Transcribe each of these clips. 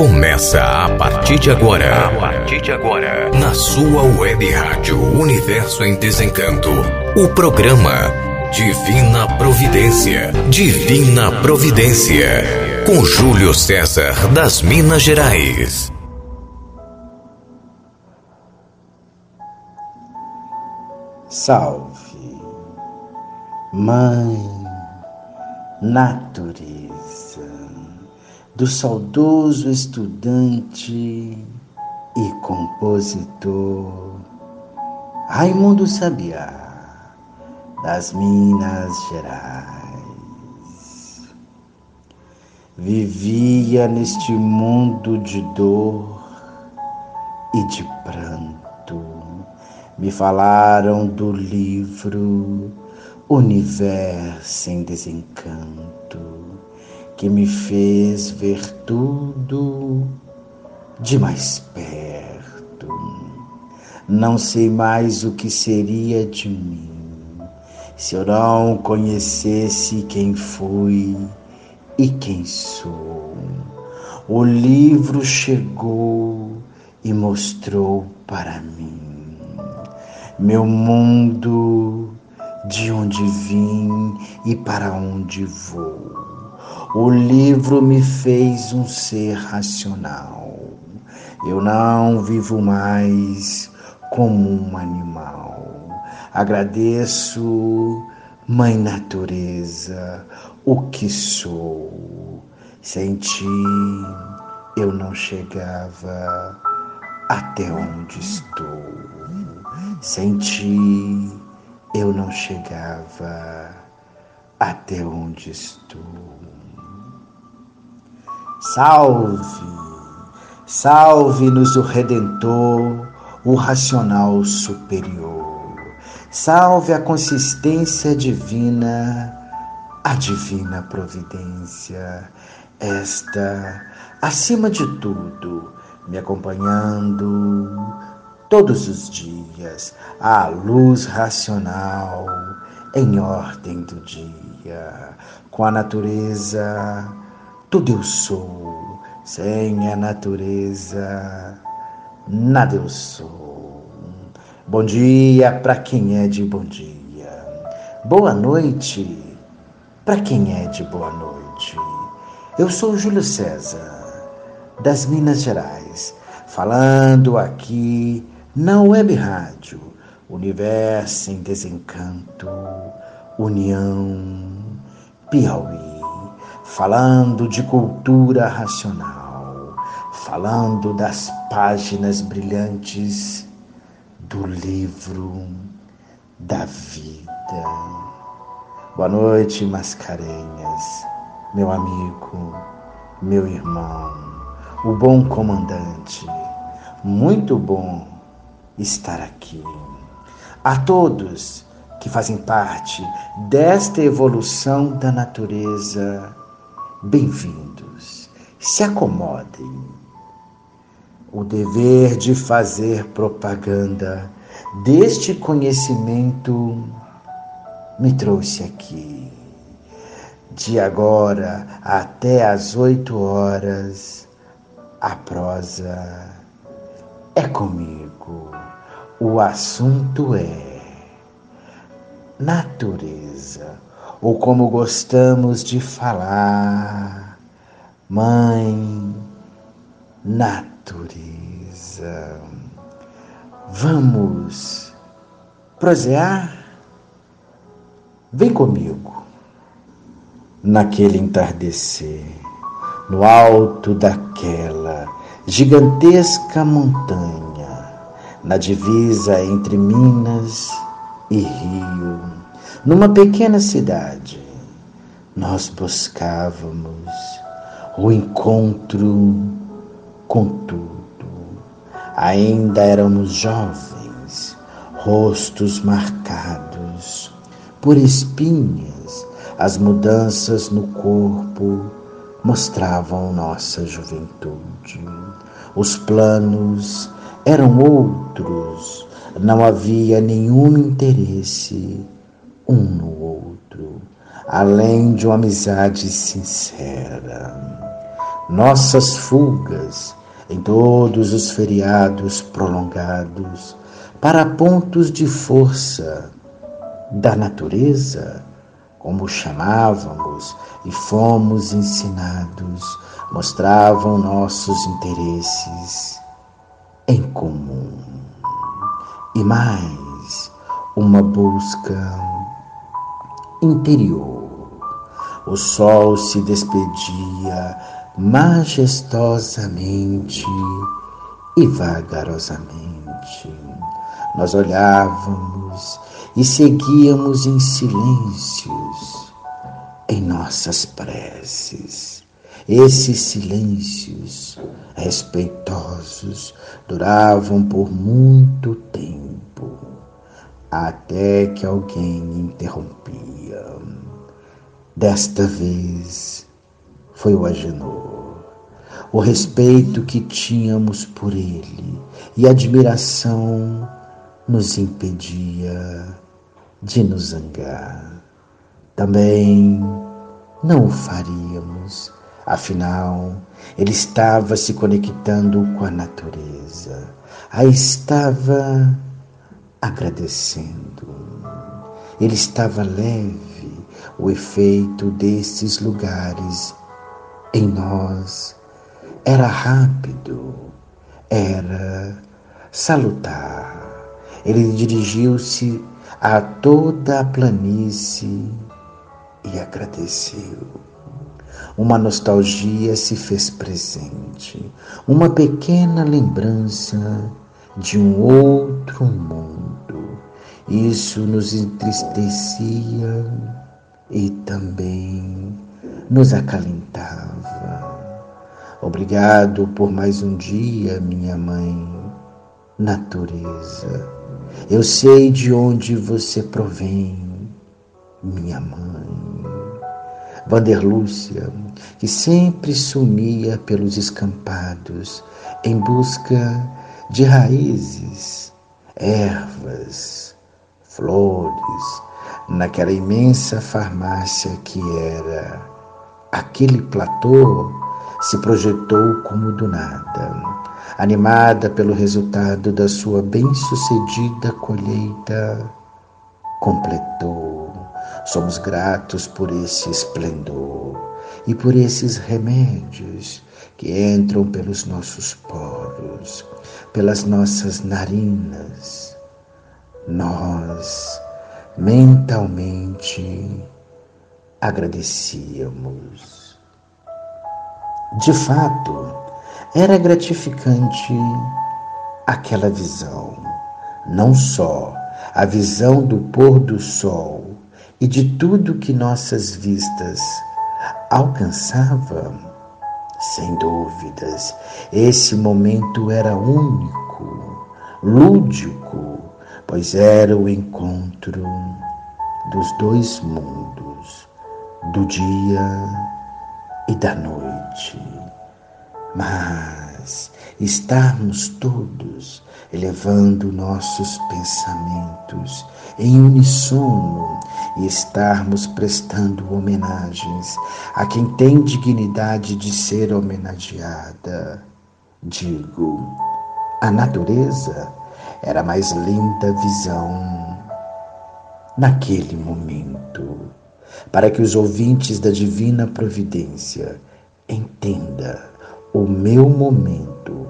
Começa a partir de agora. A partir de agora. Na sua web rádio Universo em Desencanto. O programa Divina Providência. Divina Providência. Com Júlio César das Minas Gerais. Salve, Mãe Natureza, do saudoso estudante e compositor Raimundo Sabiá, das Minas Gerais. Vivia neste mundo de dor e de pranto me falaram do livro Universo em Desencanto, que me fez ver tudo de mais perto. Não sei mais o que seria de mim se eu não conhecesse quem fui e quem sou. O livro chegou e mostrou para mim meu mundo, de onde vim e para onde vou. O livro me fez um ser racional. Eu não vivo mais como um animal. Agradeço, Mãe Natureza, o que sou. Sem ti eu não chegava até onde estou. Sem ti eu não chegava até onde estou. Salve, salve-nos o Redentor, o racional superior. Salve a consistência divina, a divina providência, esta, acima de tudo, me acompanhando todos os dias a luz racional em ordem do dia. Com a natureza, tudo eu sou. Sem a natureza, nada eu sou. Bom dia para quem é de bom dia. Boa noite para quem é de boa noite. Eu sou Júlio César, das Minas Gerais, falando aqui na web rádio Universo em Desencanto, União, Piauí, falando de cultura racional, falando das páginas brilhantes do livro da vida. Boa noite, Mascarenhas, meu amigo, meu irmão, o bom comandante, muito bom estar aqui. A todos que fazem parte desta evolução da natureza, bem-vindos. Se acomodem. O dever de fazer propaganda deste conhecimento me trouxe aqui. De agora até às oito horas, a prosa é comigo. O assunto é natureza, ou como gostamos de falar, mãe natureza. Vamos prosear? Vem comigo. Naquele entardecer, no alto daquela gigantesca montanha, na divisa entre Minas e Rio, numa pequena cidade, nós buscávamos o encontro com tudo. Ainda éramos jovens, rostos marcados por espinhas, as mudanças no corpo mostravam nossa juventude. Os planos eram outros, não havia nenhum interesse um no outro, além de uma amizade sincera. nossas fugas em todos os feriados prolongados para pontos de força da natureza, como chamávamos e fomos ensinados, mostravam nossos interesses em comum. E mais, uma busca interior. O sol se despedia majestosamente e vagarosamente. Nós olhávamos e seguíamos em silêncios em nossas preces. Esses silêncios respeitosos duravam por muito tempo, até que alguém interrompia. Desta vez foi o Agenor. O respeito que tínhamos por ele e admiração nos impedia de nos zangar. Também não o faríamos, afinal, ele estava se conectando com a natureza, a estava agradecendo. Ele estava leve, o efeito desses lugares em nós era rápido, era salutar. Ele dirigiu-se a toda a planície e agradeceu. Uma nostalgia se fez presente, uma pequena lembrança de um outro mundo. Isso nos entristecia e também nos acalentava. Obrigado por mais um dia, minha mãe, natureza. Eu sei de onde você provém, minha mãe. Vanderlúcia, que sempre sumia pelos escampados em busca de raízes, ervas, flores, naquela imensa farmácia que era aquele platô se projetou como do nada, animada pelo resultado da sua bem-sucedida colheita, completou. Somos gratos por esse esplendor e por esses remédios que entram pelos nossos poros, pelas nossas narinas. Nós mentalmente agradecíamos. De fato, era gratificante aquela visão, não só a visão do pôr do sol e de tudo que nossas vistas alcançavam, sem dúvidas, esse momento era único, lúdico, pois era o encontro dos dois mundos do dia e da noite. Mas estarmos todos elevando nossos pensamentos em unissono e estarmos prestando homenagens a quem tem dignidade de ser homenageada. Digo, a natureza era a mais linda visão naquele momento para que os ouvintes da divina providência entendam o meu momento.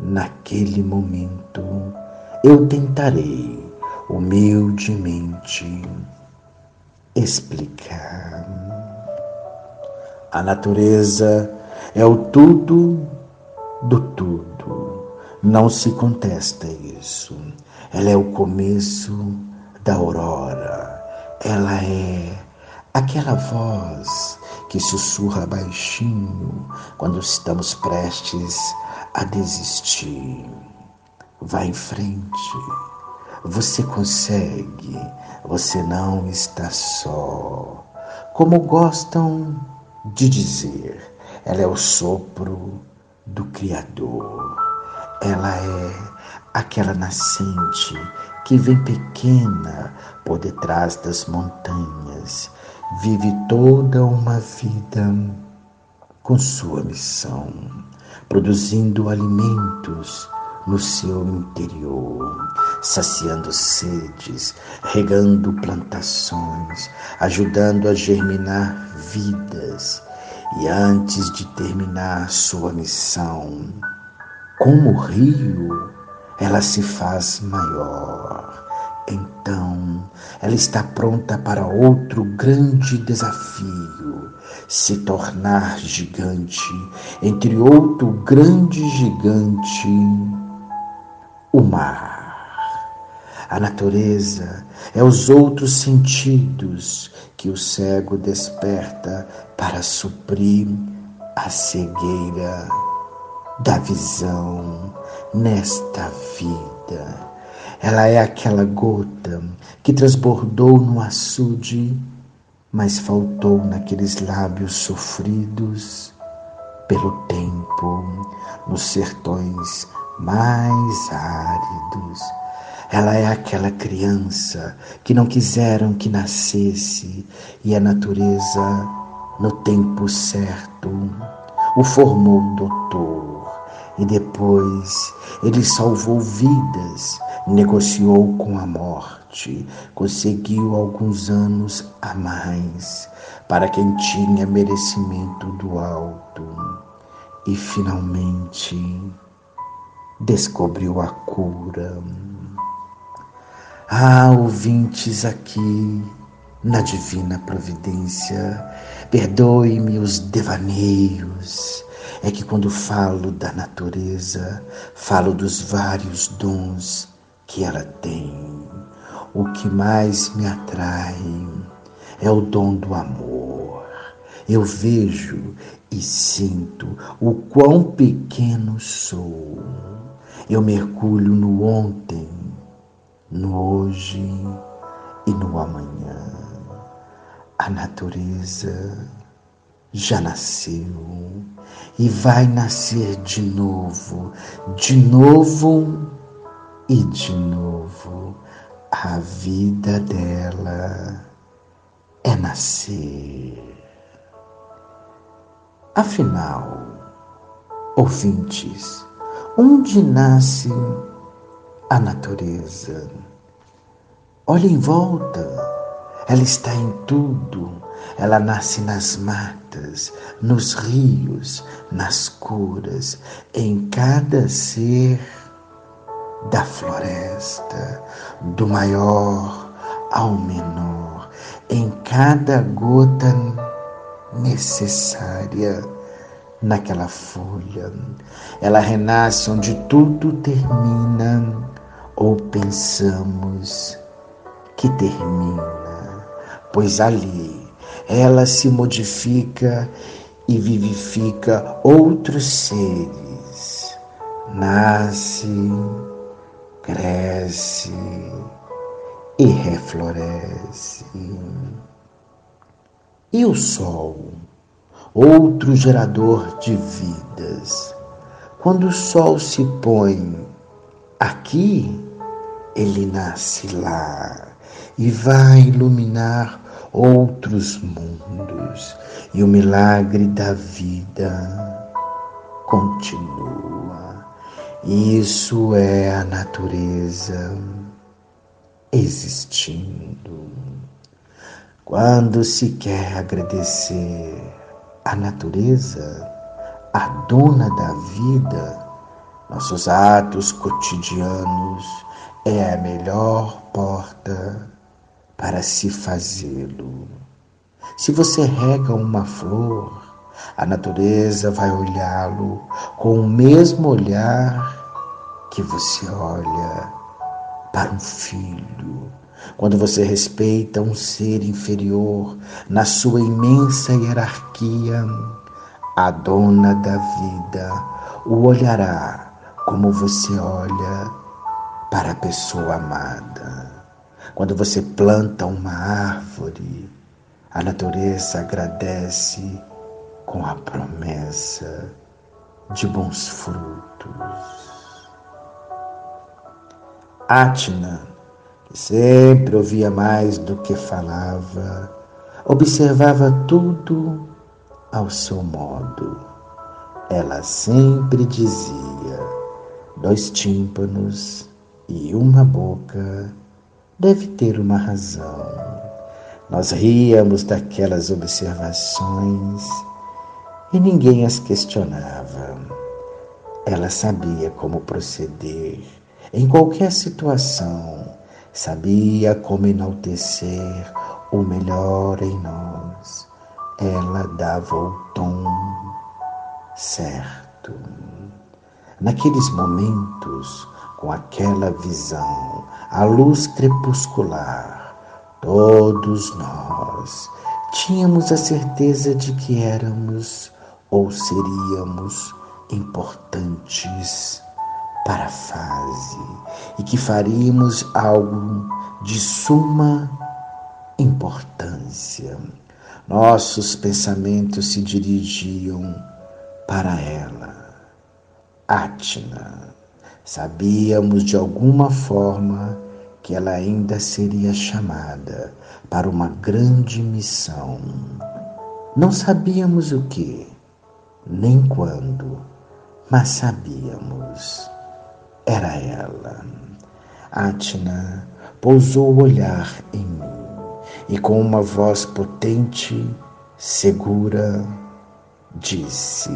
Naquele momento, eu tentarei humildemente explicar. A natureza é o tudo do tudo. Não se contesta isso. Ela é o começo da aurora. Ela é aquela voz que sussurra baixinho quando estamos prestes a desistir. Vá em frente, você consegue, você não está só. Como gostam de dizer, ela é o sopro do Criador. Ela é aquela nascente que vem pequena por detrás das montanhas vive toda uma vida com sua missão, produzindo alimentos no seu interior, saciando sedes, regando plantações, ajudando a germinar vidas. E antes de terminar sua missão, como o rio, ela se faz maior. Então, ela está pronta para outro grande desafio: se tornar gigante, entre outro grande gigante, o mar. A natureza é os outros sentidos que o cego desperta para suprir a cegueira da visão nesta vida. Ela é aquela gota que transbordou no açude, mas faltou naqueles lábios sofridos pelo tempo, nos sertões mais áridos ela é aquela criança que não quiseram que nascesse e a natureza, no tempo certo, o formou doutor. E depois ele salvou vidas, negociou com a morte, conseguiu alguns anos a mais para quem tinha merecimento do alto e finalmente descobriu a cura. Ah, ouvintes aqui na divina providência, perdoe-me os devaneios. É que quando falo da natureza, falo dos vários dons que ela tem. O que mais me atrai é o dom do amor. Eu vejo e sinto o quão pequeno sou. Eu mergulho no ontem no hoje e no amanhã. A natureza já nasceu e vai nascer de novo, de novo e de novo. A vida dela é nascer. Afinal, ouvintes, onde nasce a natureza. Olhe em volta, ela está em tudo. Ela nasce nas matas, nos rios, nas curas, em cada ser da floresta, do maior ao menor, em cada gota necessária naquela folha. Ela renasce onde tudo termina ou pensamos que termina, pois ali ela se modifica e vivifica outros seres, nasce, cresce e refloresce. E o sol, outro gerador de vidas, quando o sol se põe aqui, ele nasce lá e vai iluminar outros mundos e o milagre da vida continua. Isso é a natureza existindo. Quando se quer agradecer a natureza, a dona da vida, nossos atos cotidianos é a melhor porta para se fazê-lo. Se você rega uma flor, a natureza vai olhá-lo com o mesmo olhar que você olha para um filho. Quando você respeita um ser inferior na sua imensa hierarquia, a dona da vida o olhará como você olha para a pessoa amada. Quando você planta uma árvore, a natureza agradece com a promessa de bons frutos. Que sempre ouvia mais do que falava, observava tudo ao seu modo. Ela sempre dizia: dois tímpanos e uma boca deve ter uma razão. Nós ríamos daquelas observações e ninguém as questionava. Ela sabia como proceder em qualquer situação, sabia como enaltecer o melhor em nós. Ela dava o tom certo. Naqueles momentos, com aquela visão, a luz crepuscular, todos nós tínhamos a certeza de que éramos ou seríamos importantes para fase e que faríamos algo de suma importância. Nossos pensamentos se dirigiam para ela. Atna. Sabíamos de alguma forma que ela ainda seria chamada para uma grande missão. Não sabíamos o que, nem quando, mas sabíamos. Era ela. Atna pousou o olhar em mim e com uma voz potente, segura, disse: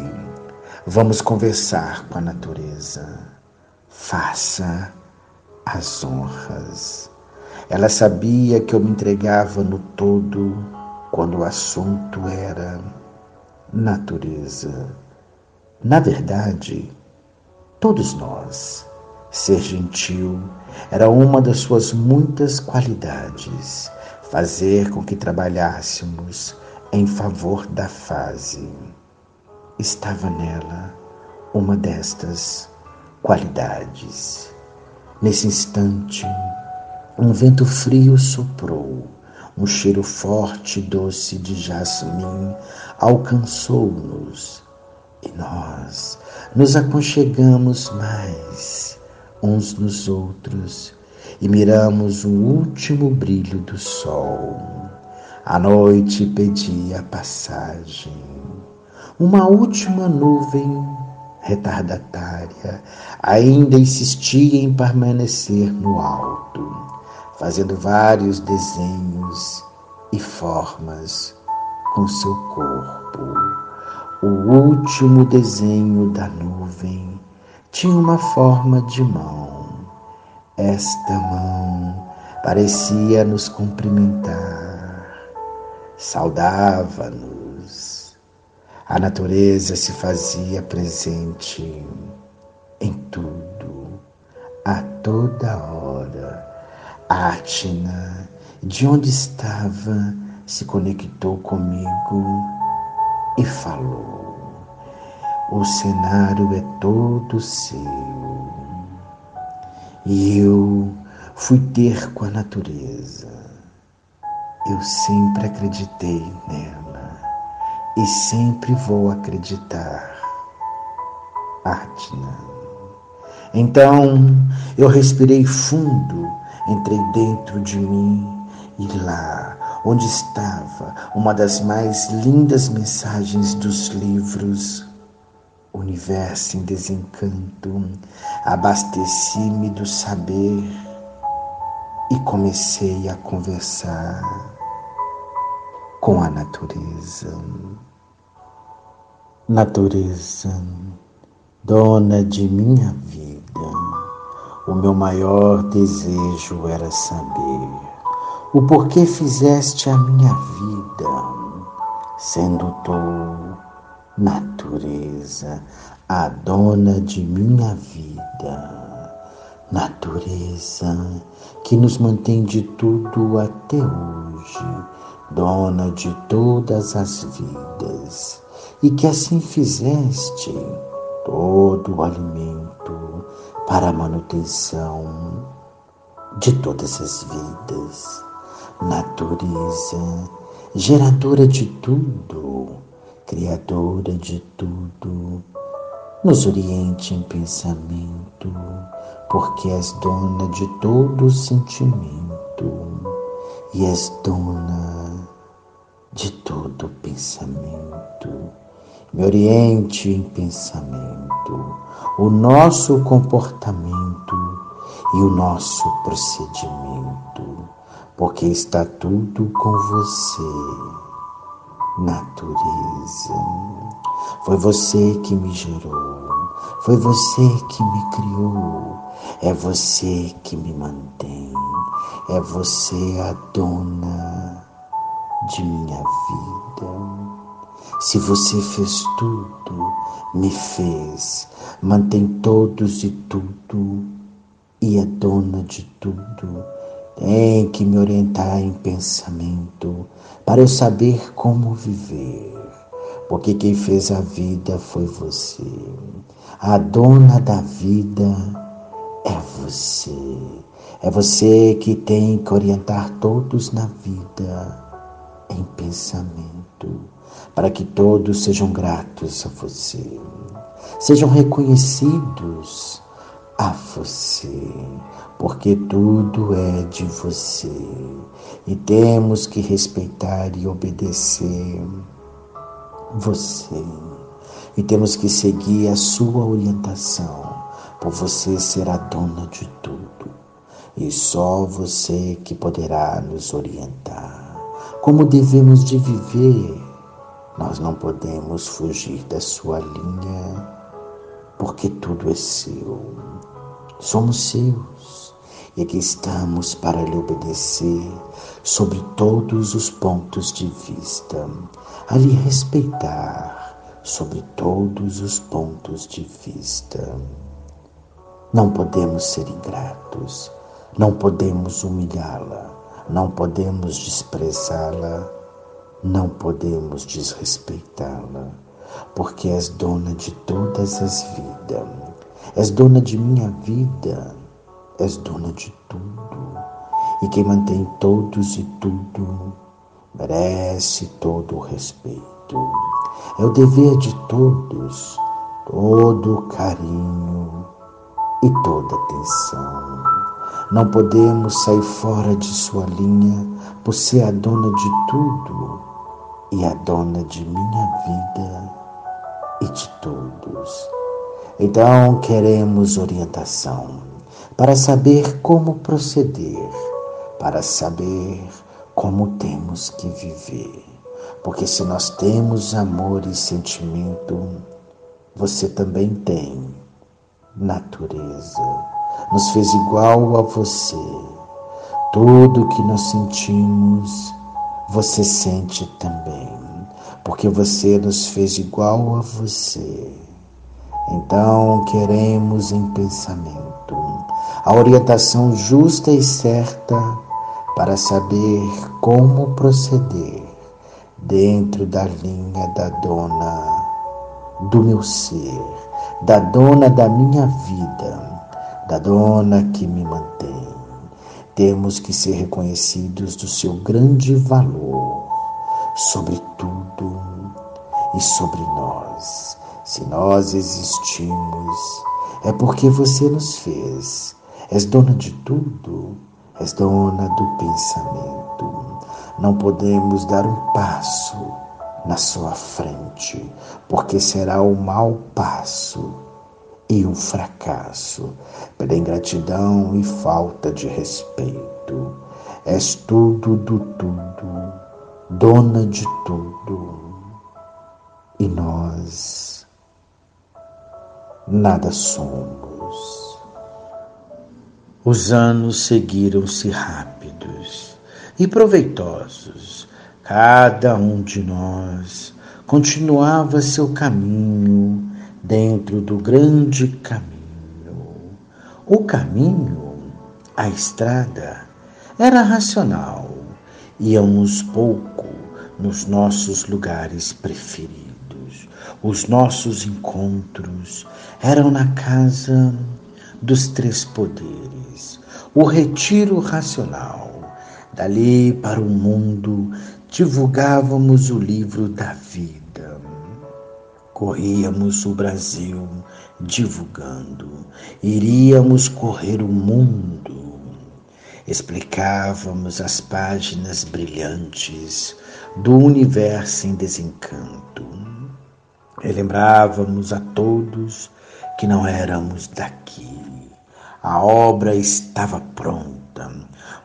Vamos conversar com a natureza. Faça as honras. Ela sabia que eu me entregava no todo quando o assunto era natureza. Na verdade, todos nós, ser gentil era uma das suas muitas qualidades, fazer com que trabalhássemos em favor da fase. Estava nela uma destas qualidades. Nesse instante, um vento frio soprou, um cheiro forte e doce de jasmim alcançou-nos e nós nos aconchegamos mais uns nos outros e miramos o último brilho do sol. A noite pedia passagem. Uma última nuvem retardatária ainda insistia em permanecer no alto, fazendo vários desenhos e formas com seu corpo. O último desenho da nuvem tinha uma forma de mão. Esta mão parecia nos cumprimentar, saudava-nos a natureza se fazia presente em tudo, a toda hora. Atna, de onde estava, se conectou comigo e falou: O cenário é todo seu. E eu fui ter com a natureza. Eu sempre acreditei nela e sempre vou acreditar. Atna. Então eu respirei fundo, entrei dentro de mim e lá, onde estava uma das mais lindas mensagens dos livros, Universo em Desencanto, abasteci-me do saber e comecei a conversar com a natureza. Natureza, dona de minha vida, o meu maior desejo era saber o porquê fizeste a minha vida, sendo tu, natureza, a dona de minha vida. Natureza que nos mantém de tudo até hoje dona de todas as vidas, e que assim fizeste todo o alimento para a manutenção de todas as vidas, natureza, geradora de tudo, criadora de tudo, nos oriente em pensamento, porque és dona de todo sentimento e és dona de todo pensamento. Me oriente em pensamento, o nosso comportamento e o nosso procedimento, porque está tudo com você natureza. Foi você que me gerou, foi você que me criou, é você que me mantém, é você a dona de minha vida. Se você fez tudo, me fez, mantém todos e tudo e é dona de tudo. Tem que me orientar em pensamento para eu saber como viver. Porque quem fez a vida foi você. A dona da vida é você. É você que tem que orientar todos na vida em pensamento, para que todos sejam gratos a você, sejam reconhecidos a você, porque tudo é de você e temos que respeitar e obedecer você e temos que seguir a sua orientação, por você ser a dona de tudo e só você que poderá nos orientar. Como devemos de viver? Nós não podemos fugir da sua linha, porque tudo é seu. Somos seus e aqui estamos para lhe obedecer sobre todos os pontos de vista, a lhe respeitar sobre todos os pontos de vista. Não podemos ser ingratos, não podemos humilhá-la, não podemos desprezá-la, não podemos desrespeitá-la, porque és dona de todas as vidas És dona de minha vida, és dona de tudo. E quem mantém todos e tudo merece todo o respeito. É o dever de todos, todo o carinho e toda atenção. Não podemos sair fora de sua linha por ser a dona de tudo e a dona de minha vida e de todos. Então queremos orientação para saber como proceder, para saber como temos que viver. Porque se nós temos amor e sentimento, você também tem natureza. Nos fez igual a você. Tudo que nós sentimos, você sente também. Porque você nos fez igual a você. Então queremos em pensamento a orientação justa e certa para saber como proceder dentro da linha da dona do meu ser, da dona da minha vida, da dona que me mantém. Temos que ser reconhecidos do seu grande valor sobre tudo e sobre nós se nós existimos, é porque você nos fez. És dona de tudo, és dona do pensamento. Não podemos dar um passo na sua frente, porque será um mau passo e um fracasso pela ingratidão e falta de respeito. És tudo do tudo, dona de tudo. E nós nada somos. Os anos seguiram-se rápidos e proveitosos. Cada um de nós continuava seu caminho dentro do grande caminho. O caminho, a estrada, era racional. Íamos pouco nos nossos lugares preferidos. Os nossos encontros eram na casa dos três poderes, o retiro racional. Dali para o mundo divulgávamos o livro da vida. Corríamos o Brasil divulgando, iríamos correr o mundo. explicávamos as páginas brilhantes do universo em desencanto. Relembrávamos a todos que não éramos daqui. A obra estava pronta.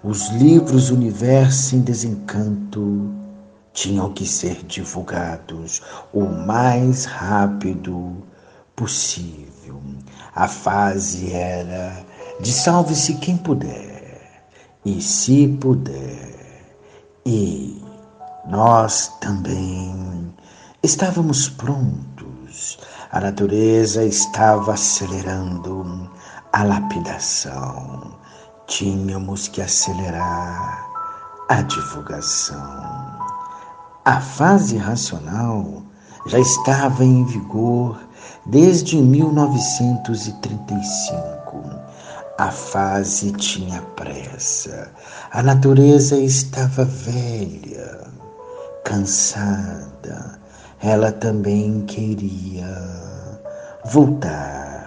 Os livros Universo em Desencanto tinham que ser divulgados o mais rápido possível. A fase era de salve-se quem puder, e se puder, e nós também estávamos prontos. A natureza estava acelerando a lapidação. Tínhamos que acelerar a divulgação. A fase racional já estava em vigor desde 1935. A fase tinha pressa. A natureza estava velha, cansada. Ela também queria voltar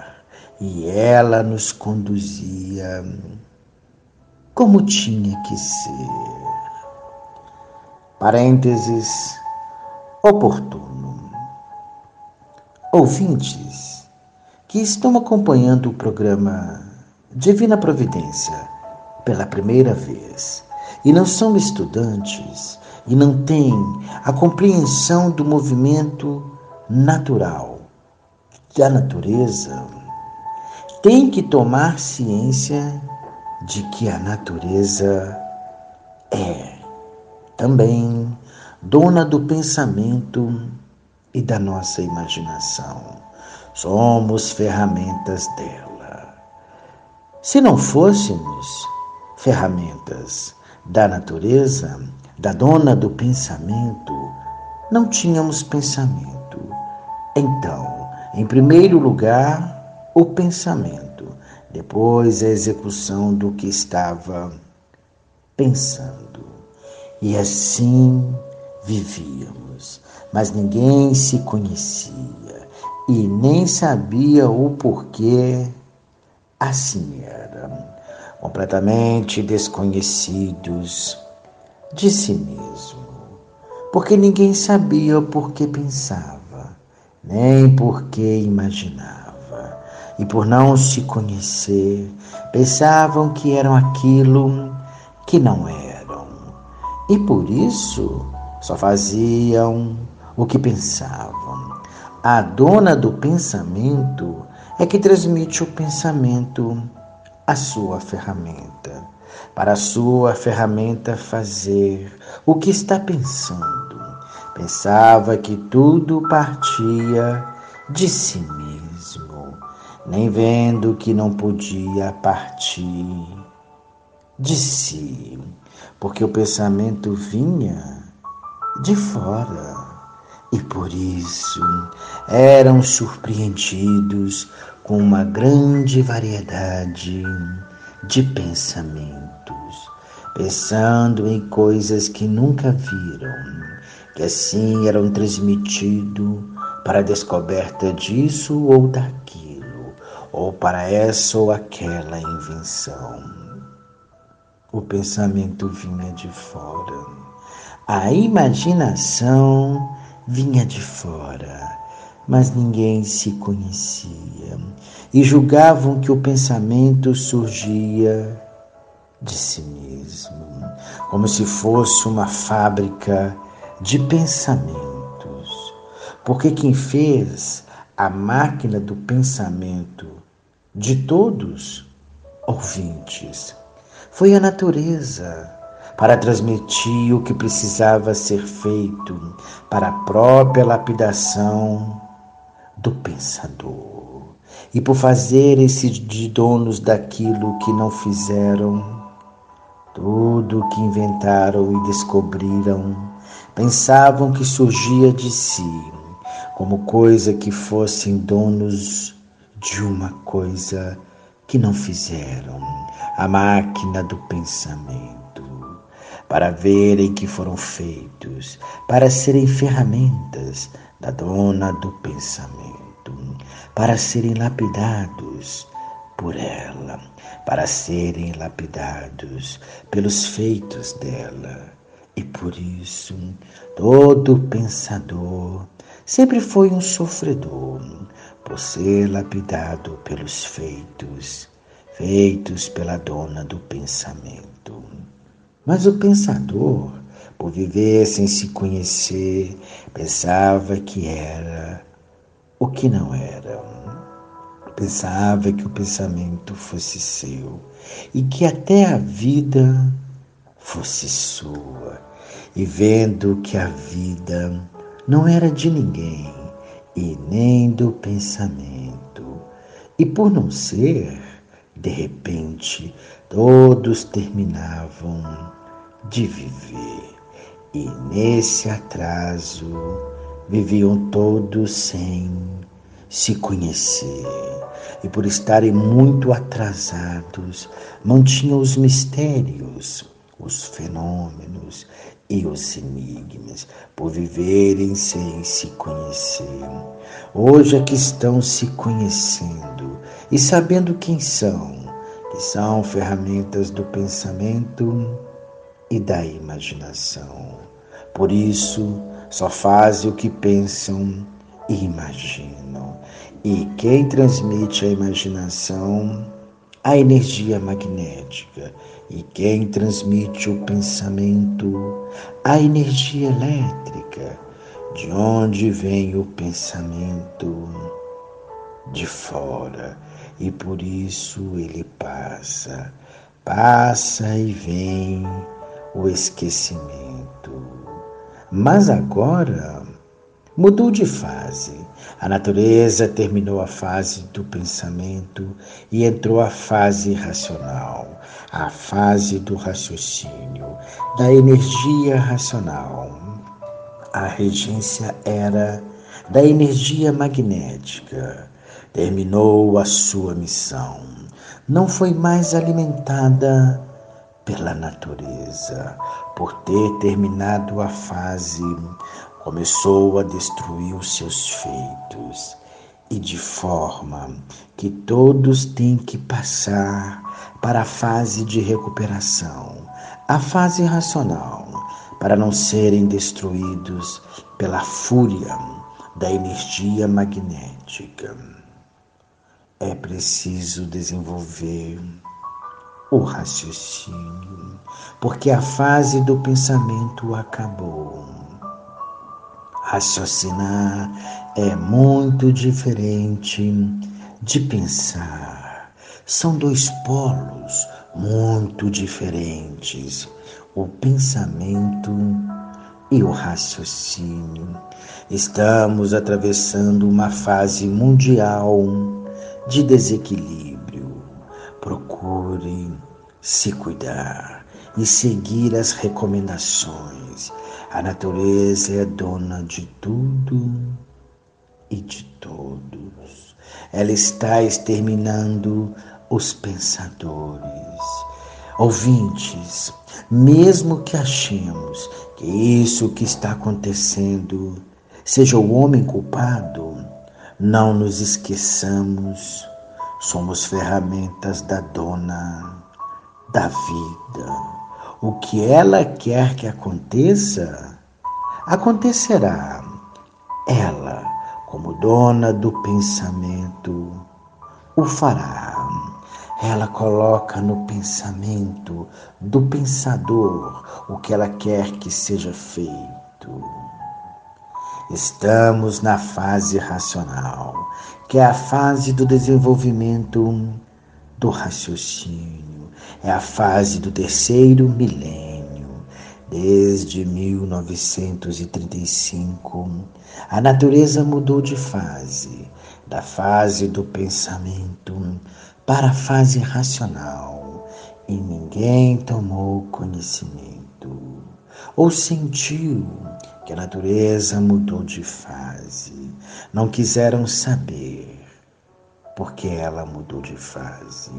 e ela nos conduzia como tinha que ser. Parênteses oportuno. Ouvintes que estão acompanhando o programa Divina Providência pela primeira vez e não são estudantes e não têm a compreensão do movimento natural da natureza, têm que tomar ciência de que a natureza é também dona do pensamento e da nossa imaginação. Somos ferramentas dela. Se não fôssemos ferramentas da natureza, da dona do pensamento, não tínhamos pensamento. Então, em primeiro lugar, o pensamento, depois a execução do que estava pensando. E assim vivíamos, mas ninguém se conhecia e nem sabia o porquê assim era, completamente desconhecidos de si mesmo, porque ninguém sabia o porquê pensava, nem porquê imaginava, e por não se conhecer, pensavam que eram aquilo que não eram e por isso só faziam o que pensavam. A dona do pensamento é que transmite o pensamento à sua ferramenta, para a sua ferramenta fazer o que está pensando. Pensava que tudo partia de si mesmo, nem vendo que não podia partir de si porque o pensamento vinha de fora. E por isso eram surpreendidos com uma grande variedade de pensamentos, pensando em coisas que nunca viram, que assim eram transmitidos para a descoberta disso ou daquilo, ou para essa ou aquela invenção. O pensamento vinha de fora. A imaginação vinha de fora, mas ninguém se conhecia e julgavam que o pensamento surgia de si mesmo, como se fosse uma fábrica de pensamentos. Porque quem fez a máquina do pensamento de todos ouvintes foi a natureza para transmitir o que precisava ser feito para a própria lapidação do pensador. E por fazer esse de donos daquilo que não fizeram, tudo o que inventaram e descobriram, pensavam que surgia de si, como coisa que fossem donos de uma coisa que não fizeram. A máquina do pensamento, para verem que foram feitos, para serem ferramentas da dona do pensamento, para serem lapidados por ela, para serem lapidados pelos feitos dela. E por isso, todo pensador sempre foi um sofredor, por ser lapidado pelos feitos, feitos pela dona do pensamento. Mas o pensador, por viver sem se conhecer, pensava que era o que não era. Pensava que o pensamento fosse seu e que até a vida fosse sua. E vendo que a vida não era de ninguém e nem do pensamento, e por não ser, de repente, todos terminavam de viver. E nesse atraso viviam todos sem se conhecer. E por estarem muito atrasados, mantinham os mistérios, os fenômenos e os enigmas, por viverem sem se conhecer. Hoje é que estão se conhecendo e sabendo quem são, que são ferramentas do pensamento e da imaginação. Por isso, só fazem o que pensam e imaginam. E quem transmite a imaginação, a energia magnética, e quem transmite o pensamento, a energia elétrica. De onde vem o pensamento? De fora. E por isso ele passa, passa e vem o esquecimento. Mas agora mudou de fase. A natureza terminou a fase do pensamento e entrou a fase racional, a fase do raciocínio, da energia racional. A regência era da energia magnética. Terminou a sua missão. Não foi mais alimentada pela natureza, por ter terminado a fase, começou a destruir os seus feitos e de forma que todos têm que passar para a fase de recuperação, a fase racional, para não serem destruídos pela fúria da energia magnética. É preciso desenvolver o raciocínio, porque a fase do pensamento acabou. Raciocinar é muito diferente de pensar. São dois polos muito diferentes: o pensamento e o raciocínio. Estamos atravessando uma fase mundial de desequilíbrio Procure se cuidar e seguir as recomendações. A natureza é dona de tudo e de todos. Ela está exterminando os pensadores. Ouvintes, mesmo que achemos que isso que está acontecendo seja o homem culpado, não nos esqueçamos Somos ferramentas da dona da vida. O que ela quer que aconteça, acontecerá. Ela, como dona do pensamento, o fará. Ela coloca no pensamento do pensador o que ela quer que seja feito. Estamos na fase racional que é a fase do desenvolvimento do raciocínio, é a fase do terceiro milênio. Desde 1935, a natureza mudou de fase, da fase do pensamento para a fase racional, e ninguém tomou conhecimento ou sentiu que a natureza mudou de fase não quiseram saber porque ela mudou de fase.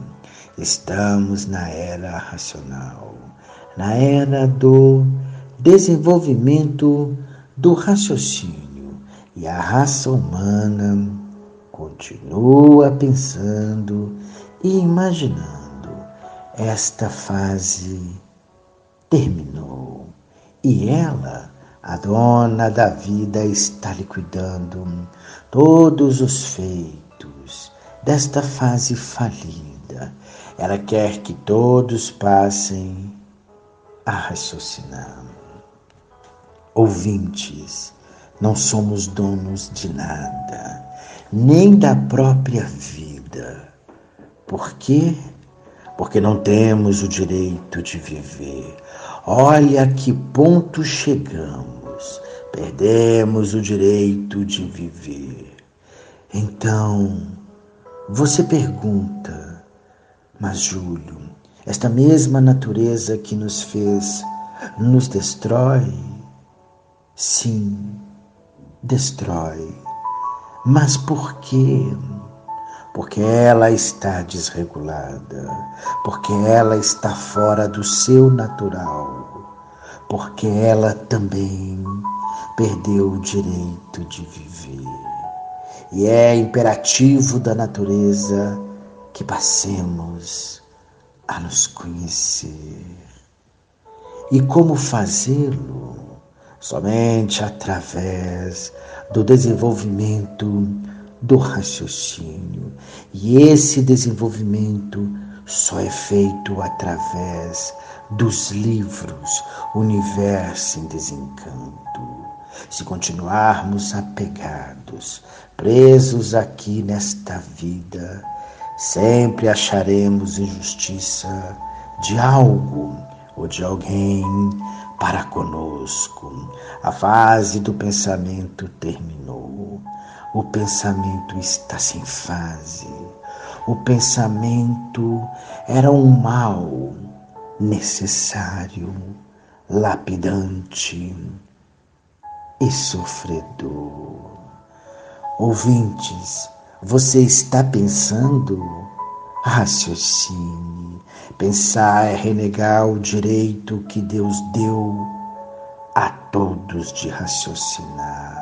Estamos na era racional, na era do desenvolvimento do raciocínio e a raça humana continua pensando e imaginando esta fase terminou e ela, a dona da vida, está liquidando todos os feitos desta fase falida. Ela quer que todos passem a raciocinar. Ouvintes, não somos donos de nada, nem da própria vida. Por quê? Porque não temos o direito de viver. Olha que ponto chegamos. Perdemos o direito de viver. Então, você pergunta, mas Júlio, esta mesma natureza que nos fez nos destrói? Sim, destrói. Mas por quê? Porque ela está desregulada, porque ela está fora do seu natural, porque ela também perdeu o direito de viver. E é imperativo da natureza que passemos a nos conhecer. E como fazê-lo? Somente através do desenvolvimento do raciocínio. E esse desenvolvimento só é feito através dos livros Universo em Desencanto. Se continuarmos apegados, presos aqui nesta vida, sempre acharemos injustiça de algo ou de alguém para conosco. A fase do pensamento terminou. O pensamento está sem fase. O pensamento era um mal necessário, lapidante e sofredor. Ouvintes, você está pensando? Raciocine Pensar é renegar o direito que Deus deu a todos de raciocinar.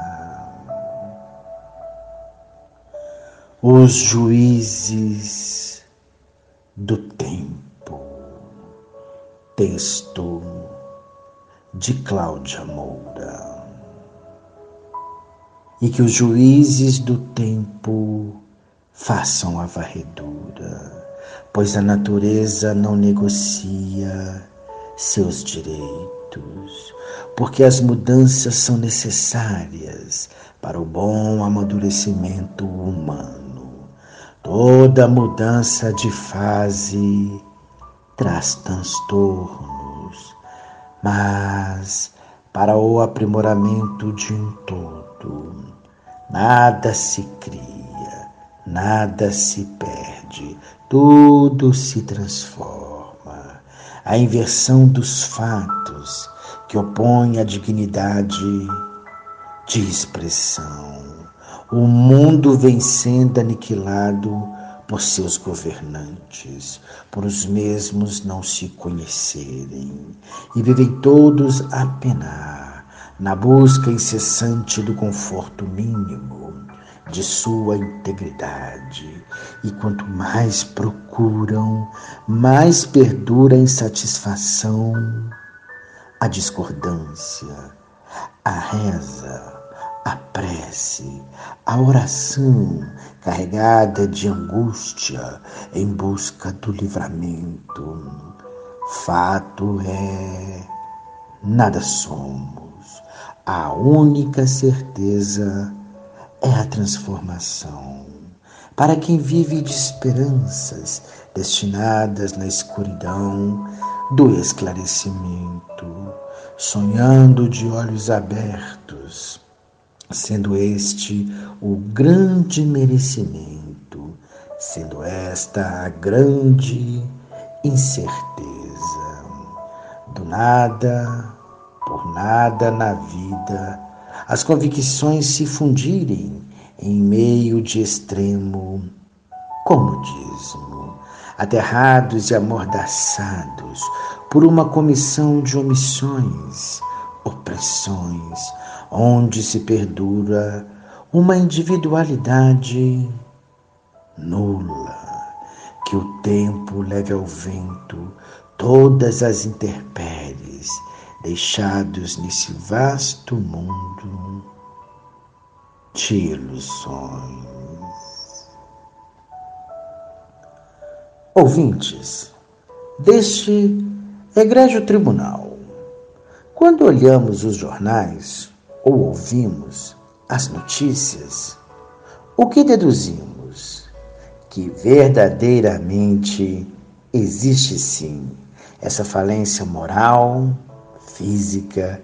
Os juízes do tempo. Texto de Cláudia Moura. E que os juízes do tempo façam a varredura pois a natureza não negocia seus direitos, porque as mudanças são necessárias para o bom amadurecimento humano. Toda mudança de fase traz transtornos, mas para o aprimoramento de um todo, nada se cria, nada se perde, tudo se transforma. A inversão dos fatos que opõe a dignidade de expressão. O mundo vem sendo aniquilado por seus governantes, por os mesmos não se conhecerem, e vivem todos a penar, na busca incessante do conforto mínimo de sua integridade. E quanto mais procuram, mais perdura a insatisfação, a discordância, a reza, a prece, a oração carregada de angústia em busca do livramento. Fato é, nada somos. A única certeza é a transformação. Para quem vive de esperanças destinadas na escuridão do esclarecimento, sonhando de olhos abertos, sendo este o grande merecimento, sendo esta a grande incerteza. Do nada, por nada na vida, as convicções se fundirem em meio de extremo comodismo, aterrados e amordaçados por uma comissão de omissões, opressões, onde se perdura uma individualidade nula que o tempo leve ao vento todas as intempéries deixados nesse vasto mundo de ilusões. Ouvintes deste egrégio tribunal, quando olhamos os jornais ou ouvimos as notícias, o que deduzimos? Que verdadeiramente existe sim essa falência moral, física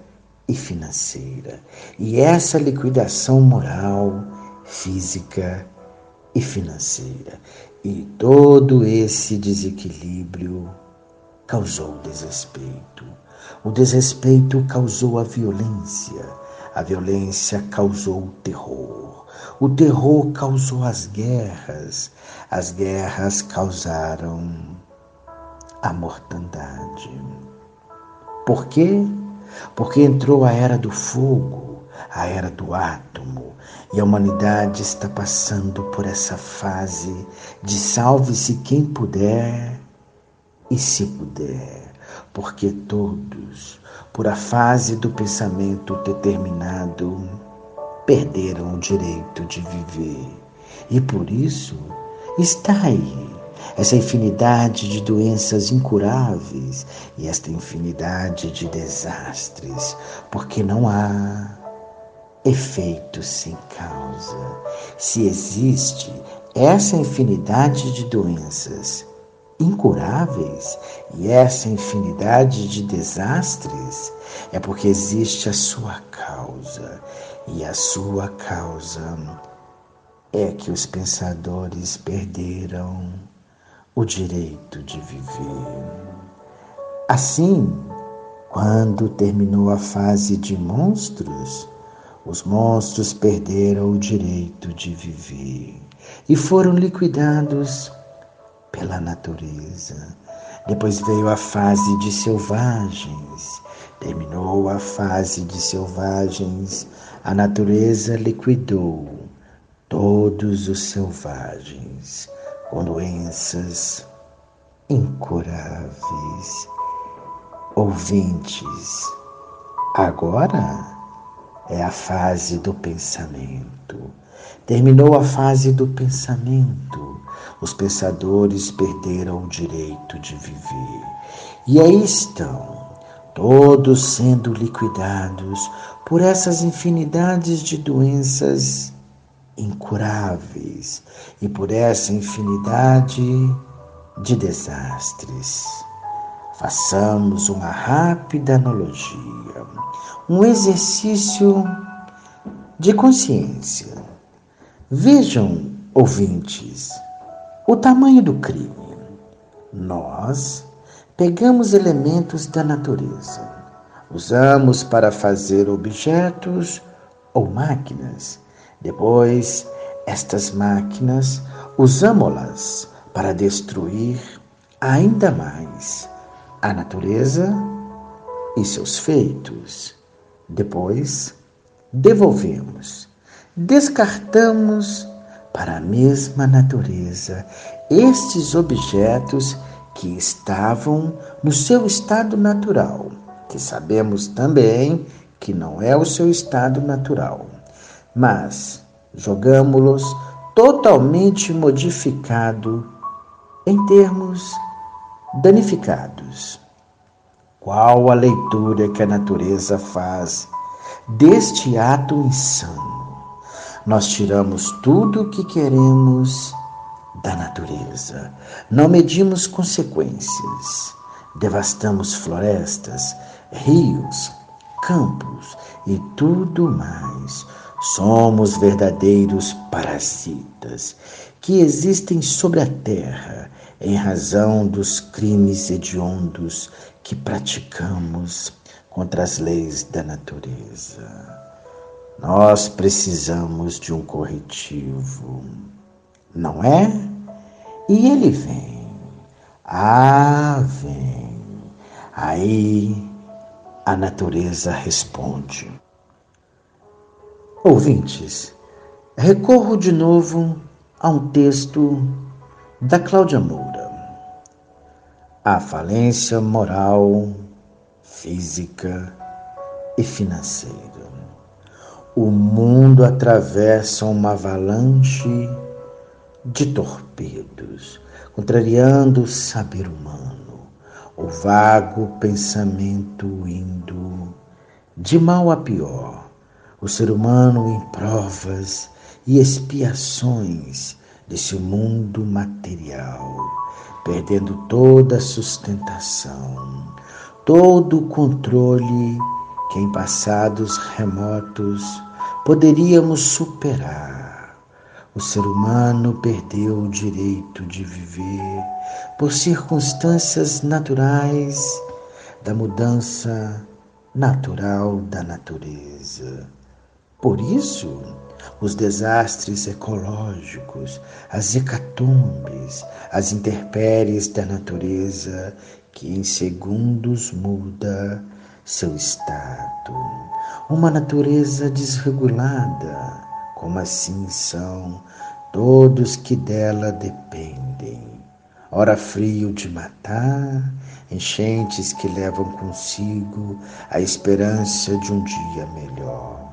e financeira. E essa liquidação moral, física e financeira. E todo esse desequilíbrio causou desrespeito. O desrespeito causou a violência. A violência causou o terror. O terror causou as guerras. As guerras causaram a mortandade. Por quê? Porque entrou a era do fogo, a era do átomo, e a humanidade está passando por essa fase de salve-se quem puder e se puder, porque todos, por a fase do pensamento determinado, perderam o direito de viver. E por isso está aí essa infinidade de doenças incuráveis e esta infinidade de desastres, porque não há efeito sem causa. Se existe essa infinidade de doenças incuráveis e essa infinidade de desastres, é porque existe a sua causa, e a sua causa é que os pensadores perderam o direito de viver. Assim, quando terminou a fase de monstros, os monstros perderam o direito de viver e foram liquidados pela natureza. Depois veio a fase de selvagens. Terminou a fase de selvagens, a natureza liquidou todos os selvagens com doenças incuráveis. Ouvintes, agora é a fase do pensamento. Terminou a fase do pensamento. Os pensadores perderam o direito de viver. E aí estão, todos sendo liquidados por essas infinidades de doenças incuráveis e por essa infinidade de desastres. Façamos uma rápida analogia, um exercício de consciência. Vejam, ouvintes, o tamanho do crime. Nós pegamos elementos da natureza, usamos para fazer objetos ou máquinas depois, estas máquinas usamos-las para destruir ainda mais a natureza e seus feitos. Depois, devolvemos, descartamos para a mesma natureza estes objetos que estavam no seu estado natural, que sabemos também que não é o seu estado natural mas jogamos-los totalmente modificado em termos danificados. Qual a leitura que a natureza faz deste ato insano? Nós tiramos tudo o que queremos da natureza, não medimos consequências, devastamos florestas, rios, campos e tudo mais. Somos verdadeiros parasitas que existem sobre a terra em razão dos crimes hediondos que praticamos contra as leis da natureza. Nós precisamos de um corretivo, não é? E ele vem. Ah, vem. Aí a natureza responde. Ouvintes, recorro de novo a um texto da Cláudia Moura. a falência moral, física e financeira. O mundo atravessa uma avalanche de torpedos, contrariando o saber humano, o vago pensamento indo de mal a pior, o ser humano em provas e expiações desse mundo material, perdendo toda a sustentação, todo o controle que em passados remotos poderíamos superar. O ser humano perdeu o direito de viver por circunstâncias naturais da mudança natural da natureza. Por isso, os desastres ecológicos, as hecatombes, as intempéries da natureza que em segundos muda seu estado. Uma natureza desregulada, como assim são todos que dela dependem. Ora frio de matar, enchentes que levam consigo a esperança de um dia melhor.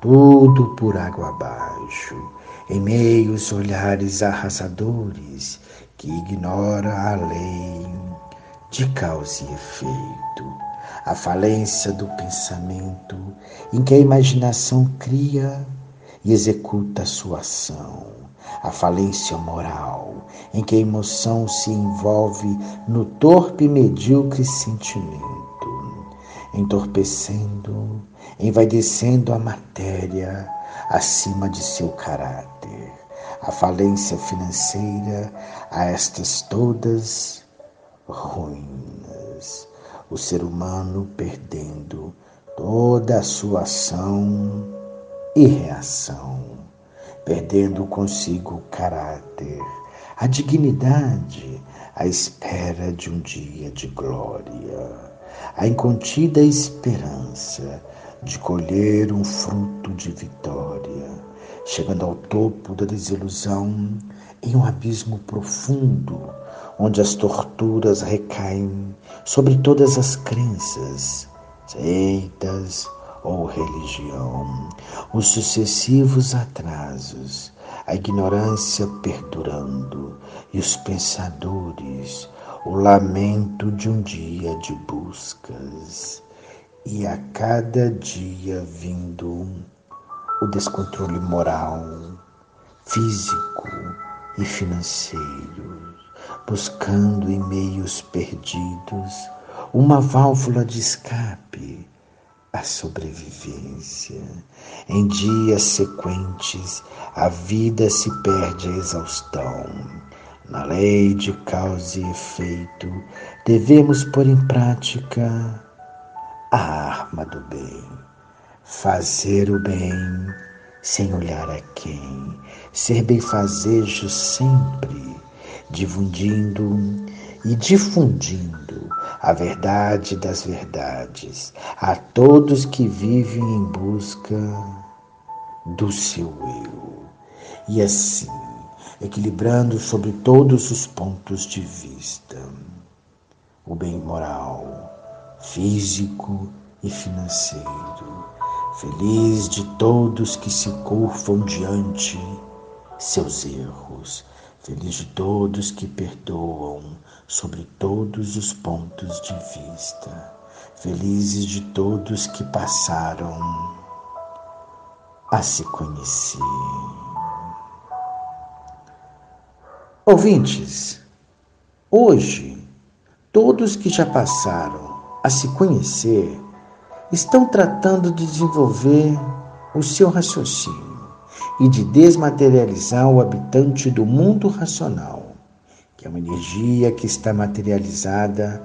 Tudo por água abaixo, em meios olhares arrasadores que ignora a lei de causa e efeito, a falência do pensamento em que a imaginação cria e executa sua ação, a falência moral em que a emoção se envolve no torpe e medíocre sentimento, entorpecendo envaidecendo a matéria acima de seu caráter. A falência financeira a estas todas ruínas. O ser humano perdendo toda a sua ação e reação, perdendo consigo o caráter, a dignidade, à espera de um dia de glória, a incontida esperança de colher um fruto de vitória, chegando ao topo da desilusão em um abismo profundo, onde as torturas recaem sobre todas as crenças, seitas ou religião, os sucessivos atrasos, a ignorância perdurando e os pensadores, o lamento de um dia de buscas. E a cada dia vindo o descontrole moral, físico e financeiro, buscando em meios perdidos uma válvula de escape à sobrevivência. Em dias sequentes, a vida se perde a exaustão. Na lei de causa e efeito, devemos pôr em prática a arma do bem. Fazer o bem sem olhar a quem. Ser benfazejo sempre, difundindo e difundindo a verdade das verdades a todos que vivem em busca do seu eu. E assim, equilibrando sobre todos os pontos de vista o bem moral, físico e financeiro. Feliz de todos que se curvam diante seus erros. Feliz de todos que perdoam sobre todos os pontos de vista. Felizes de todos que passaram a se conhecer. Ouvintes, hoje, todos que já passaram a se conhecer, estão tratando de desenvolver o seu raciocínio e de desmaterializar o habitante do mundo racional, que é uma energia que está materializada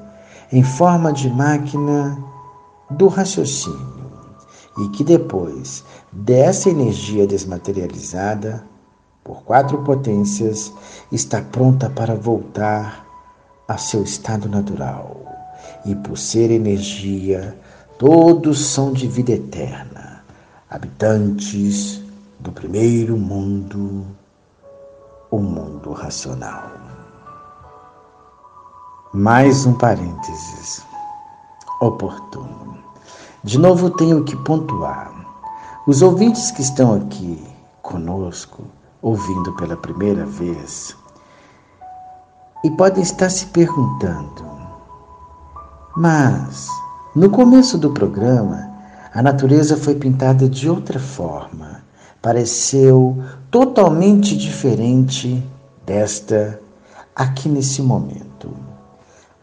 em forma de máquina do raciocínio e que depois dessa energia desmaterializada por quatro potências está pronta para voltar a seu estado natural. E por ser energia, todos são de vida eterna, habitantes do primeiro mundo, o mundo racional. Mais um parênteses oportuno. De novo tenho que pontuar. Os ouvintes que estão aqui conosco, ouvindo pela primeira vez, e podem estar se perguntando: mas no começo do programa, a natureza foi pintada de outra forma, pareceu totalmente diferente desta aqui nesse momento.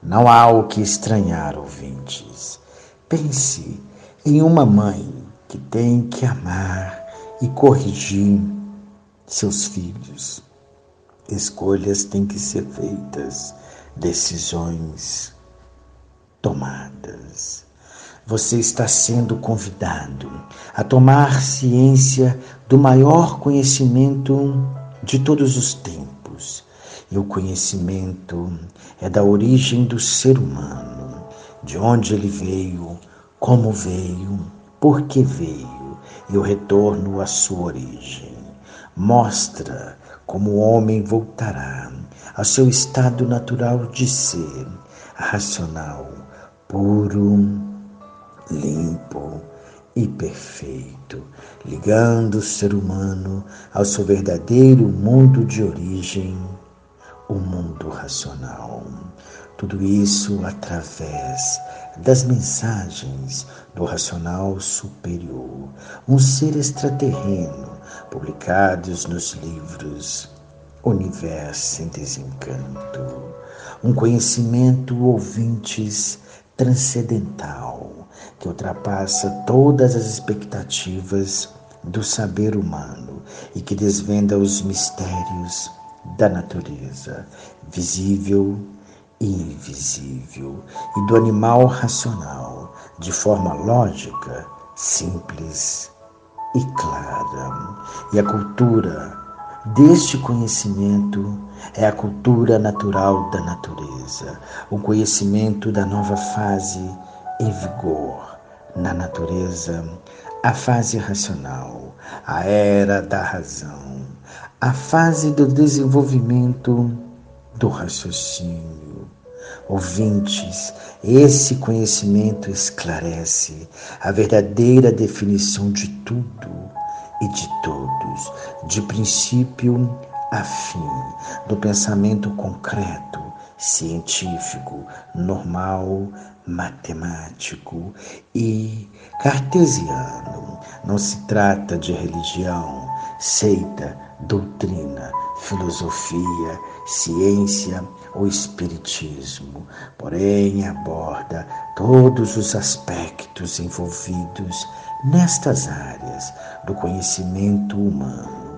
Não há o que estranhar, ouvintes. Pense em uma mãe que tem que amar e corrigir seus filhos. Escolhas têm que ser feitas, decisões tomadas. Você está sendo convidado a tomar ciência do maior conhecimento de todos os tempos. E o conhecimento é da origem do ser humano, de onde ele veio, como veio, por que veio e o retorno à sua origem. Mostra como o homem voltará ao seu estado natural de ser, racional, puro, limpo e perfeito, ligando o ser humano ao seu verdadeiro mundo de origem o mundo racional. Tudo isso através das mensagens do racional superior, um ser extraterreno, publicados nos livros Universo em Desencanto, um conhecimento ouvintes transcendental que ultrapassa todas as expectativas do saber humano e que desvenda os mistérios da natureza, visível e invisível, e do animal racional, de forma lógica, simples e clara. E a cultura deste conhecimento é a cultura natural da natureza, o conhecimento da nova fase em vigor na natureza, a fase racional, a era da razão, a fase do desenvolvimento do raciocínio. Ouvintes, esse conhecimento esclarece a verdadeira definição de tudo e de todos, de princípio a fim, do pensamento concreto, científico, normal, matemático e cartesiano. Não se trata de religião, seita, doutrina, filosofia, ciência ou espiritismo, porém aborda todos os aspectos envolvidos nestas áreas do conhecimento humano.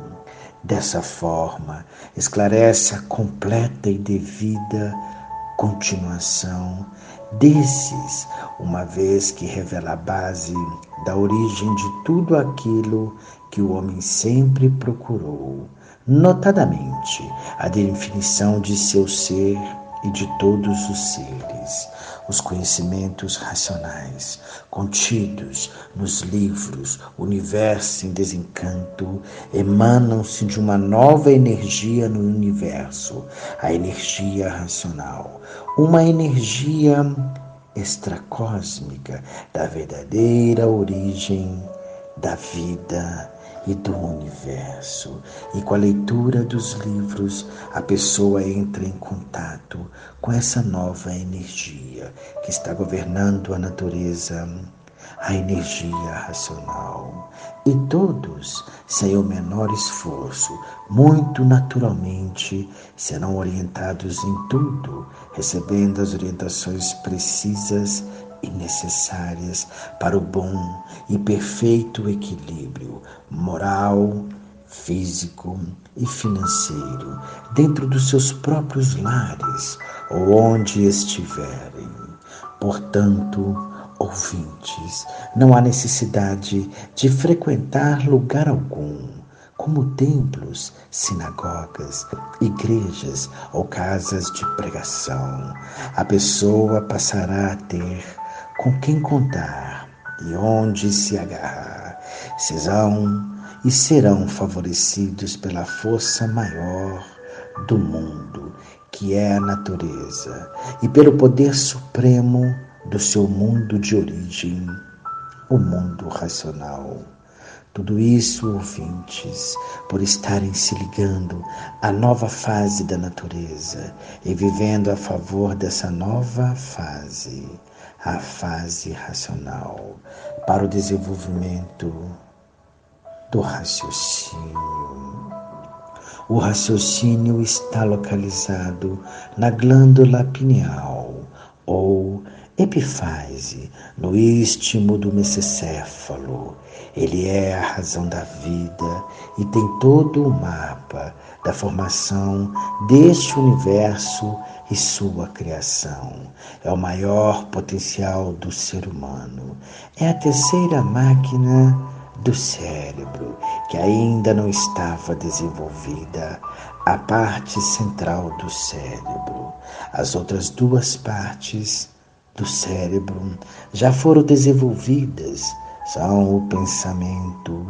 Dessa forma, esclarece a completa e devida continuação desses, uma vez que revela a base da origem de tudo aquilo que o homem sempre procurou, notadamente a definição de seu ser e de todos os seres, os conhecimentos racionais contidos nos livros Universo em Desencanto emanam-se de uma nova energia no universo, a energia racional, uma energia extracósmica da verdadeira origem da vida e do universo. E com a leitura dos livros, a pessoa entra em contato com essa nova energia que está governando a natureza, a energia racional. E todos, sem o menor esforço, muito naturalmente, serão orientados em tudo, recebendo as orientações precisas e necessárias para o bom e perfeito equilíbrio moral, físico e financeiro dentro dos seus próprios lares ou onde estiverem. Portanto, ouvintes, não há necessidade de frequentar lugar algum, como templos, sinagogas, igrejas ou casas de pregação. A pessoa passará a ter com quem contar e onde se agarrar. Serão e serão favorecidos pela força maior do mundo, que é a natureza e pelo poder supremo do seu mundo de origem, o mundo racional. Tudo isso, ouvintes, por estarem se ligando à nova fase da natureza e vivendo a favor dessa nova fase, a fase racional, para o desenvolvimento do raciocínio. O raciocínio está localizado na glândula pineal ou epifase, no istmo do mesocéfalo ele é a razão da vida e tem todo o mapa da formação deste universo e sua criação. É o maior potencial do ser humano. É a terceira máquina do cérebro que ainda não estava desenvolvida, a parte central do cérebro. As outras duas partes do cérebro já foram desenvolvidas são o pensamento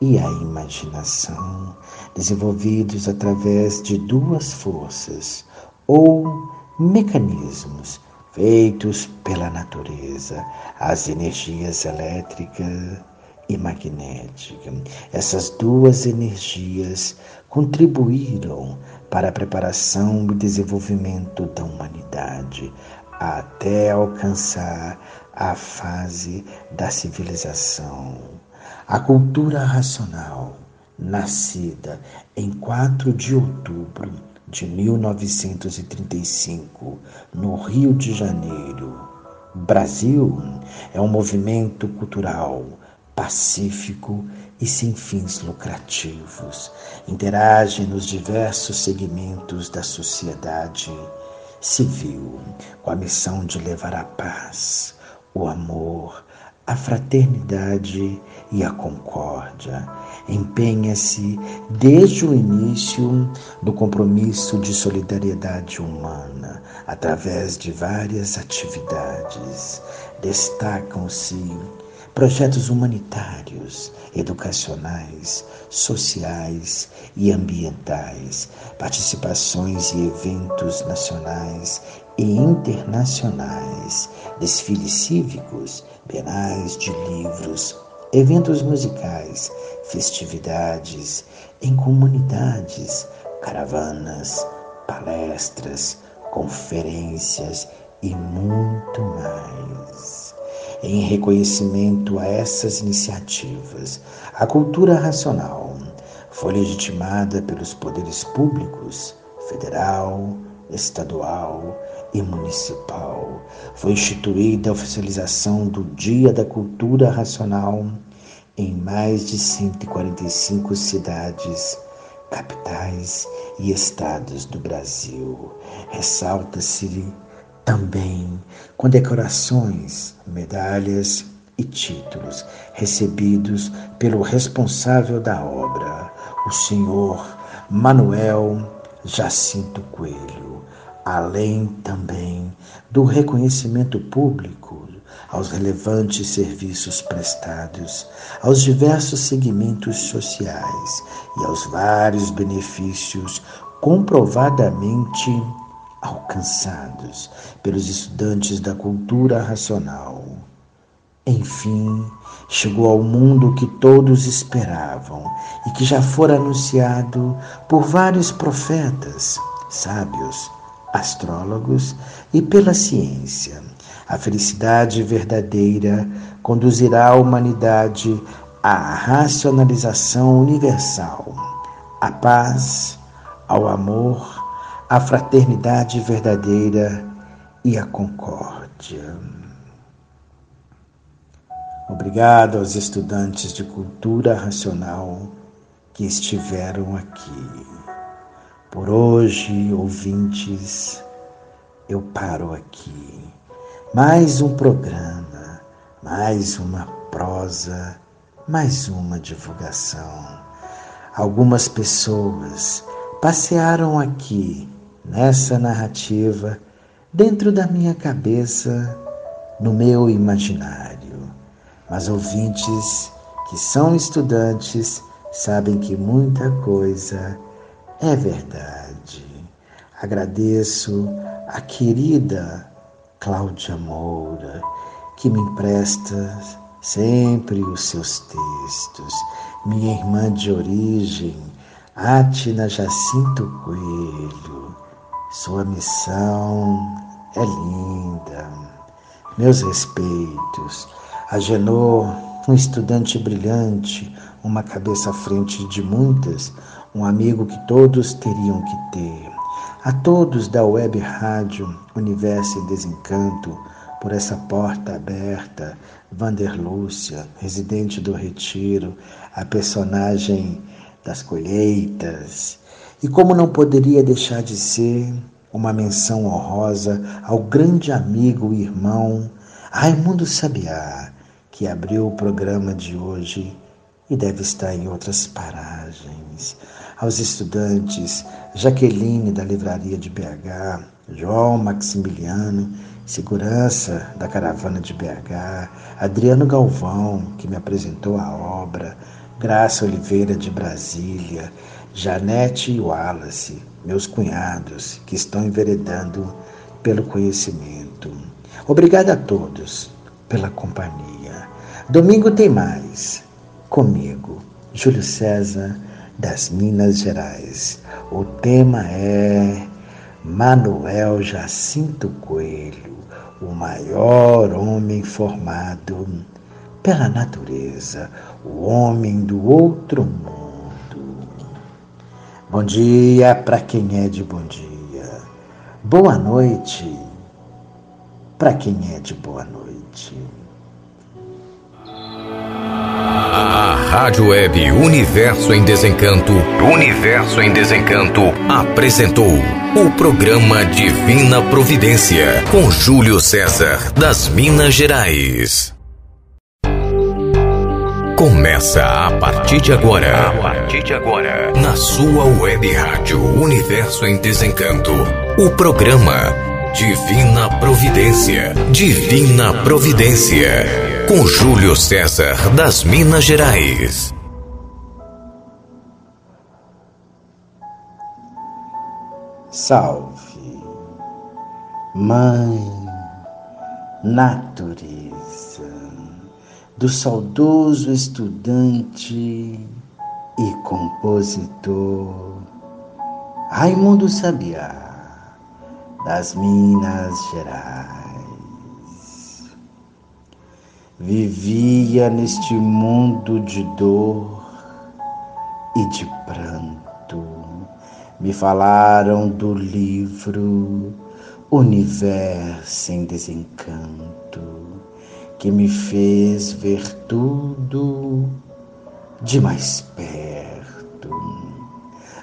e a imaginação, desenvolvidos através de duas forças ou mecanismos feitos pela natureza, as energias elétrica e magnética. Essas duas energias contribuíram para a preparação e desenvolvimento da humanidade até alcançar a fase da civilização. A cultura racional, nascida em 4 de outubro de 1935, no Rio de Janeiro, Brasil, é um movimento cultural pacífico e sem fins lucrativos. Interage nos diversos segmentos da sociedade civil com a missão de levar a paz, o amor, a fraternidade e a concórdia. Empenha-se desde o início do compromisso de solidariedade humana, através de várias atividades. Destacam-se projetos humanitários, educacionais, sociais e ambientais, participações e eventos nacionais e internacionais, desfiles cívicos, penais de livros, eventos musicais, festividades em comunidades, caravanas, palestras, conferências e muito mais. Em reconhecimento a essas iniciativas, a cultura racional foi legitimada pelos poderes públicos, federal, estadual e municipal. Foi instituída a oficialização do Dia da Cultura Racional em mais de 145 cidades, capitais e estados do Brasil. Ressalta-se também condecorações, medalhas e títulos recebidos pelo responsável da obra, o senhor Manuel Jacinto Coelho, além também do reconhecimento público aos relevantes serviços prestados, aos diversos segmentos sociais e aos vários benefícios comprovadamente alcançados pelos estudantes da cultura racional. Enfim, chegou ao mundo que todos esperavam e que já fora anunciado por vários profetas, sábios, astrólogos e pela ciência. A felicidade verdadeira conduzirá a humanidade à racionalização universal, à paz, ao amor, à fraternidade verdadeira e à concórdia. Obrigado aos estudantes de cultura racional que estiveram aqui. Por hoje, ouvintes, eu paro aqui. Mais um programa, mais uma prosa, mais uma divulgação. Algumas pessoas passearam aqui nessa narrativa dentro da minha cabeça, no meu imaginário. Mas ouvintes que são estudantes sabem que muita coisa é verdade. Agradeço a querida Cláudia Moura, que me empresta sempre os seus textos. Minha irmã de origem, Atina Jacinto Coelho. Sua missão é linda. Meus respeitos. A Genô, um estudante brilhante, uma cabeça à frente de muitas, um amigo que todos teriam que ter. A todos da Web Rádio Universo em Desencanto, por essa porta aberta, Vanderlúcia, residente do Retiro, a personagem das colheitas. E como não poderia deixar de ser uma menção honrosa ao grande amigo e irmão Raimundo Sabiá, que abriu o programa de hoje e deve estar em outras paragens. Aos estudantes, Jaqueline da Livraria de BH, João Maximiliano, segurança da caravana de BH, Adriano Galvão, que me apresentou a obra, Graça Oliveira de Brasília, Janete e Wallace, meus cunhados, que estão enveredando pelo conhecimento. Obrigado a todos pela companhia. Domingo tem mais. Comigo, Júlio César, das Minas Gerais. O tema é Manuel Jacinto Coelho, o maior homem formado pela natureza, o homem do outro mundo. Bom dia para quem é de bom dia. Boa noite para quem é de boa noite. A Rádio Web Universo em Desencanto, Universo em Desencanto, apresentou o programa Divina Providência com Júlio César das Minas Gerais. Começa a partir de agora. A partir de agora. Na sua web rádio Universo em Desencanto. O programa Divina Providência. Divina Providência com Júlio César das Minas Gerais. Salve, Mãe Natureza, do saudoso estudante e compositor Raimundo Sabiá, das Minas Gerais vivia neste mundo de dor e de pranto. Me falaram do livro Universo em Desencanto, que me fez ver tudo de mais perto.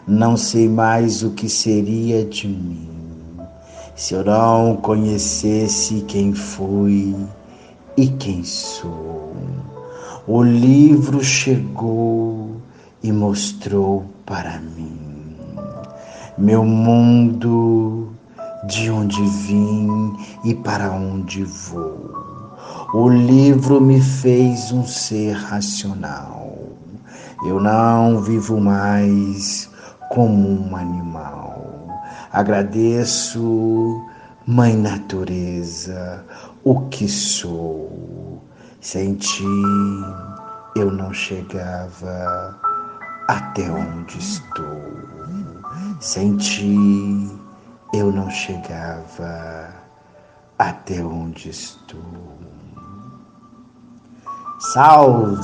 Não sei mais o que seria de mim se eu não conhecesse quem fui e quem sou. O livro chegou e mostrou para mim meu mundo, de onde vim e para onde vou. O livro me fez um ser racional. Eu não vivo mais como um animal. Agradeço, Mãe Natureza, o que sou. Sem ti eu não chegava até onde estou. Sem ti eu não chegava até onde estou. Salve,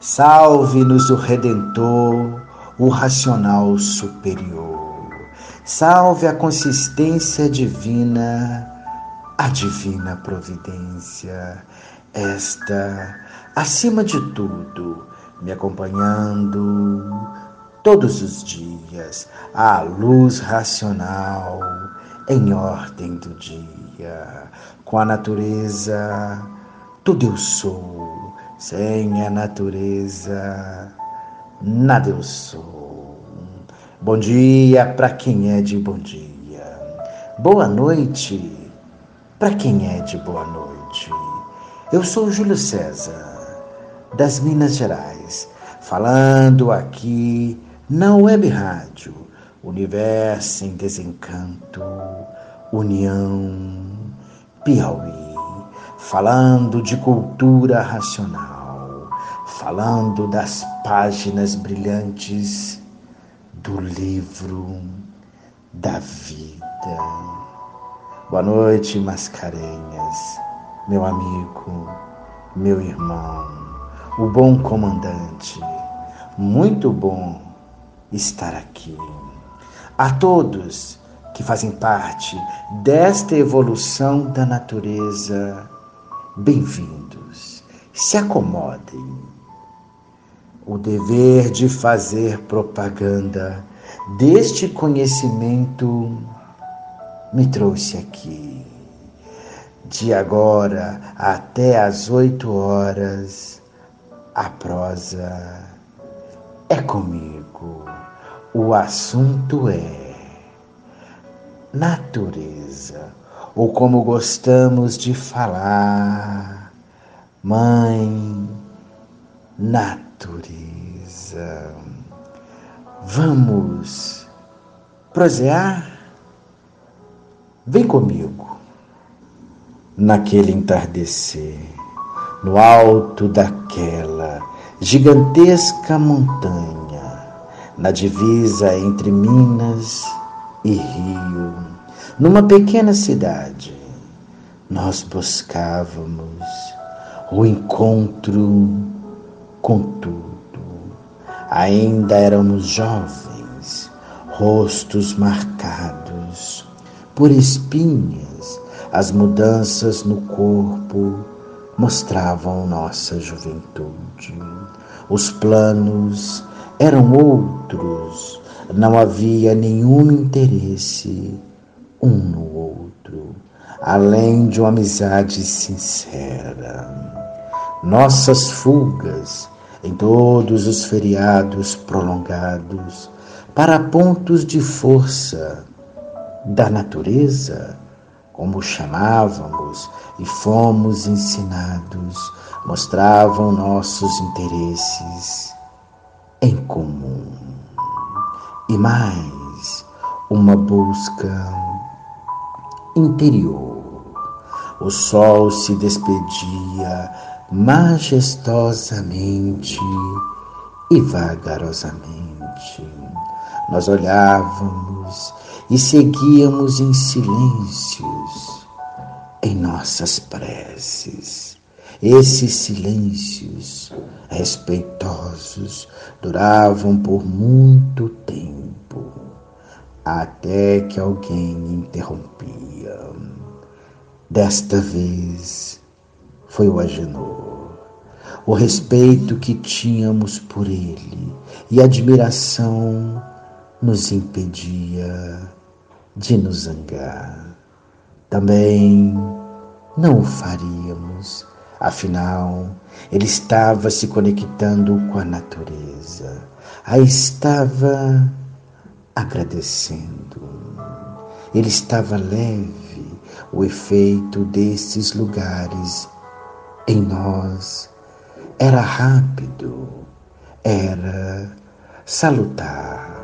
salve-nos o Redentor, o racional superior. Salve a consistência divina a divina providência, esta, acima de tudo, me acompanhando todos os dias, a luz racional em ordem do dia, com a natureza, tudo eu sou, sem a natureza, nada eu sou. Bom dia para quem é de bom dia. Boa noite para quem é de boa noite. Eu sou Júlio César, das Minas Gerais, falando aqui na Web Rádio universo em desencanto, união, Piauí, falando de cultura racional, falando das páginas brilhantes do livro da vida. Boa noite, Mascarenhas, meu amigo, meu irmão, o bom comandante. Muito bom estar aqui. A todos que fazem parte desta evolução da natureza, bem-vindos. Se acomodem. O dever de fazer propaganda deste conhecimento me trouxe aqui. De agora até às oito horas, a prosa é comigo. O assunto é natureza, ou como gostamos de falar, mãe natureza. Vamos prosear? Vem comigo. Naquele entardecer, no alto daquela gigantesca montanha, na divisa entre Minas e Rio, numa pequena cidade, nós buscávamos o encontro com tudo. Ainda éramos jovens, rostos marcados por espinhas, as mudanças no corpo mostravam nossa juventude. Os planos eram outros, não havia nenhum interesse um no outro, além de uma amizade sincera. Nossas fugas em todos os feriados prolongados para pontos de força da natureza, como chamávamos e fomos ensinados, mostravam nossos interesses em comum. E mais, uma busca interior. O sol se despedia majestosamente e vagarosamente. Nós olhávamos e seguíamos em silêncios em nossas preces. Esses silêncios respeitosos duravam por muito tempo, até que alguém interrompia. Desta vez foi o Agenor. O respeito que tínhamos por ele e admiração nos impedia de nos zangar. Também não o faríamos, afinal, ele estava se conectando com a natureza, a estava agradecendo. Ele estava leve, o efeito desses lugares em nós era rápido, era salutar.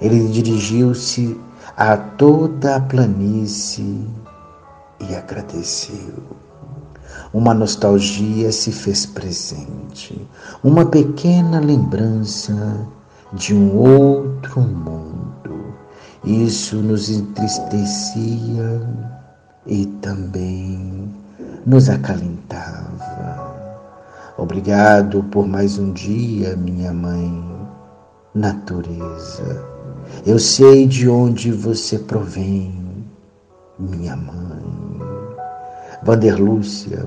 Ele dirigiu-se a toda a planície e agradeceu. Uma nostalgia se fez presente, uma pequena lembrança de um outro mundo. Isso nos entristecia e também nos acalentava. Obrigado por mais um dia, minha mãe, natureza. Eu sei de onde você provém, minha mãe. Vanderlúcia,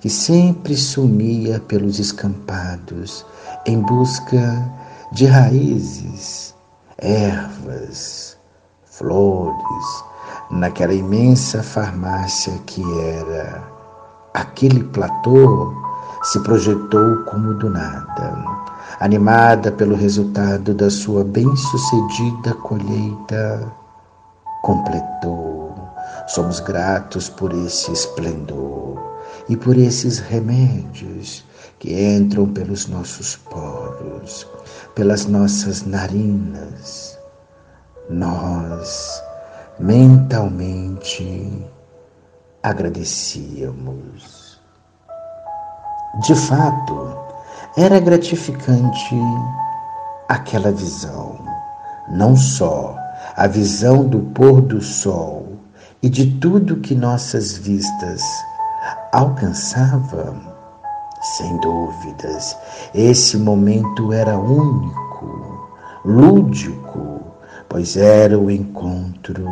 que sempre sumia pelos escampados em busca de raízes, ervas, flores, naquela imensa farmácia que era aquele platô se projetou como do nada, animada pelo resultado da sua bem-sucedida colheita, completou. Somos gratos por esse esplendor e por esses remédios que entram pelos nossos poros, pelas nossas narinas, nós mentalmente agradecíamos. De fato, era gratificante aquela visão, não só a visão do pôr do sol e de tudo que nossas vistas alcançavam, sem dúvidas, esse momento era único, lúdico, pois era o encontro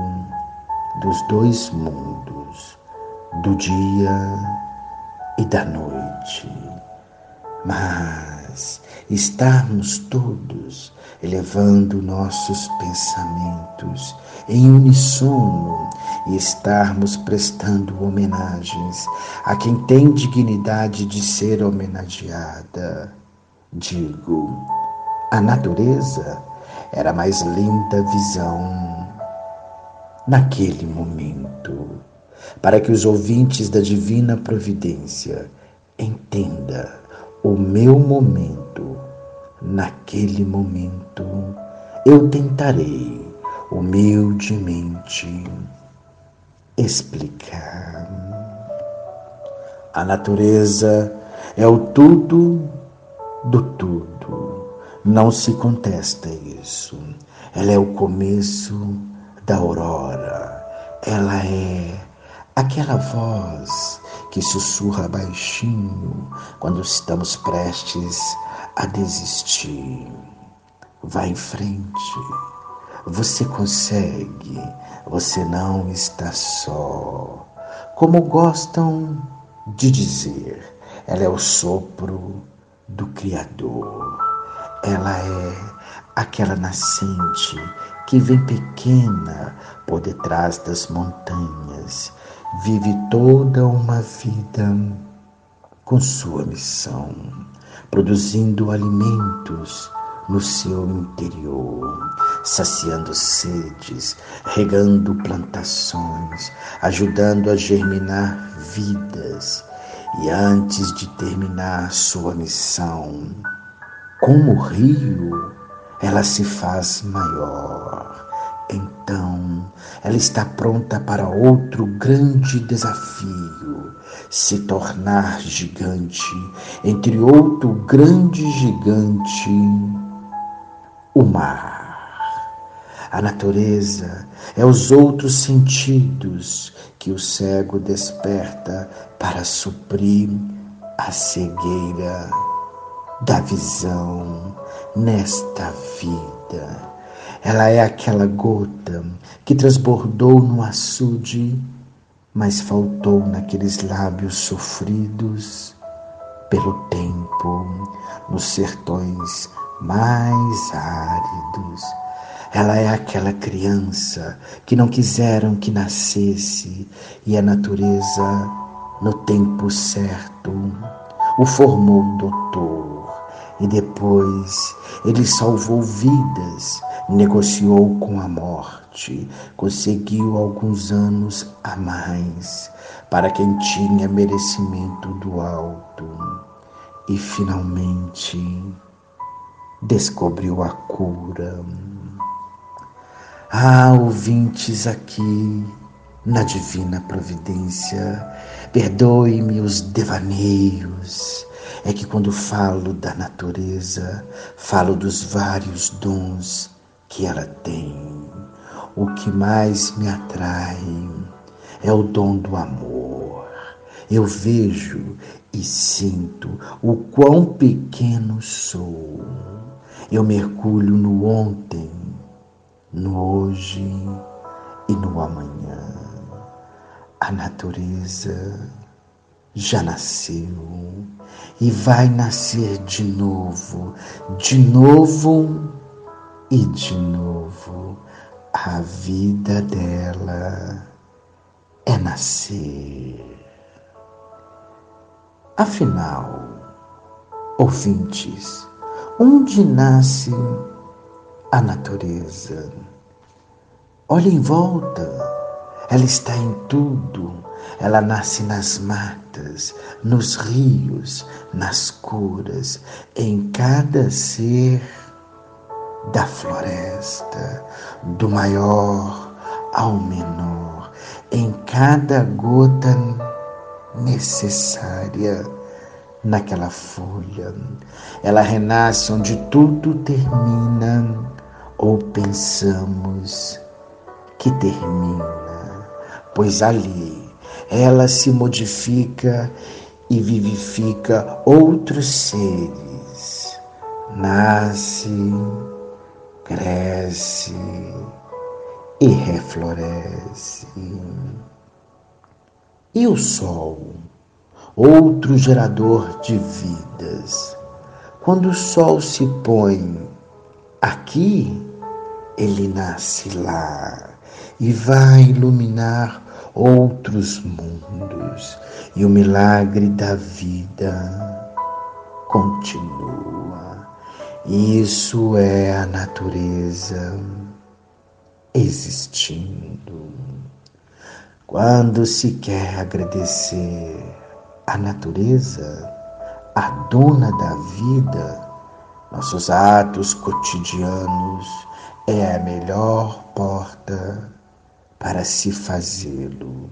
dos dois mundos, do dia e da noite. Mas estarmos todos elevando nossos pensamentos em unissono e estarmos prestando homenagens a quem tem dignidade de ser homenageada. Digo, a natureza era a mais linda visão naquele momento, para que os ouvintes da divina providência entendam o meu momento naquele momento eu tentarei humildemente explicar. A natureza é o tudo do tudo. Não se contesta isso. Ela é o começo da aurora. Ela é aquela voz que sussurra baixinho quando estamos prestes a desistir. Vá em frente. Você consegue. Você não está só. Como gostam de dizer, ela é o sopro do Criador. Ela é aquela nascente que vem pequena por detrás das montanhas, vive toda uma vida com sua missão produzindo alimentos no seu interior, saciando sedes, regando plantações, ajudando a germinar vidas. E antes de terminar sua missão, como o rio, ela se faz maior. Então, ela está pronta para outro grande desafio se tornar gigante, entre outro grande gigante, o mar. A natureza é os outros sentidos que o cego desperta para suprir a cegueira da visão nesta vida. Ela é aquela gota que transbordou no açude mas faltou naqueles lábios sofridos pelo tempo, nos sertões mais áridos. Ela é aquela criança que não quiseram que nascesse e a natureza, no tempo certo, o formou doutor e depois ele salvou vidas, negociou com a morte conseguiu alguns anos a mais para quem tinha merecimento do alto e finalmente descobriu a cura. Ah, ouvintes aqui na divina providência, perdoe-me os devaneios. É que quando falo da natureza, falo dos vários dons que ela tem. O que mais me atrai é o dom do amor. Eu vejo e sinto o quão pequeno sou. Eu mergulho no ontem, no hoje e no amanhã. A natureza já nasceu e vai nascer de novo, de novo e de novo a vida dela é nascer. Afinal, ouvintes, onde nasce a natureza? Olhe em volta, ela está em tudo. Ela nasce nas matas, nos rios, nas curas, em cada ser da floresta, do maior ao menor, em cada gota necessária naquela folha. Ela renasce onde tudo termina, ou pensamos que termina, pois ali ela se modifica e vivifica outros seres. Nasce, cresce e refloresce. E o sol? Outro gerador de vidas. Quando o sol se põe aqui, ele nasce lá e vai iluminar outros mundos, e o milagre da vida continua. Isso é a natureza existindo. Quando se quer agradecer a natureza, a dona da vida, nossos atos cotidianos é a melhor porta para se fazê-lo.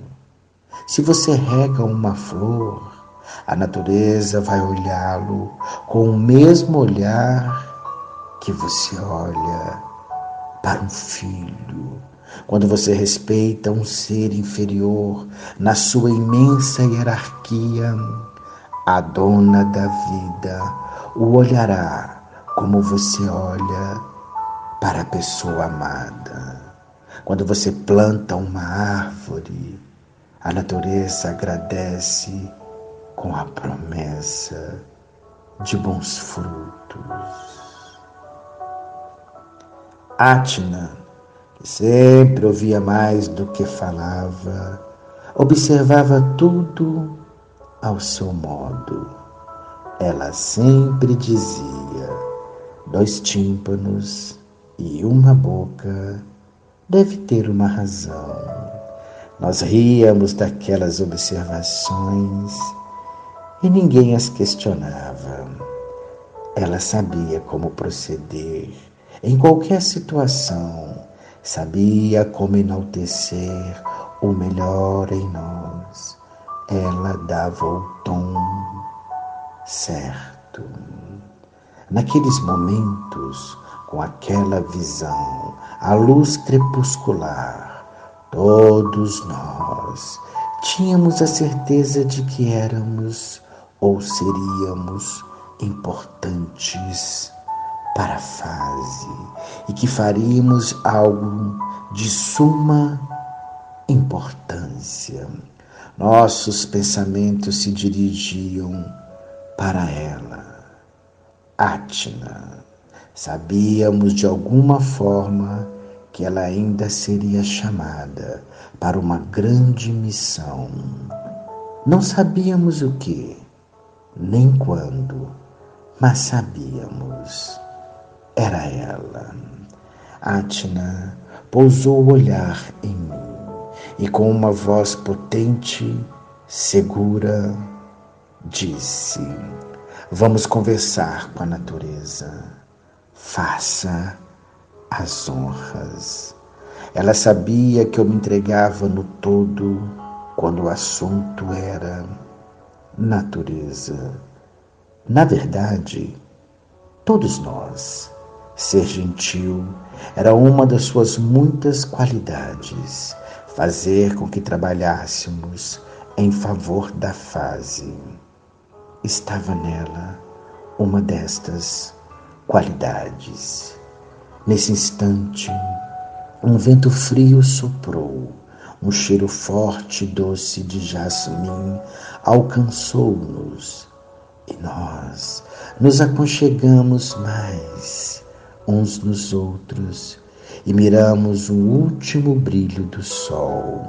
Se você rega uma flor, a natureza vai olhá-lo com o mesmo olhar que você olha para um filho quando você respeita um ser inferior na sua imensa hierarquia, a dona da vida o olhará como você olha para a pessoa amada. Quando você planta uma árvore, a natureza agradece com a promessa de bons frutos. Atna Sempre ouvia mais do que falava, observava tudo ao seu modo. Ela sempre dizia: dois tímpanos e uma boca deve ter uma razão. Nós ríamos daquelas observações e ninguém as questionava. Ela sabia como proceder em qualquer situação sabia como enaltecer o melhor em nós. Ela dava o tom certo. Naqueles momentos, com aquela visão, a luz crepuscular, todos nós tínhamos a certeza de que éramos ou seríamos importantes para fase e que faríamos algo de suma importância. Nossos pensamentos se dirigiam para ela. Atna. Sabíamos de alguma forma que ela ainda seria chamada para uma grande missão. Não sabíamos o que, nem quando, mas sabíamos era ela. Atna pousou o olhar em mim e com uma voz potente, segura, disse: Vamos conversar com a natureza. Faça as honras. Ela sabia que eu me entregava no todo quando o assunto era natureza. Na verdade, todos nós Ser gentil era uma das suas muitas qualidades, fazer com que trabalhássemos em favor da fase. Estava nela uma destas qualidades. Nesse instante, um vento frio soprou, um cheiro forte e doce de jasmim alcançou-nos e nós nos aconchegamos mais uns nos outros e miramos o último brilho do sol.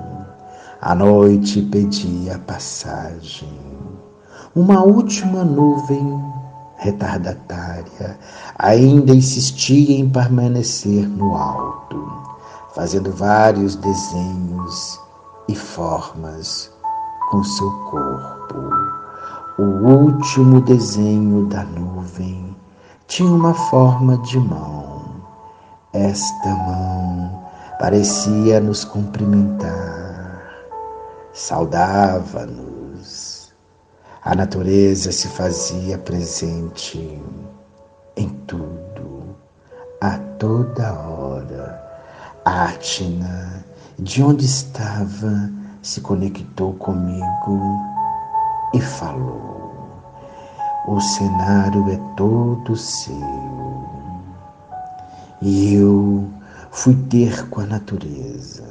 A noite pedia passagem. Uma última nuvem retardatária ainda insistia em permanecer no alto, fazendo vários desenhos e formas com seu corpo. O último desenho da nuvem tinha uma forma de mão. Esta mão parecia nos cumprimentar, saudava-nos. A natureza se fazia presente em tudo, a toda hora. Atna, de onde estava, se conectou comigo e falou: O cenário é todo seu. E eu fui ter com a natureza.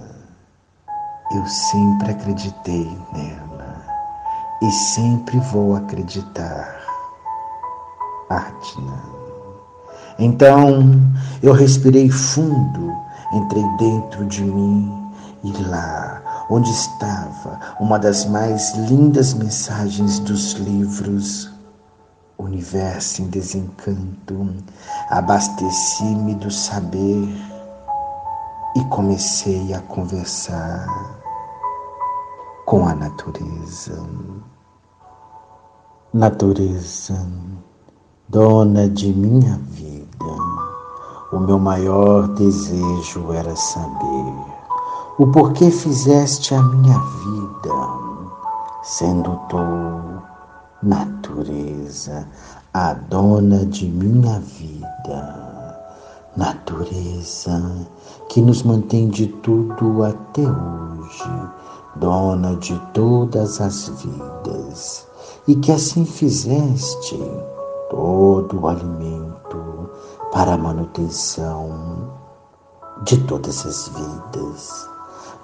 Eu sempre acreditei nela e sempre vou acreditar. Atna. Então eu respirei fundo, entrei dentro de mim e lá, onde estava uma das mais lindas mensagens dos livros, Universo em Desencanto, abasteci-me do saber e comecei a conversar com a natureza. Natureza, dona de minha vida, o meu maior desejo era saber o porquê fizeste a minha vida, sendo tu, natureza, a dona de minha vida. Natureza que nos mantém de tudo até hoje, dona de todas as vidas, e que assim fizeste todo o alimento para a manutenção de todas as vidas,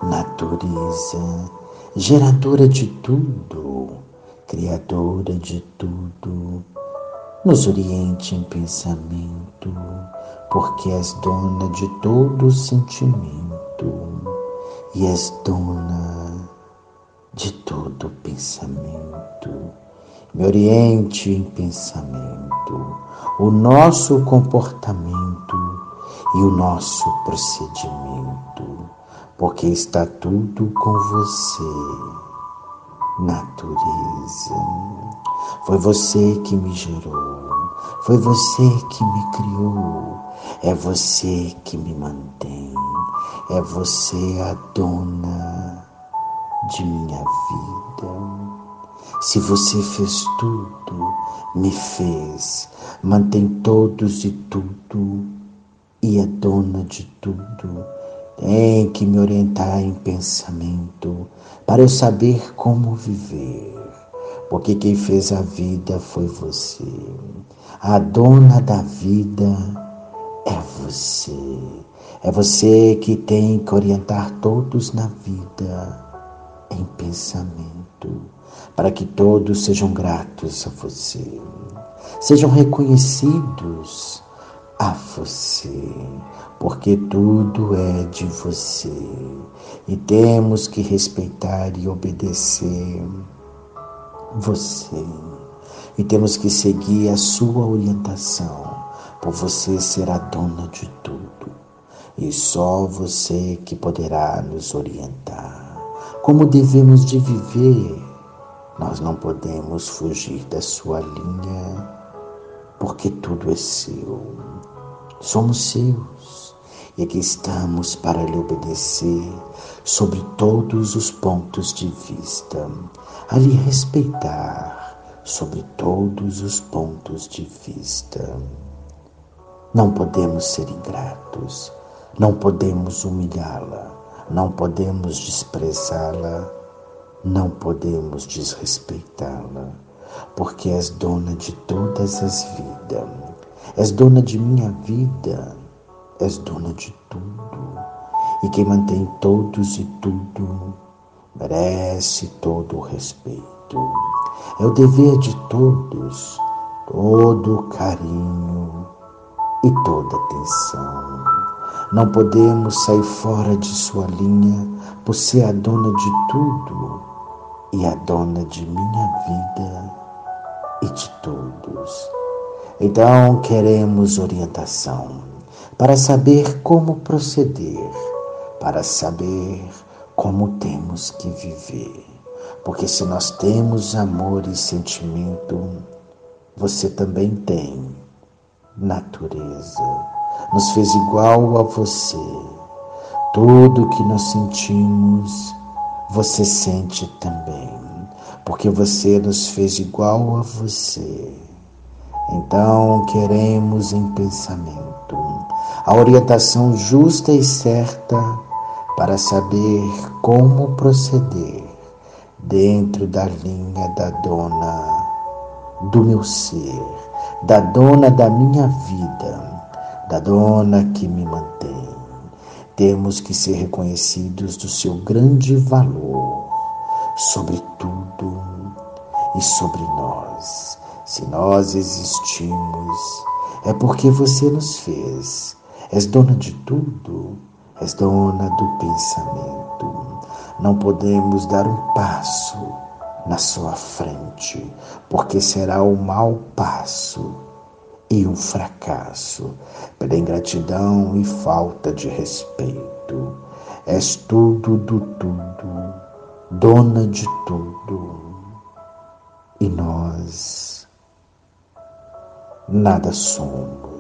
natureza, geradora de tudo, criadora de tudo, nos oriente em pensamento porque és dona de todo sentimento e és dona de todo pensamento. Me oriente em pensamento, o nosso comportamento e o nosso procedimento, porque está tudo com você, natureza. Foi você que me gerou, foi você que me criou. É você que me mantém, é você a dona de minha vida. Se você fez tudo, me fez, mantém todos e tudo. E é dona de tudo, tem que me orientar em pensamento para eu saber como viver. Porque quem fez a vida foi você, a dona da vida é você. É você que tem que orientar todos na vida em pensamento, para que todos sejam gratos a você, sejam reconhecidos a você, porque tudo é de você e temos que respeitar e obedecer você e temos que seguir a sua orientação por você ser a dona de tudo e só você que poderá nos orientar. Como devemos de viver? Nós não podemos fugir da sua linha, porque tudo é seu. Somos seus e aqui estamos para lhe obedecer sobre todos os pontos de vista, a lhe respeitar sobre todos os pontos de vista. Não podemos ser ingratos, não podemos humilhá-la, não podemos desprezá-la, não podemos desrespeitá-la, porque és dona de todas as vidas, és dona de minha vida, és dona de tudo, e quem mantém todos e tudo merece todo o respeito. É o dever de todos, todo o carinho e toda atenção. Não podemos sair fora de sua linha por ser a dona de tudo e a dona de minha vida e de todos. Então queremos orientação para saber como proceder, para saber como temos que viver. Porque se nós temos amor e sentimento, você também tem natureza. nos fez igual a você. Tudo que nós sentimos, você sente também, porque você nos fez igual a você. Então queremos em pensamento a orientação justa e certa para saber como proceder dentro da linha da dona do meu ser, da dona da minha vida, da dona que me mantém. Temos que ser reconhecidos do seu grande valor sobre tudo e sobre nós. Se nós existimos, é porque você nos fez. És dona de tudo, és dona do pensamento. Não podemos dar um passo na sua frente, porque será um mau passo e um fracasso pela ingratidão e falta de respeito. És tudo do tudo, dona de tudo, e nós nada somos.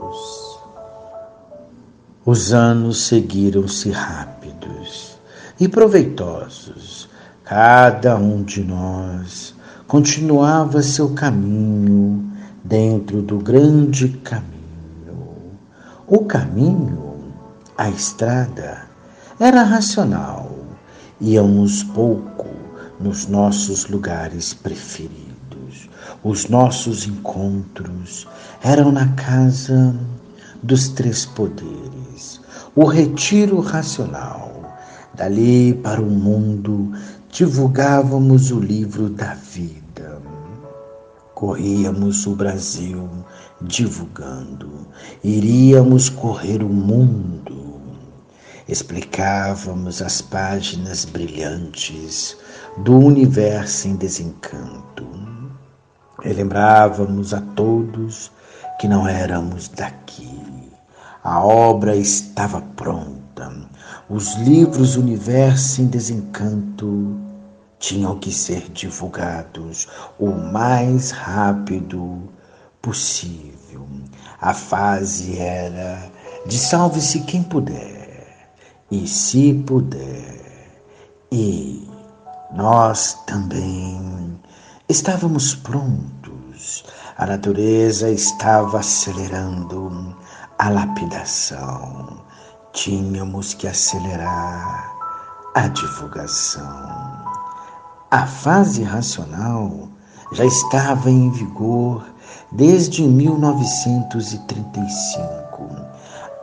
Os anos seguiram-se rápidos e proveitosos Cada um de nós continuava seu caminho dentro do grande caminho. O caminho, a estrada, era racional. Íamos pouco nos nossos lugares preferidos. Os nossos encontros eram na casa dos três poderes, o retiro racional. Dali para o mundo divulgávamos o livro da vida. Corríamos o Brasil divulgando, iríamos correr o mundo. Explicávamos as páginas brilhantes do universo em desencanto. Relembrávamos a todos que não éramos daqui. A obra estava pronta. Os livros Universo em Desencanto tinham que ser divulgados o mais rápido possível. A fase era de salve-se quem puder, e se puder, e nós também estávamos prontos. A natureza estava acelerando a lapidação. Tínhamos que acelerar a divulgação. A fase racional já estava em vigor desde 1935.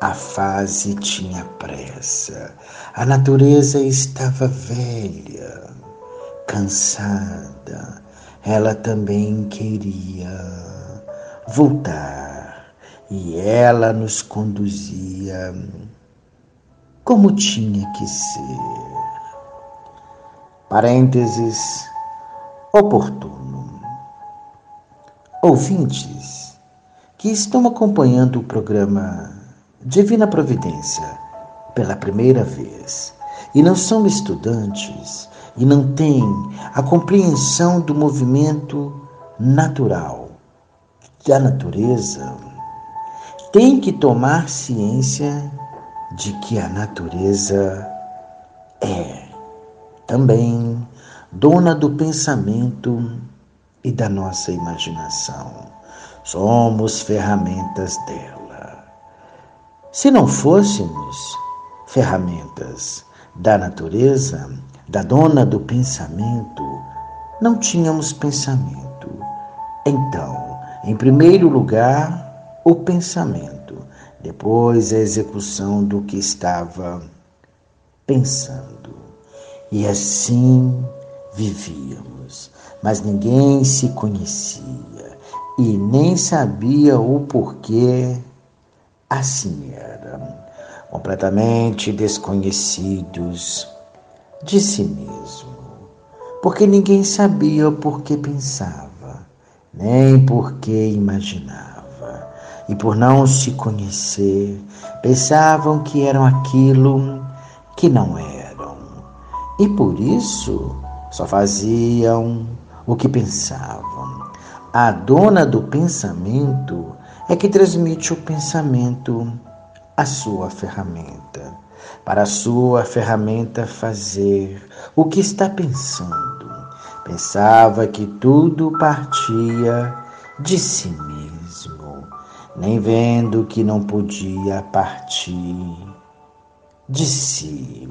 A fase tinha pressa. A natureza estava velha, cansada. Ela também queria voltar e ela nos conduzia como tinha que ser parênteses, oportuno. Ouvintes que estão acompanhando o programa Divina Providência pela primeira vez e não são estudantes e não têm a compreensão do movimento natural da natureza, têm que tomar ciência de que a natureza é também dona do pensamento e da nossa imaginação. Somos ferramentas dela. Se não fôssemos ferramentas da natureza, da dona do pensamento, não tínhamos pensamento. Então, em primeiro lugar, o pensamento, depois a execução do que estava pensando. E assim vivíamos, mas ninguém se conhecia e nem sabia o porquê assim era, completamente desconhecidos de si mesmo, porque ninguém sabia o porquê pensava, nem porquê imaginava, e por não se conhecer, pensavam que eram aquilo que não era e por isso só faziam o que pensavam. A dona do pensamento é que transmite o pensamento a sua ferramenta, para a sua ferramenta fazer o que está pensando. Pensava que tudo partia de si mesmo, nem vendo que não podia partir de si,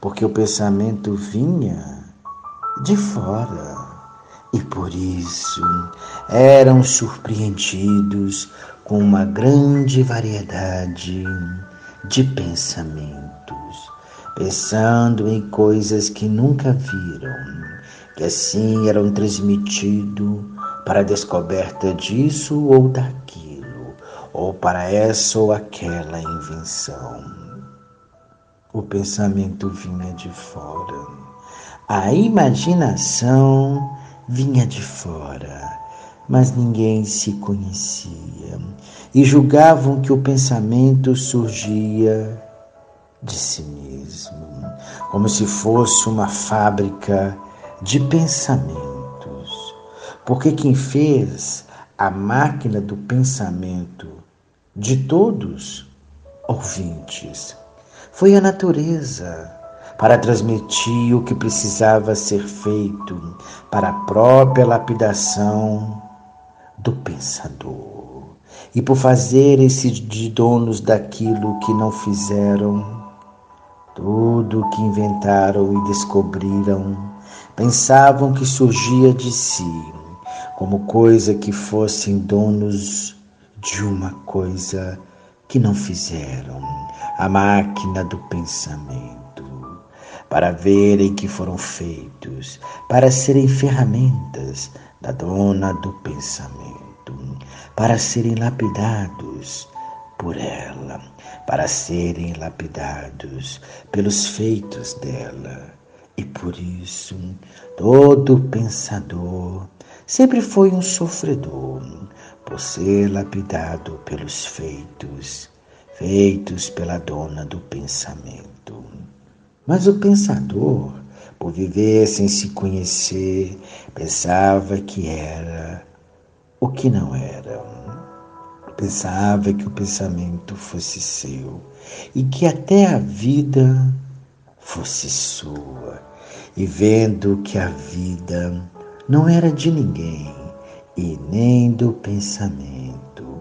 porque o pensamento vinha de fora. E por isso eram surpreendidos com uma grande variedade de pensamentos, pensando em coisas que nunca viram, que assim eram transmitidos para a descoberta disso ou daquilo, ou para essa ou aquela invenção. O pensamento vinha de fora, a imaginação vinha de fora, mas ninguém se conhecia e julgavam que o pensamento surgia de si mesmo, como se fosse uma fábrica de pensamentos. Porque quem fez a máquina do pensamento de todos ouvintes foi a natureza para transmitir o que precisava ser feito para a própria lapidação do pensador. E por fazer-se de donos daquilo que não fizeram, tudo o que inventaram e descobriram, pensavam que surgia de si, como coisa que fossem donos de uma coisa que não fizeram, a máquina do pensamento. Para verem que foram feitos, para serem ferramentas da dona do pensamento, para serem lapidados por ela, para serem lapidados pelos feitos dela. E por isso, todo pensador sempre foi um sofredor, por ser lapidado pelos feitos, feitos pela dona do pensamento. Mas o pensador, por viver sem se conhecer, pensava que era o que não era. Pensava que o pensamento fosse seu e que até a vida fosse sua. E vendo que a vida não era de ninguém e nem do pensamento,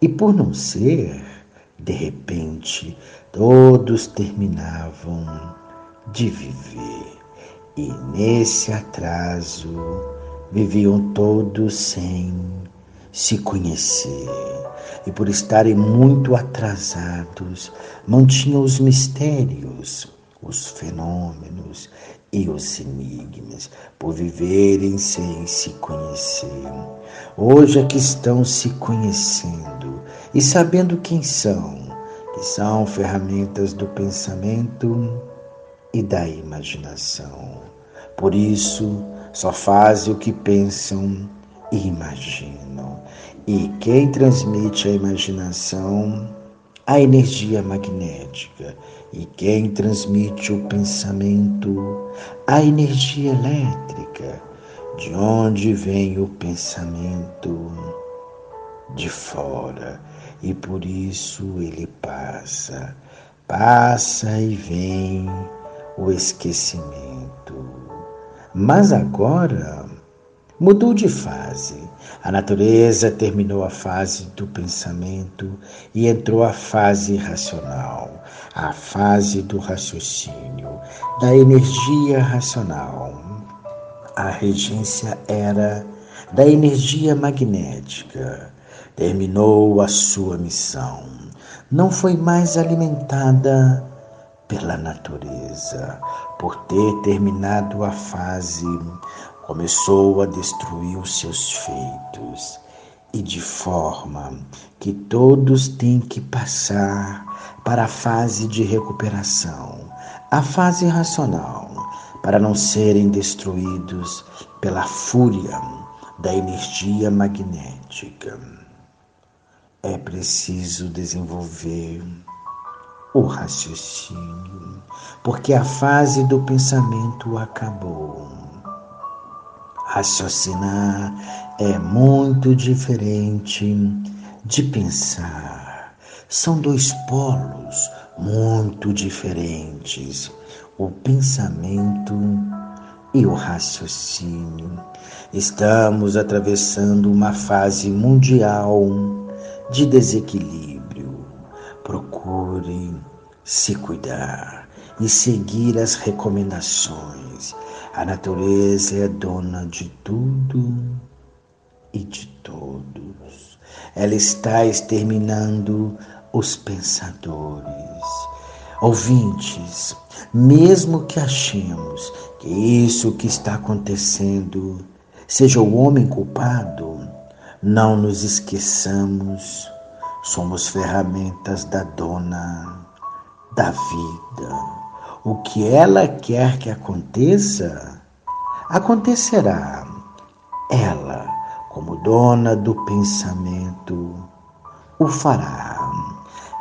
e por não ser, de repente, todos terminavam de viver. E nesse atraso viviam todos sem se conhecer. E por estarem muito atrasados, mantinham os mistérios, os fenômenos e os enigmas, por viverem sem se conhecer. Hoje é que estão se conhecendo e sabendo quem são, que são ferramentas do pensamento e da imaginação. Por isso, só fazem o que pensam e imaginam. E quem transmite a imaginação, a energia magnética. E quem transmite o pensamento, a energia elétrica. De onde vem o pensamento? De fora. E por isso ele passa, passa e vem o esquecimento. Mas agora mudou de fase. A natureza terminou a fase do pensamento e entrou a fase racional, a fase do raciocínio, da energia racional. A regência era da energia magnética. Terminou a sua missão. Não foi mais alimentada pela natureza, por ter terminado a fase, começou a destruir os seus feitos, e de forma que todos têm que passar para a fase de recuperação, a fase racional, para não serem destruídos pela fúria da energia magnética. É preciso desenvolver o raciocínio, porque a fase do pensamento acabou. Raciocinar é muito diferente de pensar. são dois polos muito diferentes: o pensamento e o raciocínio. Estamos atravessando uma fase mundial de desequilíbrio. Procure se cuidar e seguir as recomendações. A natureza é dona de tudo e de todos. Ela está exterminando os pensadores. Ouvintes, mesmo que achemos que isso que está acontecendo seja o homem culpado, não nos esqueçamos, somos ferramentas da dona da vida. O que ela quer que aconteça, acontecerá. Ela, como dona do pensamento, o fará.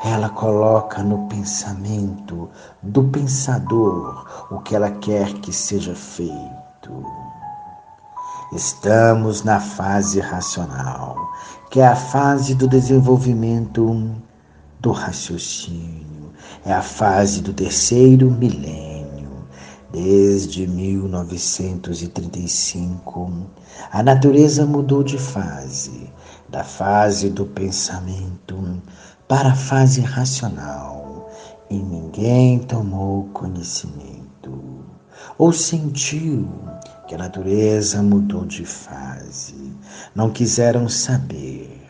Ela coloca no pensamento do pensador o que ela quer que seja feito. Estamos na fase racional, que é a fase do desenvolvimento do raciocínio, é a fase do terceiro milênio. Desde 1935, a natureza mudou de fase, da fase do pensamento para a fase racional e ninguém tomou conhecimento ou sentiu que a natureza mudou de fase. Não quiseram saber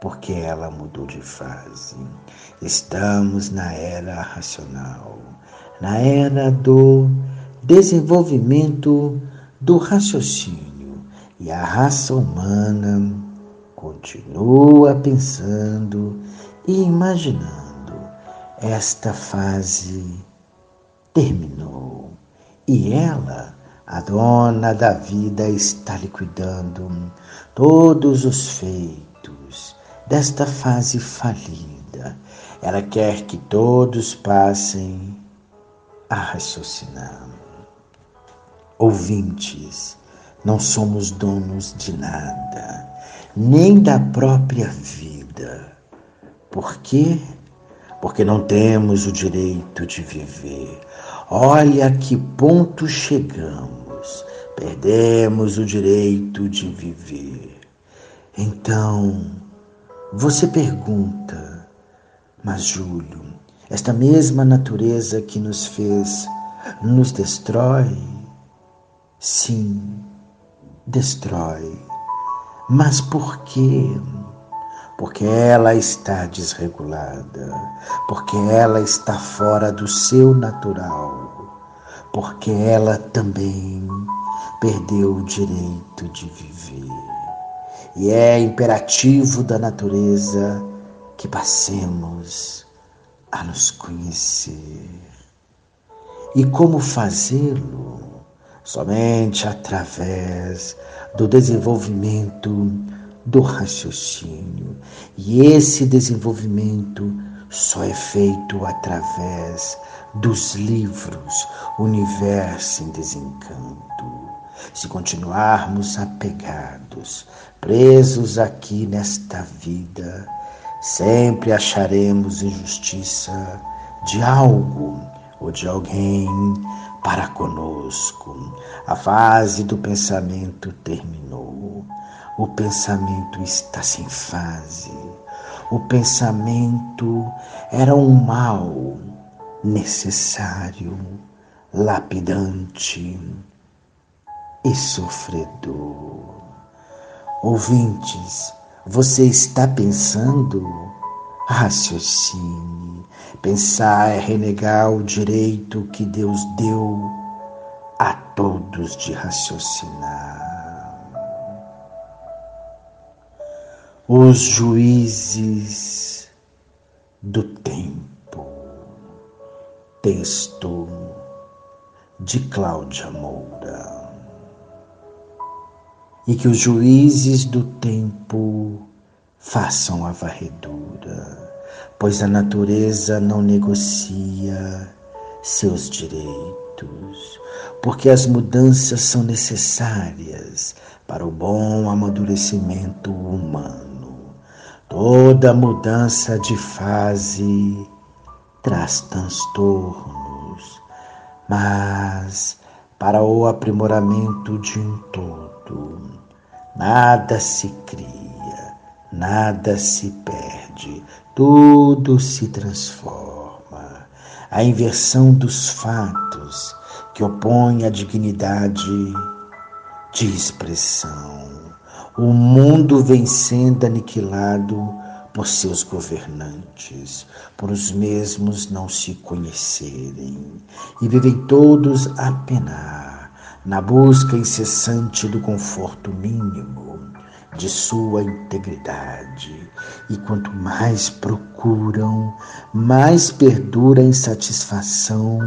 porque ela mudou de fase. Estamos na era racional, na era do desenvolvimento do raciocínio e a raça humana continua pensando e imaginando. Esta fase terminou e ela, a dona da vida, está liquidando todos os feitos desta fase falida. Ela quer que todos passem a raciocinar. Ouvintes, não somos donos de nada, nem da própria vida. Por quê? Porque não temos o direito de viver. Olha a que ponto chegamos. Perdemos o direito de viver. Então, você pergunta, mas Júlio, esta mesma natureza que nos fez nos destrói? Sim, destrói. Mas por quê? porque ela está desregulada, porque ela está fora do seu natural, porque ela também perdeu o direito de viver. E é imperativo da natureza que passemos a nos conhecer. E como fazê-lo? Somente através do desenvolvimento do raciocínio. E esse desenvolvimento só é feito através dos livros Universo em Desencanto. Se continuarmos apegados, presos aqui nesta vida, sempre acharemos injustiça de algo ou de alguém para conosco. A fase do pensamento terminou. O pensamento está sem fase. O pensamento era um mal necessário, lapidante e sofredor. Ouvintes, você está pensando? Raciocine. Pensar é renegar o direito que Deus deu a todos de raciocinar. os juízes do tempo. Texto de Cláudia Moura. E que os juízes do tempo façam a varredura, pois a natureza não negocia seus direitos, porque as mudanças são necessárias para o bom amadurecimento humano. Toda mudança de fase traz transtornos, mas para o aprimoramento de um todo, nada se cria, nada se perde, tudo se transforma. A inversão dos fatos que opõe a dignidade de expressão. O mundo vem sendo aniquilado por seus governantes, por os mesmos não se conhecerem, e vivem todos a penar, na busca incessante do conforto mínimo de sua integridade. E quanto mais procuram, mais perdura a insatisfação,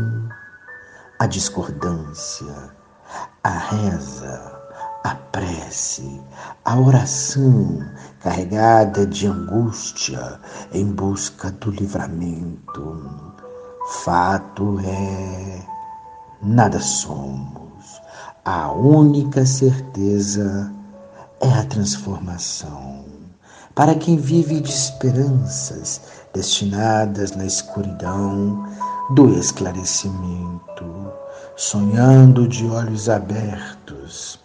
a discordância, a reza, a prece, a oração carregada de angústia em busca do livramento. Fato é, nada somos. A única certeza é a transformação. Para quem vive de esperanças destinadas na escuridão do esclarecimento, sonhando de olhos abertos,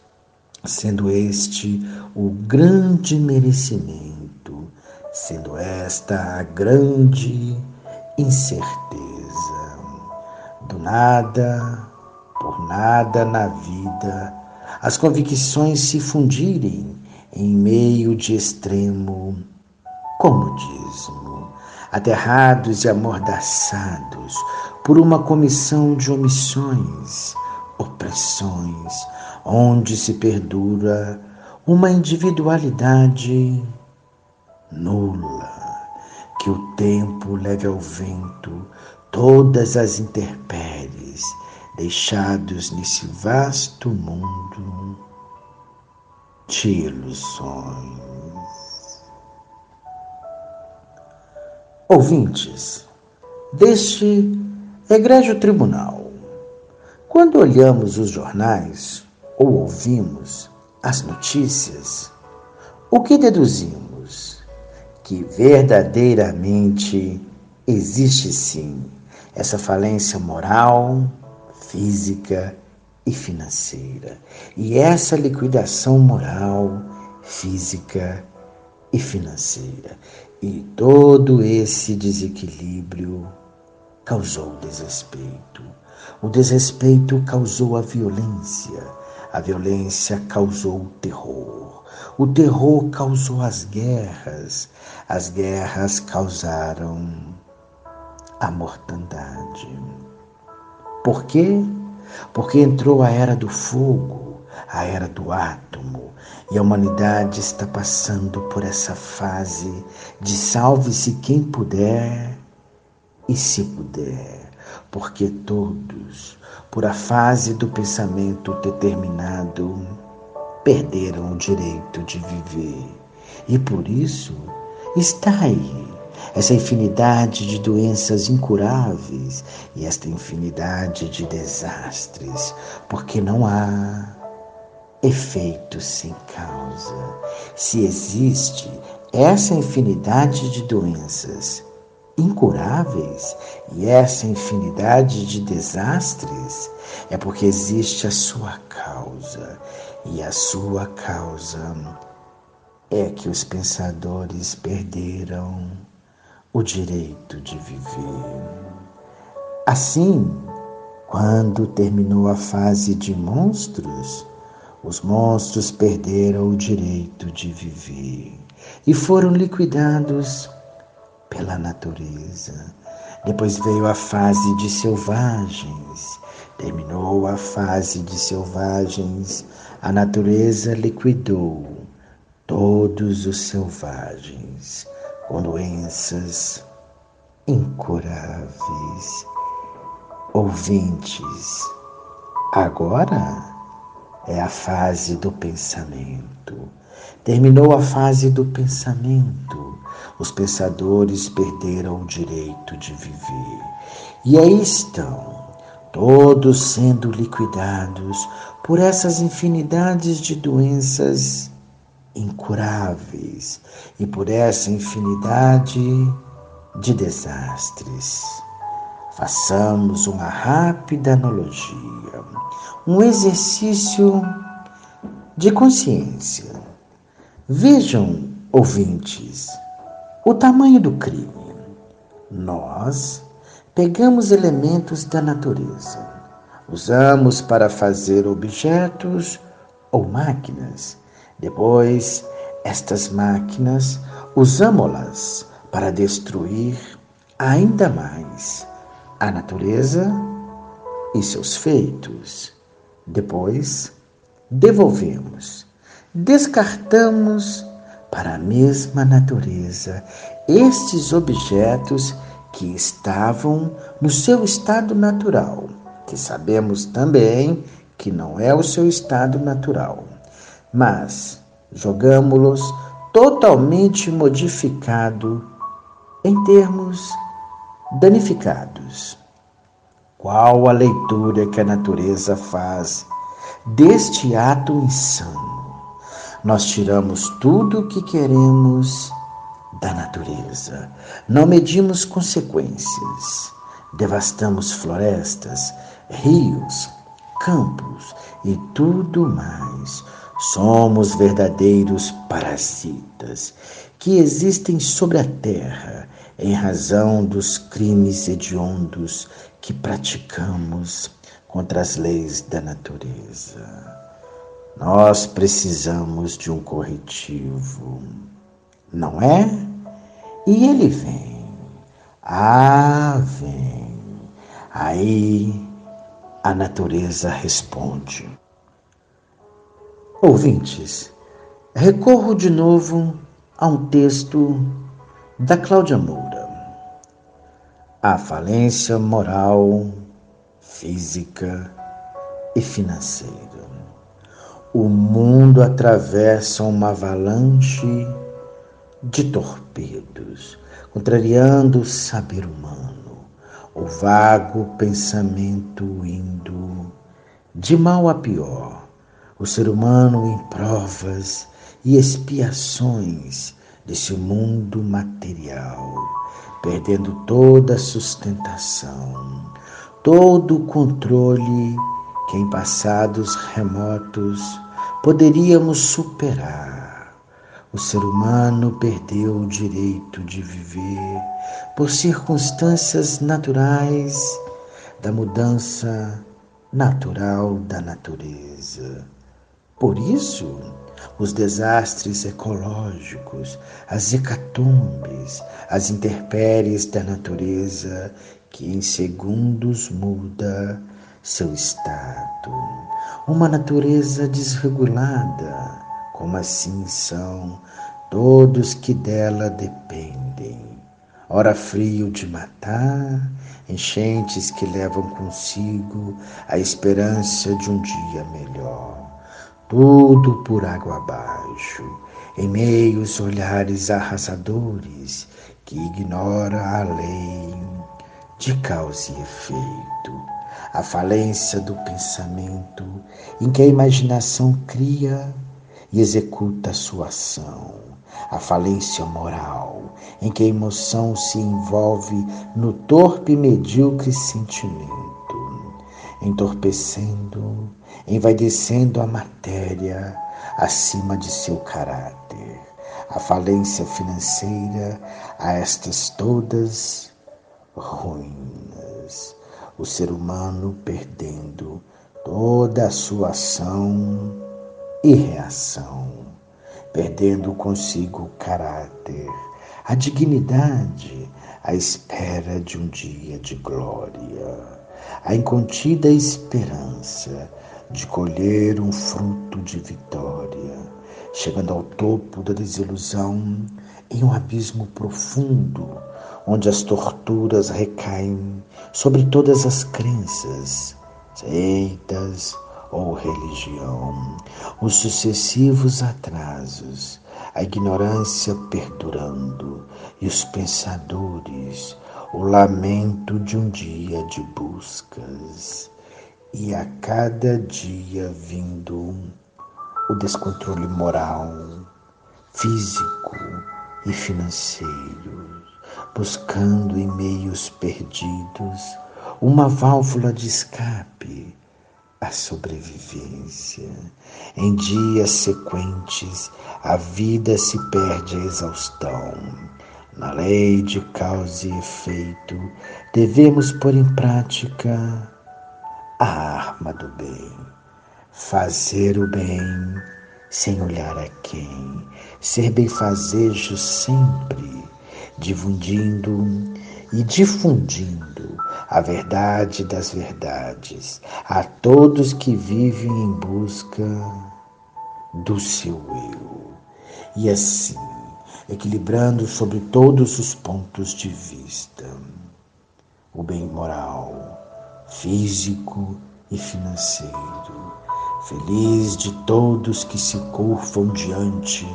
sendo este o grande merecimento, sendo esta a grande incerteza. Do nada, por nada na vida, as convicções se fundirem em meio de extremo comodismo, aterrados e amordaçados por uma comissão de omissões, opressões, onde se perdura uma individualidade nula, que o tempo leve ao vento todas as intempéries deixados nesse vasto mundo de ilusões. Ouvintes deste egrégio tribunal, quando olhamos os jornais ou ouvimos as notícias, o que deduzimos? Que verdadeiramente existe sim essa falência moral, física e financeira. E essa liquidação moral, física e financeira. E todo esse desequilíbrio causou desrespeito. O desrespeito causou a violência. A violência causou o terror. O terror causou as guerras. As guerras causaram a mortandade. Por quê? Porque entrou a era do fogo, a era do átomo, e a humanidade está passando por essa fase de salve-se quem puder e se puder, porque todos, por a fase do pensamento determinado, perderam o direito de viver. E por isso está aí essa infinidade de doenças incuráveis e esta infinidade de desastres, porque não há efeito sem causa. Se existe essa infinidade de doenças incuráveis e essa infinidade de desastres, é porque existe a sua causa, e a sua causa é que os pensadores perderam o direito de viver. Assim, quando terminou a fase de monstros, os monstros perderam o direito de viver e foram liquidados pela natureza. Depois veio a fase de selvagens. Terminou a fase de selvagens, a natureza liquidou todos os selvagens com doenças incuráveis. Ouvintes, agora é a fase do pensamento. Terminou a fase do pensamento. Os pensadores perderam o direito de viver. E aí estão, todos sendo liquidados por essas infinidades de doenças incuráveis e por essa infinidade de desastres. Façamos uma rápida analogia, um exercício de consciência. Vejam, ouvintes, o tamanho do crime. Nós pegamos elementos da natureza, usamos para fazer objetos ou máquinas. Depois, estas máquinas usamos-las para destruir ainda mais a natureza e seus feitos. Depois, devolvemos, descartamos para a mesma natureza estes objetos que estavam no seu estado natural, que sabemos também que não é o seu estado natural, mas jogamos-los totalmente modificado em termos danificados. Qual a leitura que a natureza faz deste ato insano? Nós tiramos tudo o que queremos da natureza, não medimos consequências, devastamos florestas, rios, campos e tudo mais. Somos verdadeiros parasitas que existem sobre a terra em razão dos crimes hediondos que praticamos contra as leis da natureza. Nós precisamos de um corretivo, não é? E ele vem, ah, vem. Aí a natureza responde. Ouvintes, recorro de novo a um texto da Cláudia Moura. A falência moral, física e financeira. O mundo atravessa uma avalanche de torpedos, contrariando o saber humano, o vago pensamento indo de mal a pior, o ser humano em provas e expiações desse mundo material, perdendo toda a sustentação, todo o controle que em passados remotos poderíamos superar. O ser humano perdeu o direito de viver por circunstâncias naturais da mudança natural da natureza. Por isso, os desastres ecológicos, as hecatombes, as intempéries da natureza que em segundos muda seu estado. Uma natureza desregulada, como assim são todos que dela dependem. Ora frio de matar, enchentes que levam consigo a esperança de um dia melhor tudo por água abaixo, em meios olhares arrasadores que ignora a lei de causa e efeito, a falência do pensamento em que a imaginação cria e executa sua ação, a falência moral em que a emoção se envolve no torpe e medíocre sentimento, entorpecendo envaidecendo a matéria acima de seu caráter. A falência financeira a estas todas ruínas. O ser humano perdendo toda a sua ação e reação, perdendo consigo o caráter, a dignidade, à espera de um dia de glória, a incontida esperança de colher um fruto de vitória, chegando ao topo da desilusão em um abismo profundo, onde as torturas recaem sobre todas as crenças, seitas ou religião, os sucessivos atrasos, a ignorância perdurando e os pensadores, o lamento de um dia de buscas e a cada dia vindo o descontrole moral, físico e financeiro, buscando em meios perdidos uma válvula de escape à sobrevivência. Em dias sequentes, a vida se perde a exaustão. Na lei de causa e efeito, devemos pôr em prática a arma do bem. Fazer o bem sem olhar a quem. Ser benfazejo sempre, difundindo e difundindo a verdade das verdades a todos que vivem em busca do seu eu. E assim, equilibrando sobre todos os pontos de vista o bem moral, físico e financeiro. Feliz de todos que se curvam diante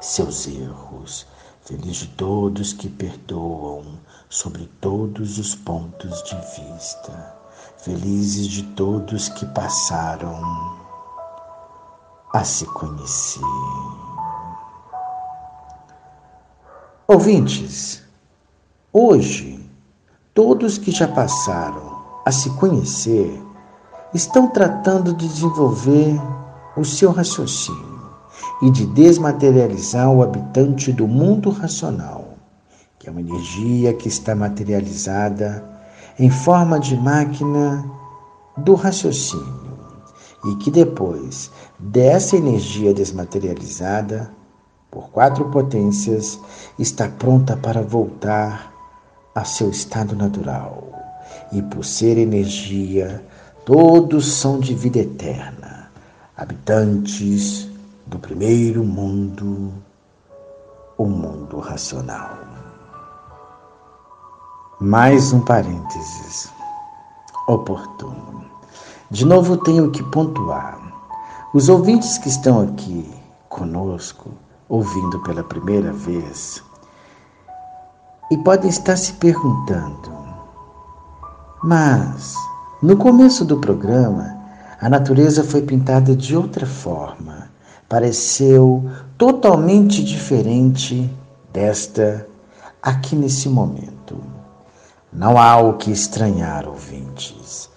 seus erros. Feliz de todos que perdoam sobre todos os pontos de vista. Felizes de todos que passaram a se conhecer. Ouvintes, hoje, todos que já passaram a se conhecer estão tratando de desenvolver o seu raciocínio e de desmaterializar o habitante do mundo racional, que é uma energia que está materializada em forma de máquina do raciocínio e que depois dessa energia desmaterializada por quatro potências está pronta para voltar a seu estado natural. E por ser energia, todos são de vida eterna, habitantes do primeiro mundo, o mundo racional. Mais um parênteses oportuno. De novo tenho que pontuar. Os ouvintes que estão aqui conosco, ouvindo pela primeira vez, e podem estar se perguntando: mas no começo do programa, a natureza foi pintada de outra forma, pareceu totalmente diferente desta aqui nesse momento. Não há o que estranhar, ouvintes.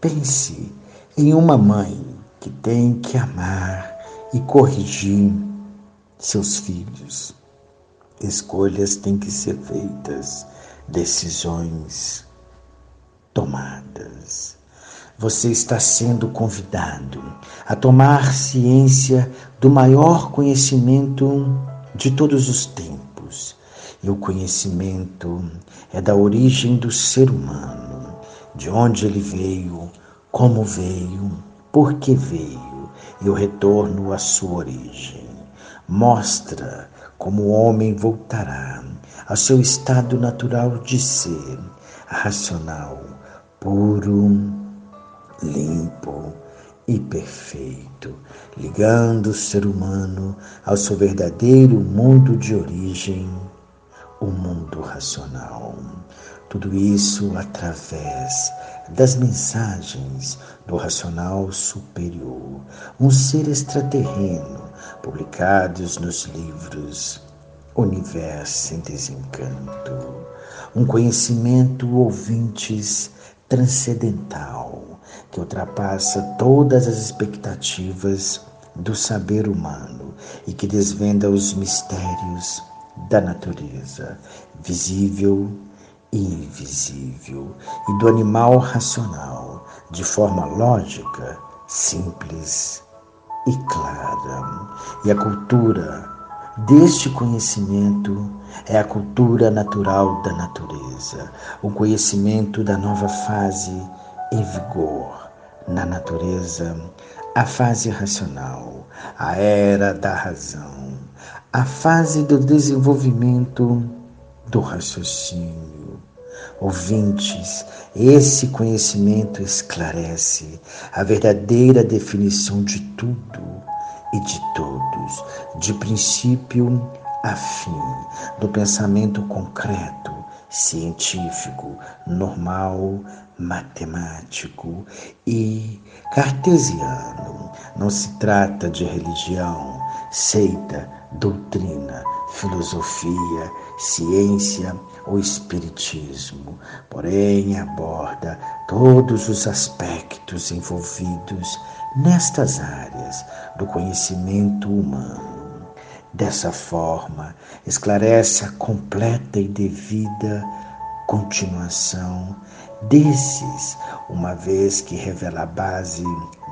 Pense em uma mãe que tem que amar e corrigir seus filhos. Escolhas têm que ser feitas, decisões tomadas. Você está sendo convidado a tomar ciência do maior conhecimento de todos os tempos. E o conhecimento é da origem do ser humano, de onde ele veio, como veio, por que veio, e o retorno à sua origem. Mostra como o homem voltará ao seu estado natural de ser, racional, puro, limpo e perfeito, ligando o ser humano ao seu verdadeiro mundo de origem, o mundo racional. Tudo isso através das mensagens do racional superior, um ser extraterreno, publicados nos livros Universo em Desencanto, um conhecimento ouvintes transcendental que ultrapassa todas as expectativas do saber humano e que desvenda os mistérios da natureza, visível e invisível, e do animal racional, de forma lógica, simples e clara. E a cultura deste conhecimento é a cultura natural da natureza, o conhecimento da nova fase em vigor na natureza, a fase racional, a era da razão, a fase do desenvolvimento do raciocínio. Ouvintes, esse conhecimento esclarece a verdadeira definição de tudo e de todos, de princípio a fim, do pensamento concreto, científico, normal, matemático e cartesiano. Não se trata de religião, seita, doutrina, filosofia, ciência ou espiritismo, porém aborda todos os aspectos envolvidos nestas áreas do conhecimento humano. Dessa forma, esclarece a completa e devida continuação desses, uma vez que revela a base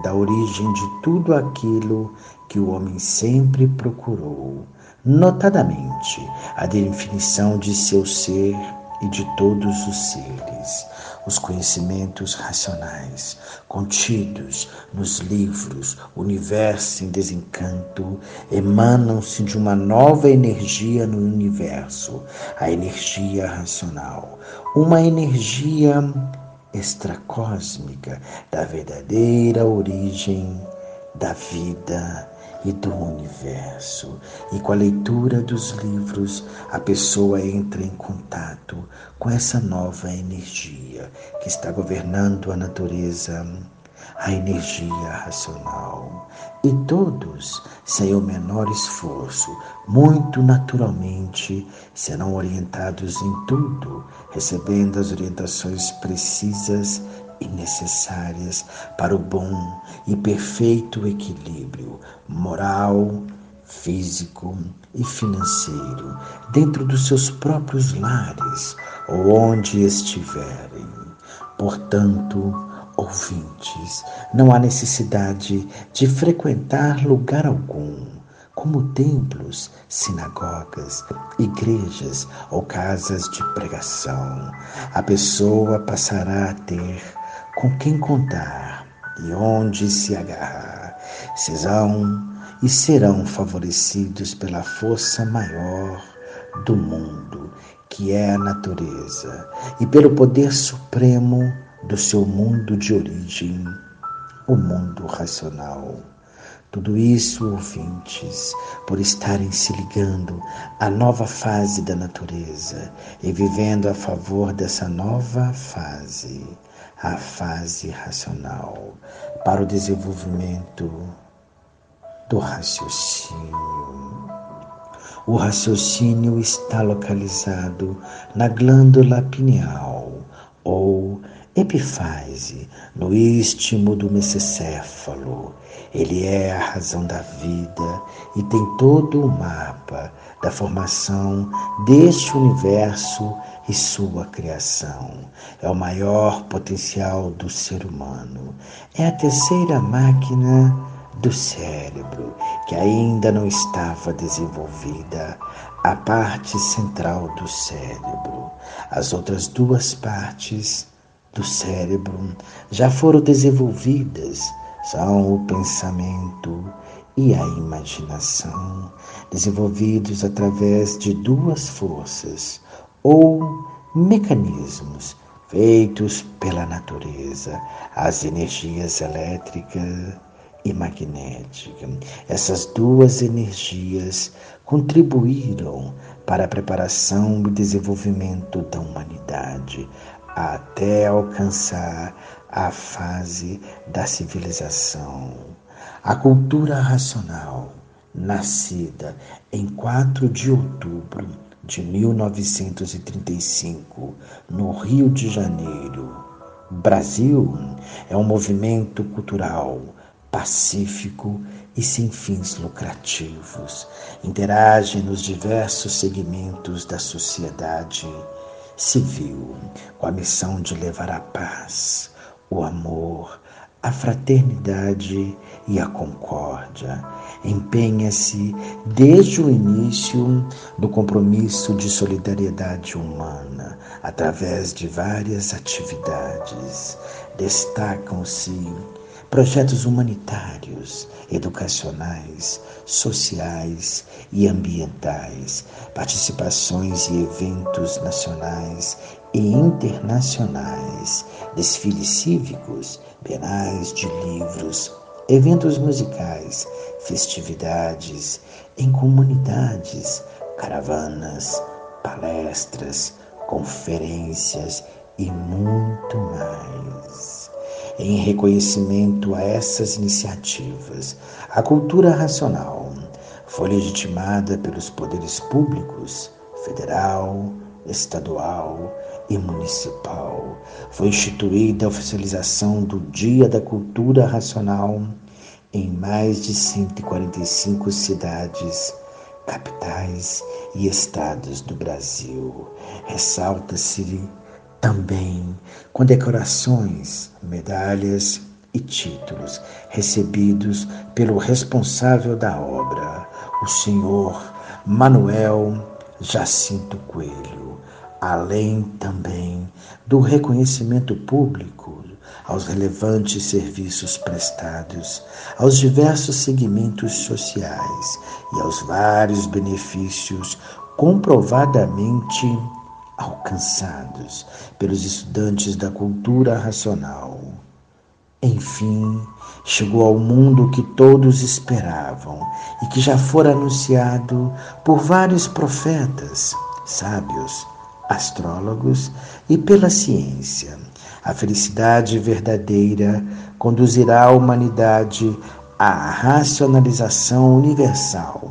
da origem de tudo aquilo que o homem sempre procurou, notadamente a definição de seu ser e de todos os seres, os conhecimentos racionais contidos nos livros Universo em Desencanto emanam-se de uma nova energia no universo, a energia racional, uma energia extracósmica da verdadeira origem da vida e do universo. E com a leitura dos livros, a pessoa entra em contato com essa nova energia que está governando a natureza, a energia racional. E todos, sem o menor esforço, muito naturalmente, serão orientados em tudo, recebendo as orientações precisas e necessárias para o bom e perfeito equilíbrio moral, físico e financeiro dentro dos seus próprios lares ou onde estiverem. Portanto, ouvintes, não há necessidade de frequentar lugar algum, como templos, sinagogas, igrejas ou casas de pregação. A pessoa passará a ter com quem contar e onde se agarrar. Serão e serão favorecidos pela força maior do mundo, que é a natureza, e pelo poder supremo do seu mundo de origem, o mundo racional. Tudo isso, ouvintes, por estarem se ligando à nova fase da natureza e vivendo a favor dessa nova fase a fase racional para o desenvolvimento do raciocínio. O raciocínio está localizado na glândula pineal ou epifase, no istmo do mesocéfalo. Ele é a razão da vida e tem todo o mapa da formação deste universo e sua criação. É o maior potencial do ser humano. É a terceira máquina do cérebro que ainda não estava desenvolvida, a parte central do cérebro. As outras duas partes do cérebro já foram desenvolvidas, são o pensamento e a imaginação, desenvolvidos através de duas forças, ou mecanismos feitos pela natureza, as energias elétrica e magnética. Essas duas energias contribuíram para a preparação e desenvolvimento da humanidade até alcançar a fase da civilização. A cultura racional, nascida em 4 de outubro de 1935, no Rio de Janeiro. Brasil é um movimento cultural pacífico e sem fins lucrativos. Interage nos diversos segmentos da sociedade civil com a missão de levar a paz, o amor, a fraternidade e a concórdia. Empenha-se desde o início do compromisso de solidariedade humana, através de várias atividades. Destacam-se projetos humanitários, educacionais, sociais e ambientais, participações e eventos nacionais e internacionais, desfiles cívicos, bienais de livros, eventos musicais, festividades em comunidades, caravanas, palestras, conferências e muito mais. Em reconhecimento a essas iniciativas, a cultura racional foi legitimada pelos poderes públicos, federal, estadual e municipal. Foi instituída a oficialização do Dia da Cultura Racional em mais de 145 cidades, capitais e estados do Brasil. Ressalta-se também com decorações, medalhas e títulos recebidos pelo responsável da obra, o senhor Manuel Jacinto Coelho, além também do reconhecimento público aos relevantes serviços prestados, aos diversos segmentos sociais e aos vários benefícios comprovadamente alcançados pelos estudantes da cultura racional. Enfim, chegou ao mundo que todos esperavam e que já fora anunciado por vários profetas, sábios, astrólogos e pela ciência. A felicidade verdadeira conduzirá a humanidade à racionalização universal,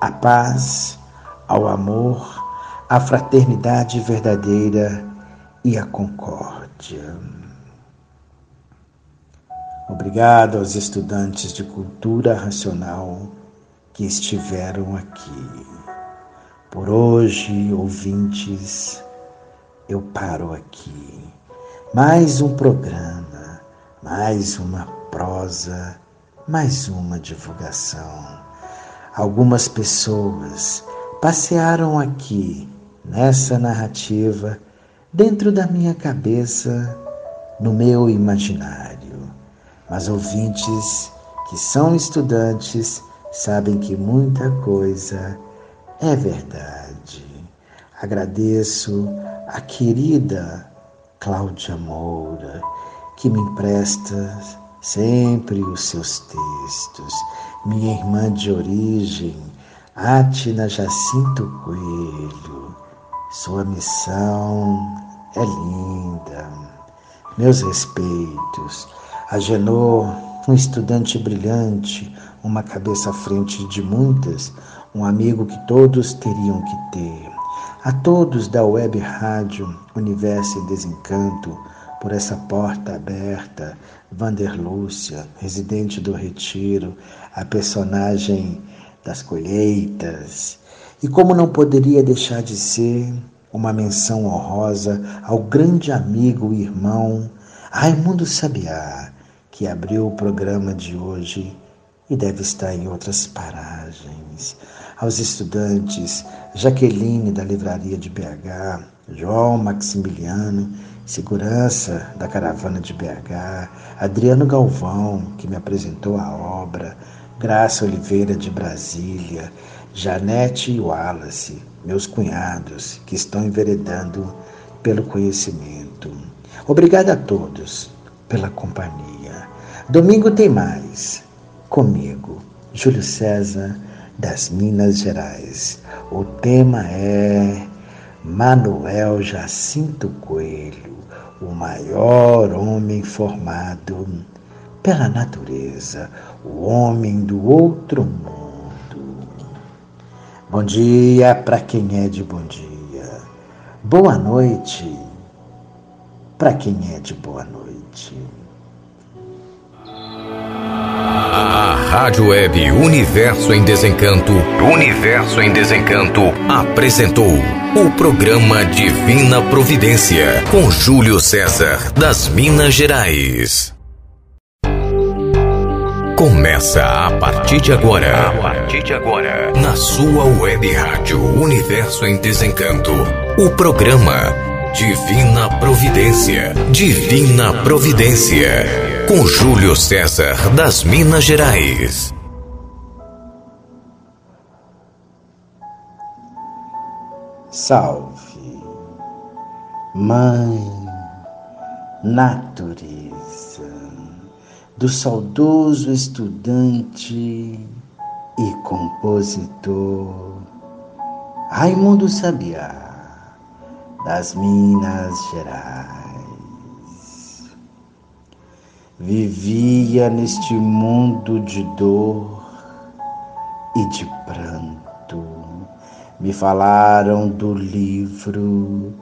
à paz, ao amor, à fraternidade verdadeira e à concórdia. Obrigado aos estudantes de cultura racional que estiveram aqui. Por hoje, ouvintes, eu paro aqui. Mais um programa, mais uma prosa, mais uma divulgação. Algumas pessoas passearam aqui nessa narrativa dentro da minha cabeça, no meu imaginário. Mas ouvintes que são estudantes sabem que muita coisa é verdade. Agradeço a querida Cláudia Moura, que me empresta sempre os seus textos. Minha irmã de origem, Atina Jacinto Coelho. Sua missão é linda. Meus respeitos Agenor, um estudante brilhante, uma cabeça à frente de muitas, um amigo que todos teriam que ter. A todos da web rádio Universo em Desencanto, por essa porta aberta, Vanderlúcia, residente do Retiro, a personagem das colheitas. E como não poderia deixar de ser uma menção honrosa ao grande amigo e irmão Raimundo Sabiá, que abriu o programa de hoje e deve estar em outras paragens. Aos estudantes, Jaqueline da Livraria de BH, João Maximiliano, segurança da caravana de BH, Adriano Galvão, que me apresentou a obra, Graça Oliveira de Brasília, Janete e Wallace, meus cunhados, que estão enveredando pelo conhecimento. Obrigado a todos pela companhia. Domingo tem mais. Comigo, Júlio César, das Minas Gerais. O tema é Manuel Jacinto Coelho, o maior homem formado pela natureza, o homem do outro mundo. Bom dia para quem é de bom dia. Boa noite para quem é de boa noite. Rádio Web Universo em Desencanto, Universo em Desencanto, apresentou o programa Divina Providência com Júlio César das Minas Gerais. Começa a partir de agora. A partir de agora. Na sua web rádio Universo em Desencanto. O programa Divina Providência. Divina Providência com Júlio César das Minas Gerais. Salve, Mãe Natureza, do saudoso estudante e compositor Raimundo Sabiá, das Minas Gerais vivia neste mundo de dor e de pranto. Me falaram do livro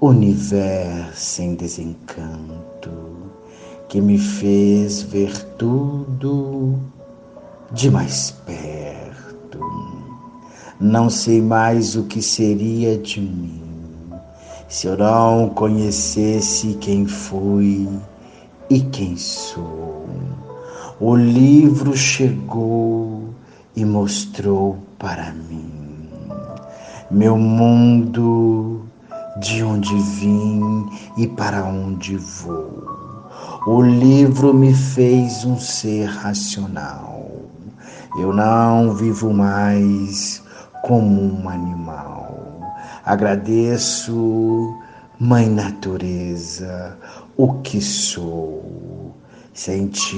Universo em Desencanto, que me fez ver tudo de mais perto. Não sei mais o que seria de mim se eu não conhecesse quem fui e quem sou. O livro chegou e mostrou para mim meu mundo, de onde vim e para onde vou. O livro me fez um ser racional. Eu não vivo mais como um animal. Agradeço, Mãe Natureza, o que sou. Sem ti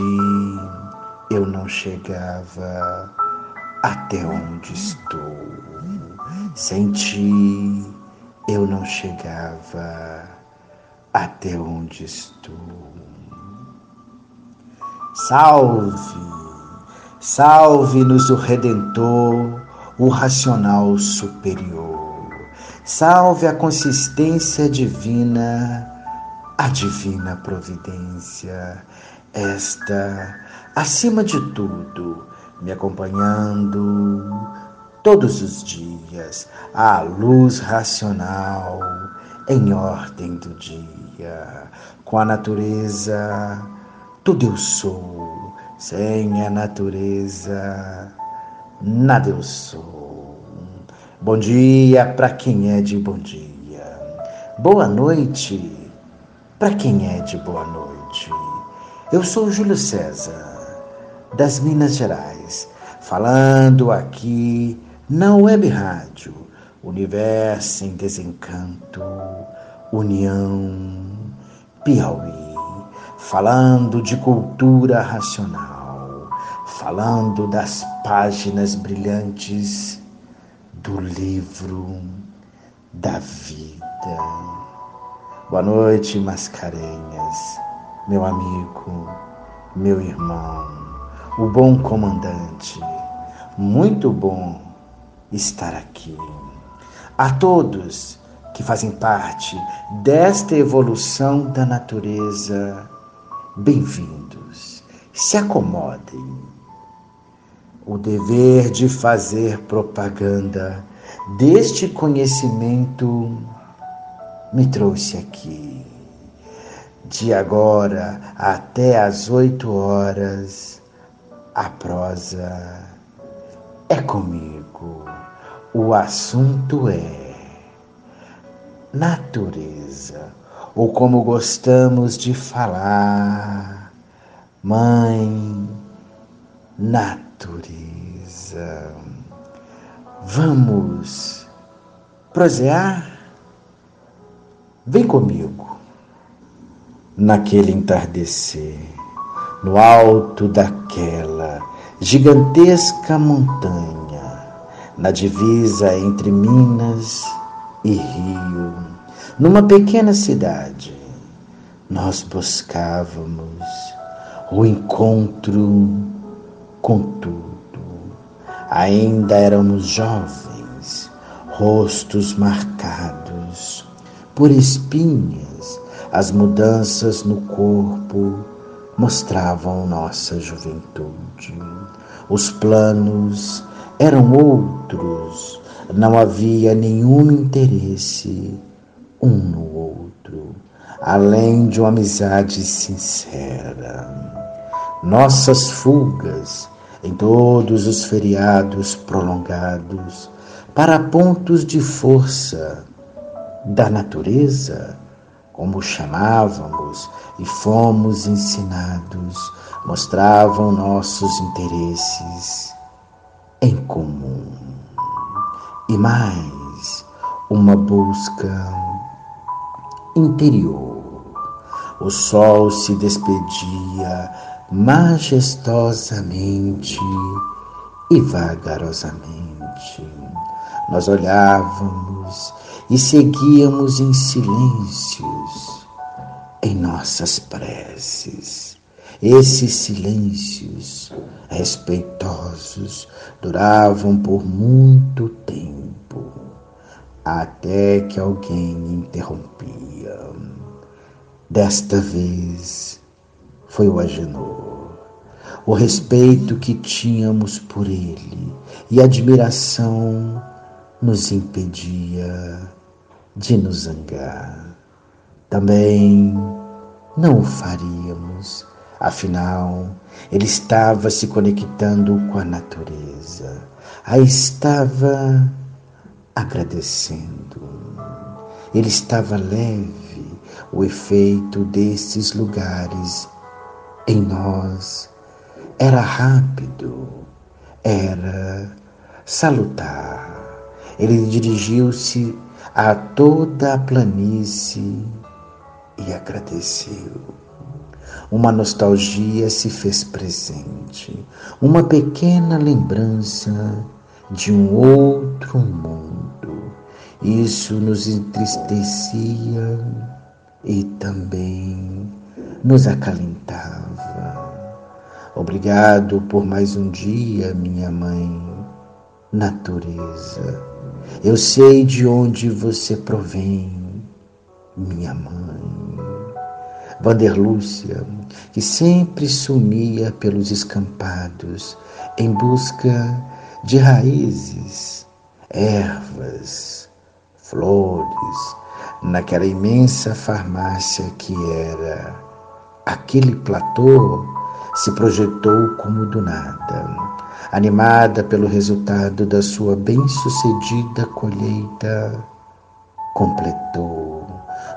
eu não chegava até onde estou. Sem ti eu não chegava até onde estou. Salve, salve-nos o Redentor, o racional superior. Salve a consistência divina, a divina providência, esta, acima de tudo, me acompanhando todos os dias, a luz racional em ordem do dia. Com a natureza, tudo eu sou, sem a natureza, nada eu sou. Bom dia para quem é de bom dia. Boa noite para quem é de boa noite. Eu sou Júlio César das Minas Gerais, falando aqui na Web Rádio Universo em Desencanto, União, Piauí, falando de cultura racional, falando das páginas brilhantes do livro da vida. Boa noite, Mascarenhas, meu amigo, meu irmão o bom comandante. Muito bom estar aqui. A todos que fazem parte desta evolução da natureza, bem-vindos. Se acomodem. O dever de fazer propaganda deste conhecimento me trouxe aqui. De agora até às oito horas a prosa é comigo. O assunto é natureza, ou como gostamos de falar, mãe natureza. Vamos prosear? Vem comigo. Naquele entardecer, no alto daquela gigantesca montanha, na divisa entre Minas e Rio, numa pequena cidade, nós buscávamos o encontro com tudo. Ainda éramos jovens, rostos marcados por espinhas, as mudanças no corpo mostravam nossa juventude. Os planos eram outros, não havia nenhum interesse um no outro, além de uma amizade sincera. Nossas fugas em todos os feriados prolongados para pontos de força da natureza como chamávamos e fomos ensinados, mostravam nossos interesses em comum. E mais, uma busca interior. O sol se despedia majestosamente e vagarosamente. Nós olhávamos e seguíamos em silêncios em nossas preces. Esses silêncios respeitosos duravam por muito tempo, até que alguém interrompia. Desta vez foi o Agenor. O respeito que tínhamos por ele e admiração nos impedia de nos zangar. Também não o faríamos, afinal, ele estava se conectando com a natureza, a estava agradecendo. Ele estava leve, o efeito desses lugares em nós era rápido, era salutar. Ele dirigiu-se a toda a planície e agradeceu. Uma nostalgia se fez presente, uma pequena lembrança de um outro mundo. Isso nos entristecia e também nos acalentava. Obrigado por mais um dia, minha mãe, natureza. Eu sei de onde você provém, minha mãe. Vanderlúcia, que sempre sumia pelos escampados em busca de raízes, ervas, flores, naquela imensa farmácia que era aquele platô, se projetou como do nada, animada pelo resultado da sua bem-sucedida colheita, completou.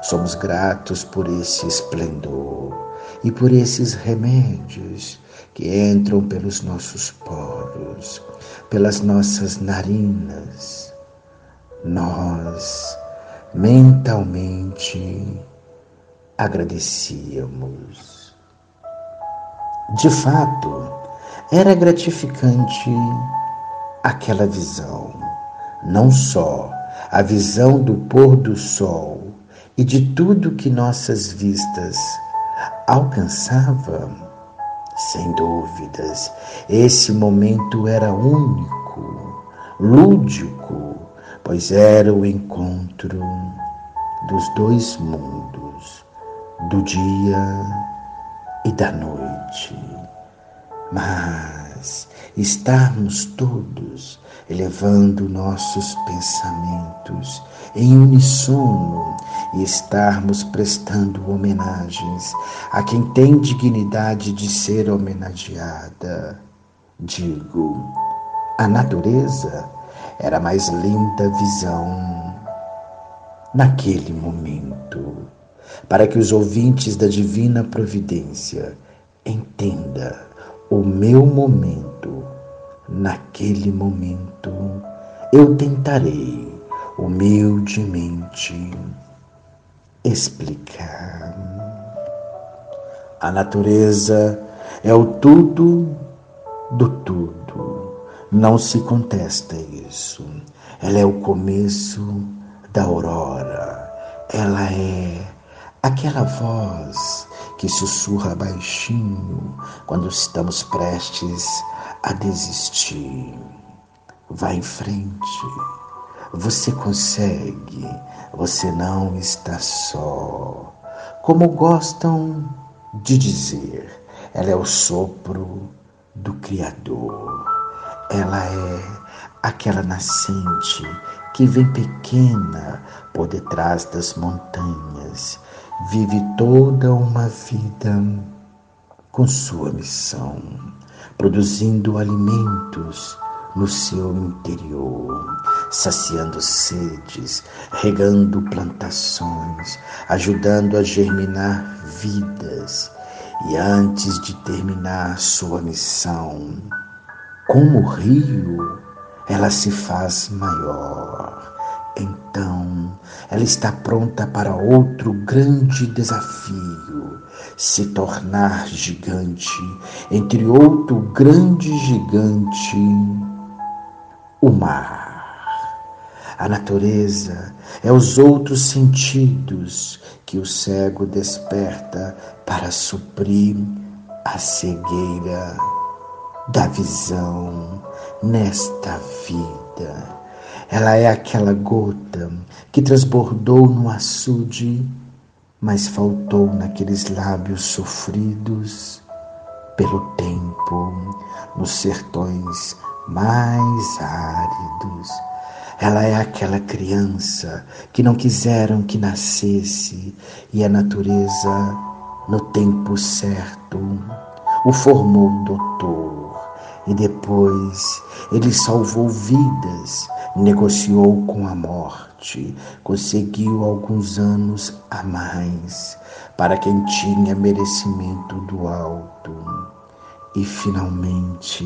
Somos gratos por esse esplendor e por esses remédios que entram pelos nossos poros, pelas nossas narinas. Nós mentalmente agradecíamos. De fato, era gratificante aquela visão, não só a visão do pôr do sol e de tudo que nossas vistas alcançavam, sem dúvidas, esse momento era único, lúdico, pois era o encontro dos dois mundos, do dia e da noite. Mas estarmos todos elevando nossos pensamentos em unissono e estarmos prestando homenagens a quem tem dignidade de ser homenageada. Digo, a natureza era a mais linda visão naquele momento, para que os ouvintes da divina providência entendam o meu momento. Naquele momento, eu tentarei humildemente explicar. A natureza é o tudo do tudo. Não se contesta isso. Ela é o começo da aurora. Ela é aquela voz que sussurra baixinho quando estamos prestes a desistir. Vá em frente. Você consegue. Você não está só. Como gostam de dizer, ela é o sopro do Criador. Ela é aquela nascente que vem pequena por detrás das montanhas, vive toda uma vida com sua missão, produzindo alimentos no seu interior, saciando sedes, regando plantações, ajudando a germinar vidas. E antes de terminar sua missão, como o rio, ela se faz maior. Então, ela está pronta para outro grande desafio: se tornar gigante, entre outro grande gigante, o mar. A natureza é os outros sentidos que o cego desperta para suprir a cegueira da visão nesta vida. Ela é aquela gota que transbordou no açude, mas faltou naqueles lábios sofridos pelo tempo, nos sertões mais áridos. Ela é aquela criança que não quiseram que nascesse e a natureza, no tempo certo, o formou doutor. E depois ele salvou vidas, negociou com a morte, conseguiu alguns anos a mais para quem tinha merecimento do alto e finalmente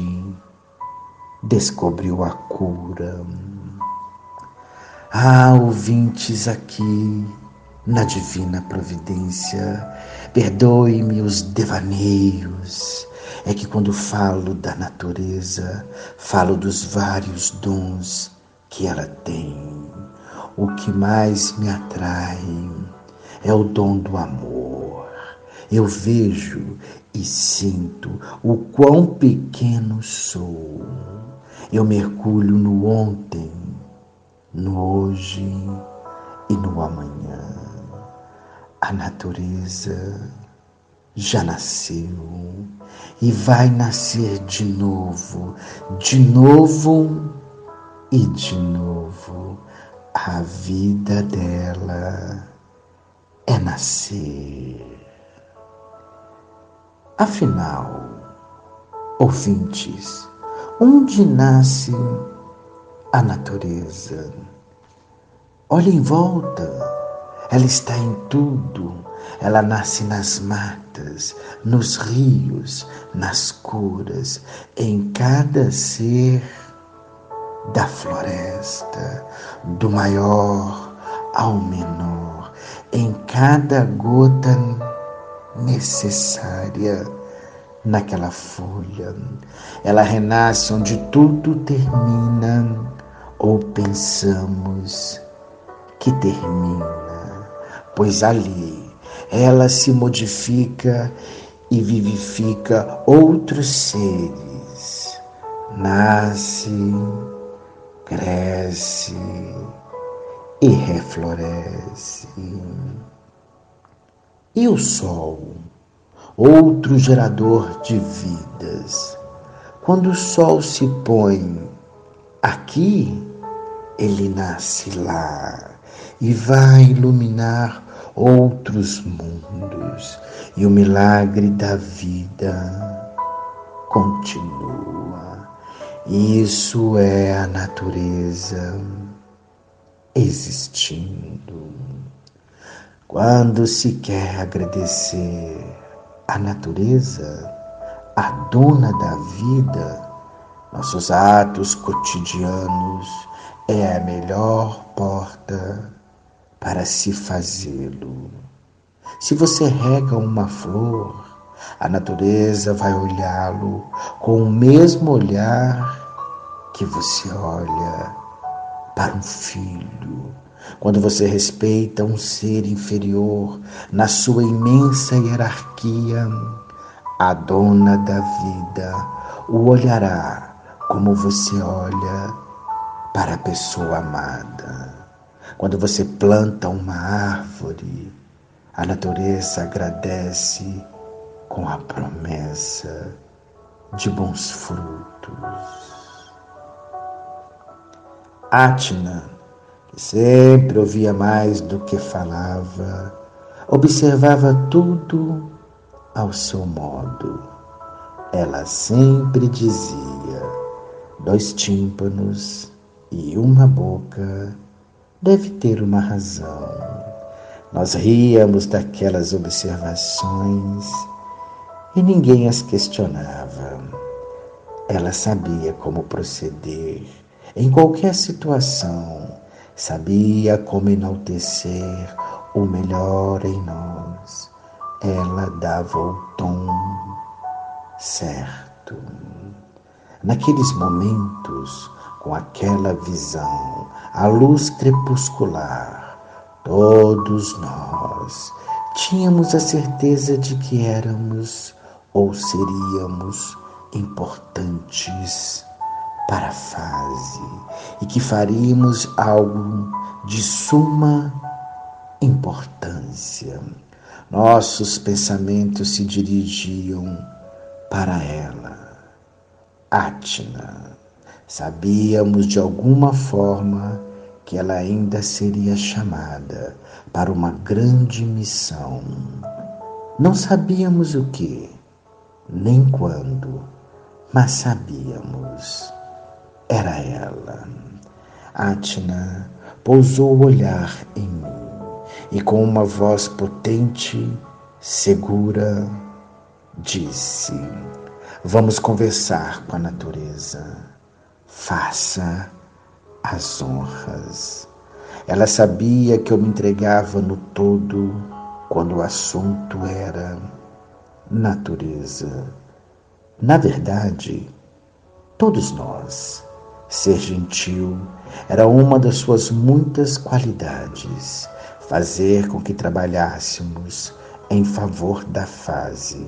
descobriu a cura. Ah, ouvintes aqui na divina providência, perdoe-me os devaneios. É que quando falo da natureza, falo dos vários dons que ela tem. O que mais me atrai é o dom do amor. Eu vejo e sinto o quão pequeno sou. Eu mergulho no ontem, no hoje e no amanhã. A natureza já nasceu e vai nascer de novo, de novo e de novo. A vida dela é nascer. Afinal, ouvintes, onde nasce a natureza? Olhe em volta, ela está em tudo. Ela nasce nas matas, nos rios, nas curas, em cada ser da floresta, do maior ao menor, em cada gota necessária naquela folha. Ela renasce onde tudo termina ou pensamos que termina, pois ali ela se modifica e vivifica outros seres. Nasce, cresce e refloresce. E o Sol, outro gerador de vidas. Quando o Sol se põe aqui, ele nasce lá e vai iluminar outros mundos, e o milagre da vida continua. Isso é a natureza existindo. Quando se quer agradecer a natureza, a dona da vida, nossos atos cotidianos é a melhor porta para se fazê-lo. Se você rega uma flor, a natureza vai olhá-lo com o mesmo olhar que você olha para um filho. Quando você respeita um ser inferior na sua imensa hierarquia, a dona da vida o olhará como você olha para a pessoa amada. Quando você planta uma árvore, a natureza agradece com a promessa de bons frutos. Atna, que sempre ouvia mais do que falava, observava tudo ao seu modo. Ela sempre dizia: dois tímpanos e uma boca deve ter uma razão. Nós ríamos daquelas observações e ninguém as questionava. Ela sabia como proceder em qualquer situação, sabia como enaltecer o melhor em nós. Ela dava o tom certo. Naqueles momentos, com aquela visão, a luz crepuscular, todos nós tínhamos a certeza de que éramos ou seríamos importantes para a fase e que faríamos algo de suma importância. Nossos pensamentos se dirigiam para ela. Atna. Sabíamos de alguma forma que ela ainda seria chamada para uma grande missão. Não sabíamos o que, nem quando, mas sabíamos. Era ela. Atna pousou o olhar em mim e com uma voz potente, segura, disse: Vamos conversar com a natureza. Faça as honras. Ela sabia que eu me entregava no todo quando o assunto era natureza. Na verdade, todos nós, ser gentil era uma das suas muitas qualidades, fazer com que trabalhássemos em favor da fase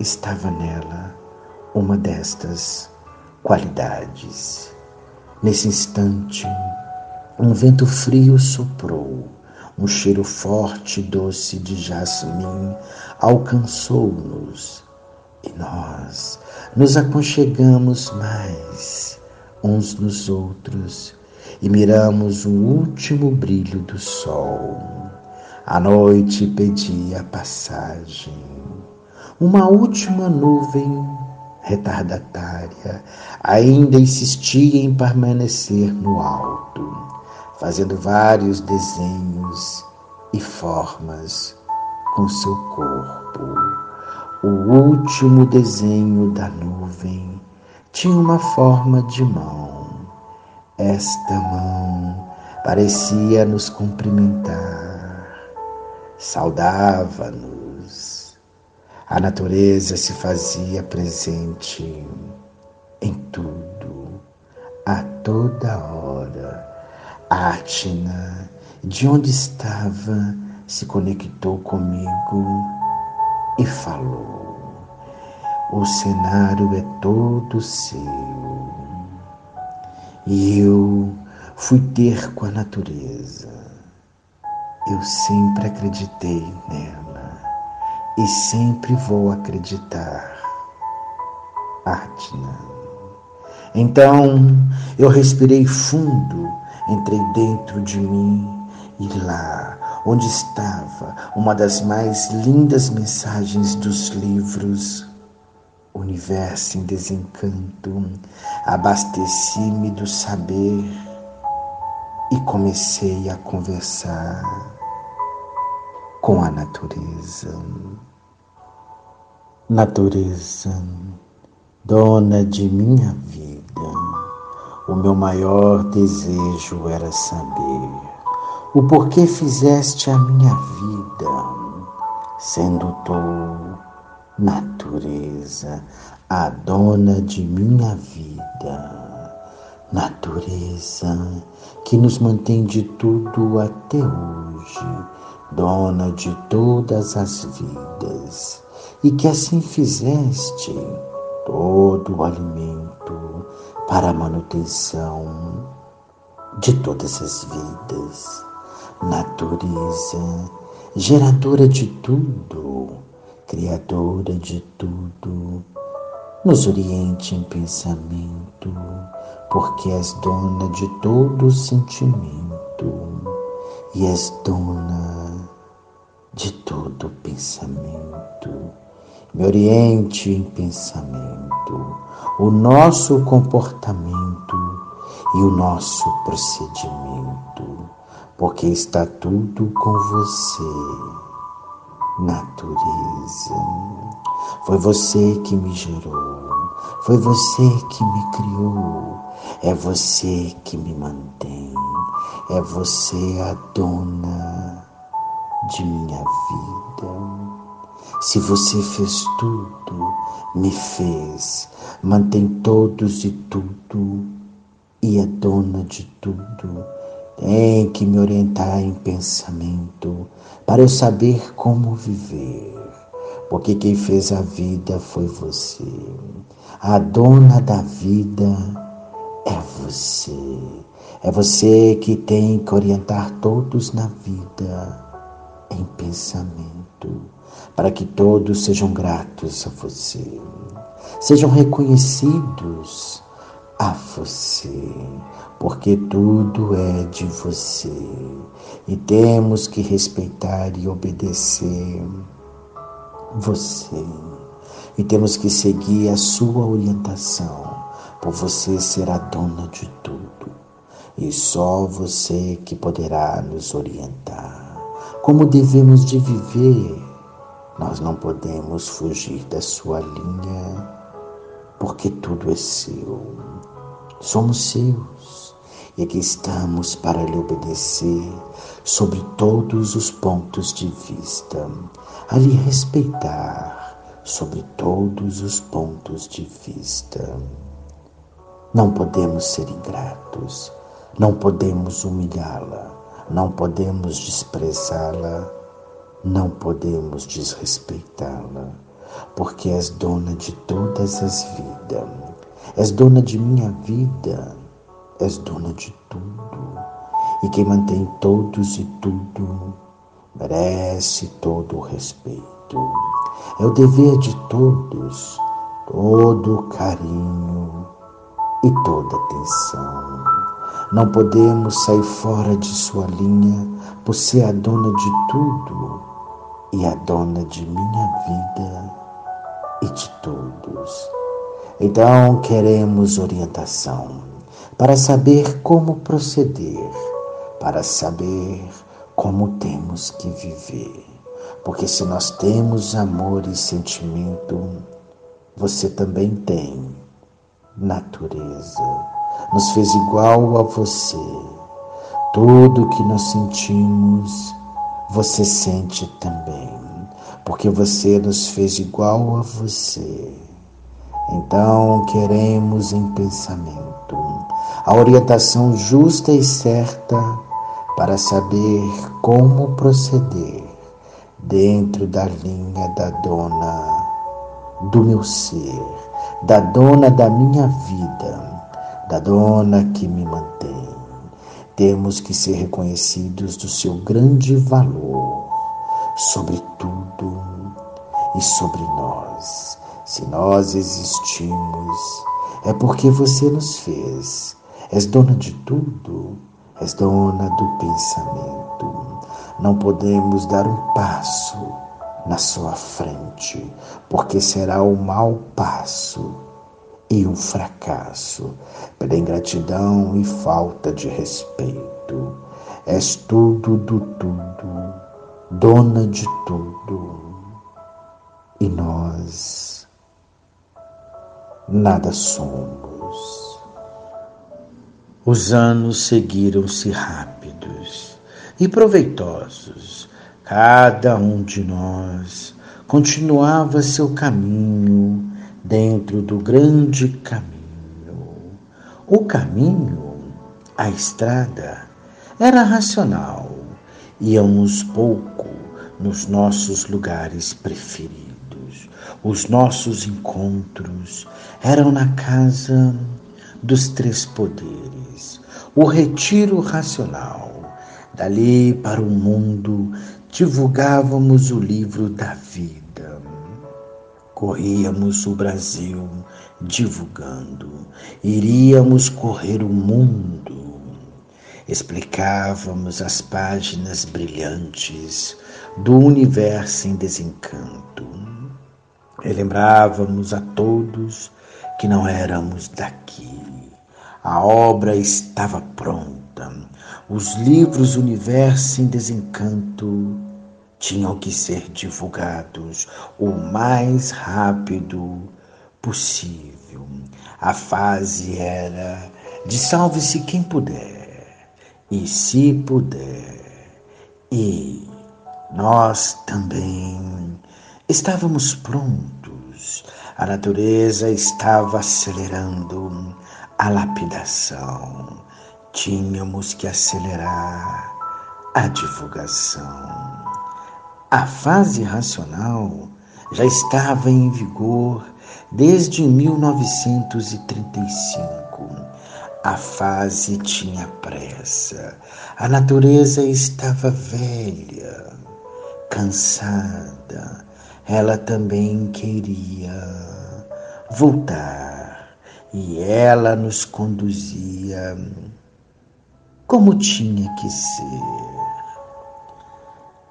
estava nela uma destas qualidades. Nesse instante, um vento frio soprou, um cheiro forte e doce de jasmim alcançou-nos e nós nos aconchegamos mais uns nos outros e miramos o último brilho do sol. A noite pedia passagem uma última nuvem retardatária ainda insistia em permanecer no alto, fazendo vários desenhos e formas com seu corpo. O último desenho da nuvem tinha uma forma de mão. Esta mão parecia nos cumprimentar, saudava-nos a natureza se fazia presente em tudo, a toda hora. A Atna, de onde estava, se conectou comigo e falou: O cenário é todo seu. E eu fui ter com a natureza. Eu sempre acreditei nela e sempre vou acreditar. Atna. Então eu respirei fundo, entrei dentro de mim e lá, onde estava uma das mais lindas mensagens dos livros, Universo em Desencanto, abasteci-me do saber e comecei a conversar com a natureza. Natureza, dona de minha vida, o meu maior desejo era saber o porquê fizeste a minha vida, sendo tu, natureza, a dona de minha vida. Natureza que nos mantém de tudo até hoje dona de todas as vidas, e que assim fizeste todo o alimento para a manutenção de todas as vidas, natureza, geradora de tudo, criadora de tudo, nos oriente em pensamento, porque és dona de todo sentimento e és dona de todo pensamento. Me oriente em pensamento, o nosso comportamento e o nosso procedimento, porque está tudo com você, natureza. Foi você que me gerou, foi você que me criou, é você que me mantém, é você a dona de minha vida. Se você fez tudo, me fez, mantém todos e tudo e é dona de tudo, tem que me orientar em pensamento para eu saber como viver, porque quem fez a vida foi você. A dona da vida é você. É você que tem que orientar todos na vida em pensamento, para que todos sejam gratos a você, sejam reconhecidos a você, porque tudo é de você e temos que respeitar e obedecer você. E temos que seguir a sua orientação, por você ser a dona de tudo. E só você que poderá nos orientar. Como devemos de viver, nós não podemos fugir da sua linha, porque tudo é seu. Somos seus. E aqui estamos para lhe obedecer sobre todos os pontos de vista, a lhe respeitar sobre todos os pontos de vista. Não podemos ser ingratos, não podemos humilhá-la, não podemos desprezá-la, não podemos desrespeitá-la, porque és dona de todas as vidas, és dona de minha vida, és dona de tudo e quem mantém todos e tudo merece todo o respeito. É o dever de todos, todo o carinho e toda atenção. Não podemos sair fora de sua linha por ser a dona de tudo e a dona de minha vida e de todos. Então queremos orientação para saber como proceder para saber como temos que viver. Porque se nós temos amor e sentimento, você também tem natureza. Nos fez igual a você. Tudo que nós sentimos, você sente também. Porque você nos fez igual a você. Então queremos em pensamento a orientação justa e certa para saber como proceder dentro da linha da dona do meu ser, da dona da minha vida, da dona que me mantém. Temos que ser reconhecidos do seu grande valor sobre tudo e sobre nós. Se nós existimos, é porque você nos fez. És dona de tudo és dona do pensamento. Não podemos dar um passo na sua frente, porque será um mau passo e um fracasso pela ingratidão e falta de respeito. És tudo do tudo, dona de tudo, e nós nada somos. Os anos seguiram-se rápidos e proveitosos. Cada um de nós continuava seu caminho dentro do grande caminho. O caminho, a estrada, era racional. Íamos pouco nos nossos lugares preferidos. Os nossos encontros eram na casa dos três poderes, o retiro racional. Dali para o mundo divulgávamos o livro da vida. Corríamos o Brasil divulgando, iríamos correr o mundo. Explicávamos as páginas brilhantes do universo em desencanto. Relembrávamos a todos que não éramos daqui a obra estava pronta. Os livros Universo em Desencanto tinham que ser divulgados o mais rápido possível. A fase era de salve-se quem puder, e se puder. E nós também estávamos prontos. A natureza estava acelerando a lapidação, tínhamos que acelerar a divulgação. A fase racional já estava em vigor desde 1935. A fase tinha pressa, a natureza estava velha, cansada, ela também queria voltar e ela nos conduzia como tinha que ser.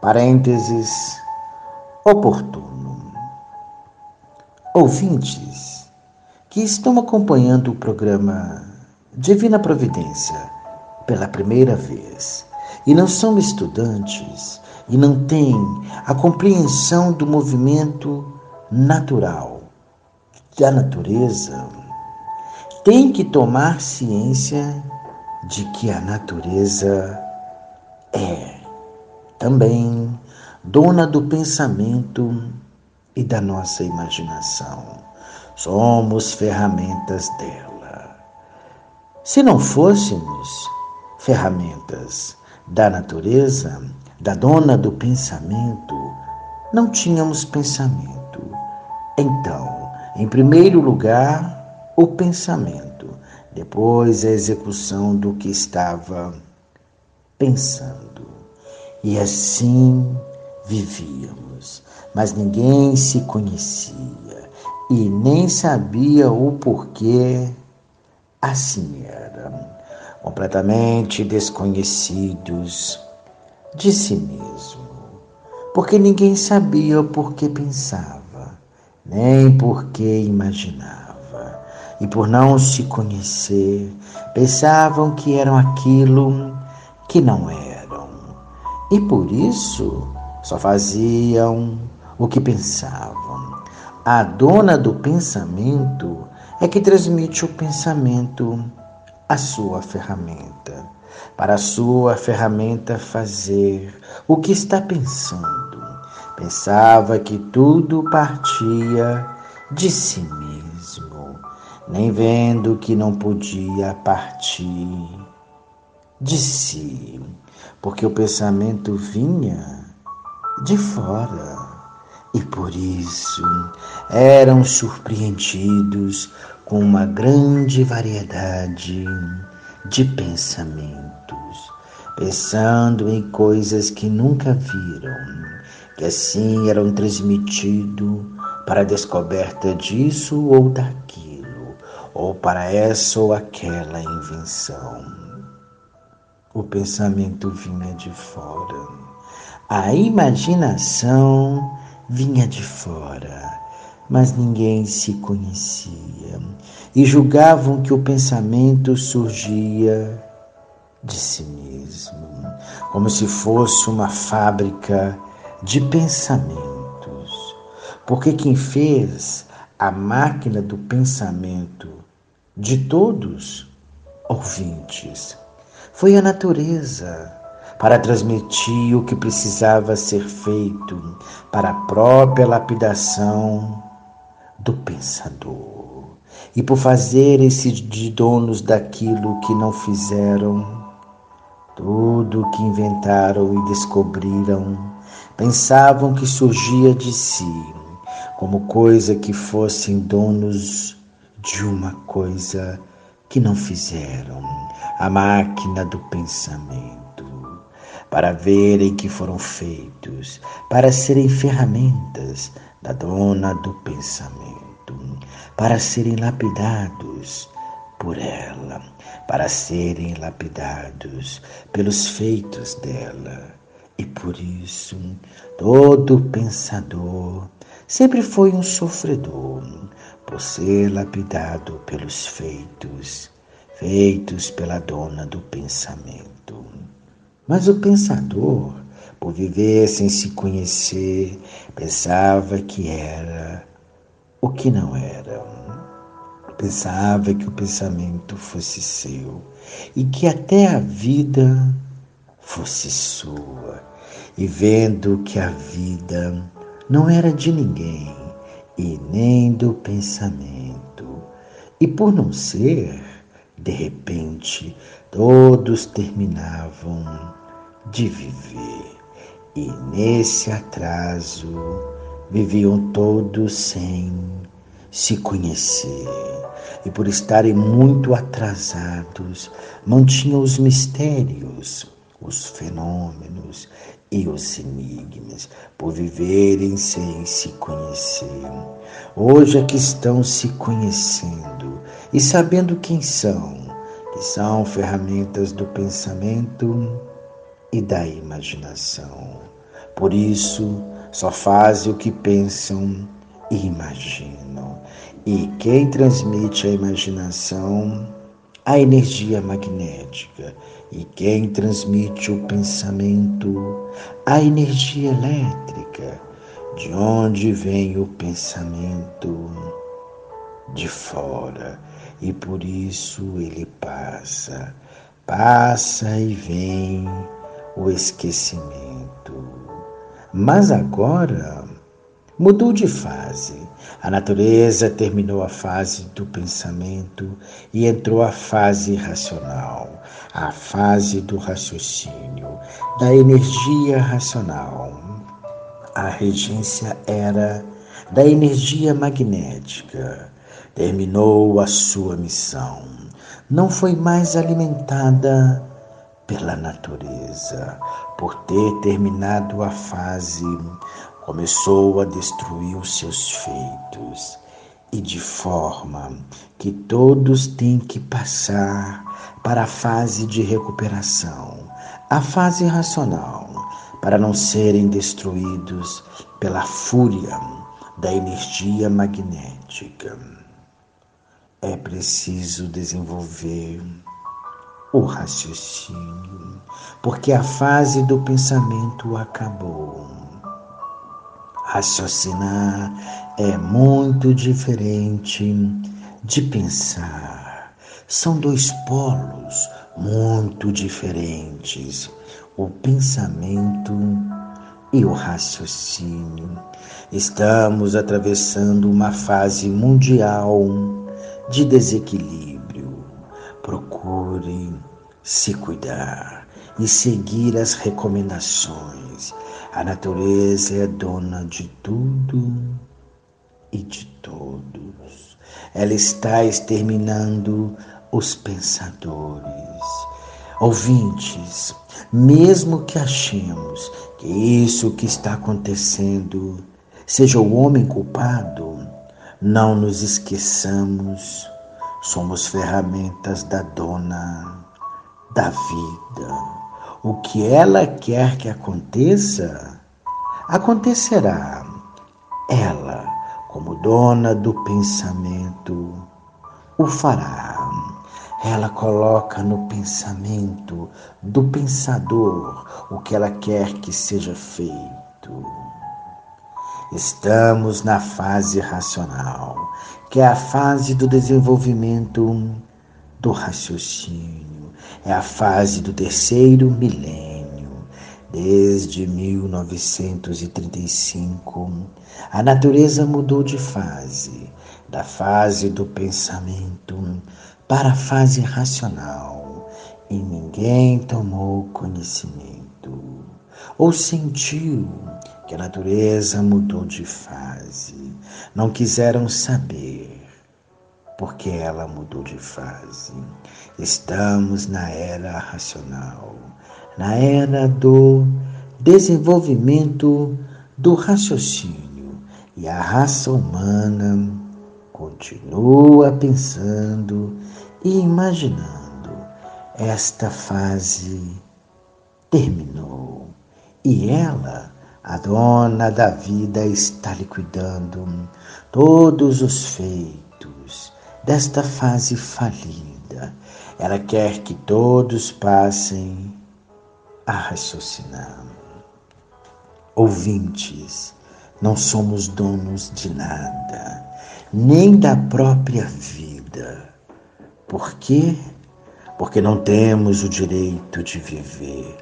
Parênteses oportuno. Ouvintes que estão acompanhando o programa Divina Providência pela primeira vez e não são estudantes e não têm a compreensão do movimento natural da natureza, têm que tomar ciência de que a natureza é também dona do pensamento e da nossa imaginação. Somos ferramentas dela. Se não fôssemos ferramentas da natureza, da dona do pensamento, não tínhamos pensamento. Então, em primeiro lugar, o pensamento, depois a execução do que estava pensando. E assim vivíamos, mas ninguém se conhecia e nem sabia o porquê assim era, completamente desconhecidos de si mesmo, porque ninguém sabia o porquê pensava, nem porquê imaginava. E por não se conhecer, pensavam que eram aquilo que não eram. E por isso só faziam o que pensavam. A dona do pensamento é que transmite o pensamento à sua ferramenta, para a sua ferramenta fazer o que está pensando. Pensava que tudo partia de si mesmo, nem vendo que não podia partir de si, porque o pensamento vinha de fora. E por isso eram surpreendidos com uma grande variedade de pensamentos, pensando em coisas que nunca viram, que assim eram transmitidos para a descoberta disso ou daquilo, ou para essa ou aquela invenção. O pensamento vinha de fora a imaginação vinha de fora, mas ninguém se conhecia e julgavam que o pensamento surgia de si mesmo, como se fosse uma fábrica de pensamentos. Porque quem fez a máquina do pensamento de todos ouvintes foi a natureza para transmitir o que precisava ser feito para a própria lapidação do pensador. E por fazer-se de donos daquilo que não fizeram, tudo o que inventaram e descobriram, pensavam que surgia de si, como coisa que fossem donos de uma coisa que não fizeram, a máquina do pensamento para verem que foram feitos, para serem ferramentas da dona do pensamento, para serem lapidados por ela, para serem lapidados pelos feitos dela. E por isso, todo pensador sempre foi um sofredor, por ser lapidado pelos feitos, feitos pela dona do pensamento. Mas o pensador, por viver sem se conhecer, pensava que era o que não era. Pensava que o pensamento fosse seu e que até a vida fosse sua. E vendo que a vida não era de ninguém e nem do pensamento, e por não ser, de repente, todos terminavam de viver. E nesse atraso viviam todos sem se conhecer e, por estarem muito atrasados, mantinham os mistérios, os fenômenos e os enigmas, por viverem sem se conhecer. Hoje é que estão se conhecendo e sabendo quem são, que são ferramentas do pensamento e da imaginação. Por isso, só fazem o que pensam e imaginam. E quem transmite a imaginação, a energia magnética, e quem transmite o pensamento, a energia elétrica. De onde vem o pensamento? De fora. E por isso ele passa, passa e vem o esquecimento. Mas agora mudou de fase. A natureza terminou a fase do pensamento e entrou a fase racional, a fase do raciocínio, da energia racional. A regência era da energia magnética. Terminou a sua missão. Não foi mais alimentada pela natureza. Por ter terminado a fase, começou a destruir os seus feitos e de forma que todos têm que passar para a fase de recuperação, a fase racional, para não serem destruídos pela fúria da energia magnética. É preciso desenvolver o raciocínio, porque a fase do pensamento acabou. Raciocinar é muito diferente de pensar. São dois polos muito diferentes: o pensamento e o raciocínio. Estamos atravessando uma fase mundial de desequilíbrio Procure se cuidar e seguir as recomendações. A natureza é dona de tudo e de todos. Ela está exterminando os pensadores. Ouvintes, mesmo que achemos que isso que está acontecendo seja o homem culpado, não nos esqueçamos Somos ferramentas da dona da vida. O que ela quer que aconteça, acontecerá. Ela, como dona do pensamento, o fará. Ela coloca no pensamento do pensador o que ela quer que seja feito. Estamos na fase racional que é a fase do desenvolvimento do raciocínio, é a fase do terceiro milênio. Desde 1935, a natureza mudou de fase, da fase do pensamento para a fase racional, e ninguém tomou conhecimento ou sentiu que a natureza mudou de fase. Não quiseram saber porque ela mudou de fase. Estamos na era racional, na era do desenvolvimento do raciocínio e a raça humana continua pensando e imaginando. Esta fase terminou e ela a dona da vida está liquidando todos os feitos desta fase falida. Ela quer que todos passem a raciocinar. Ouvintes, não somos donos de nada, nem da própria vida. Por quê? Porque não temos o direito de viver.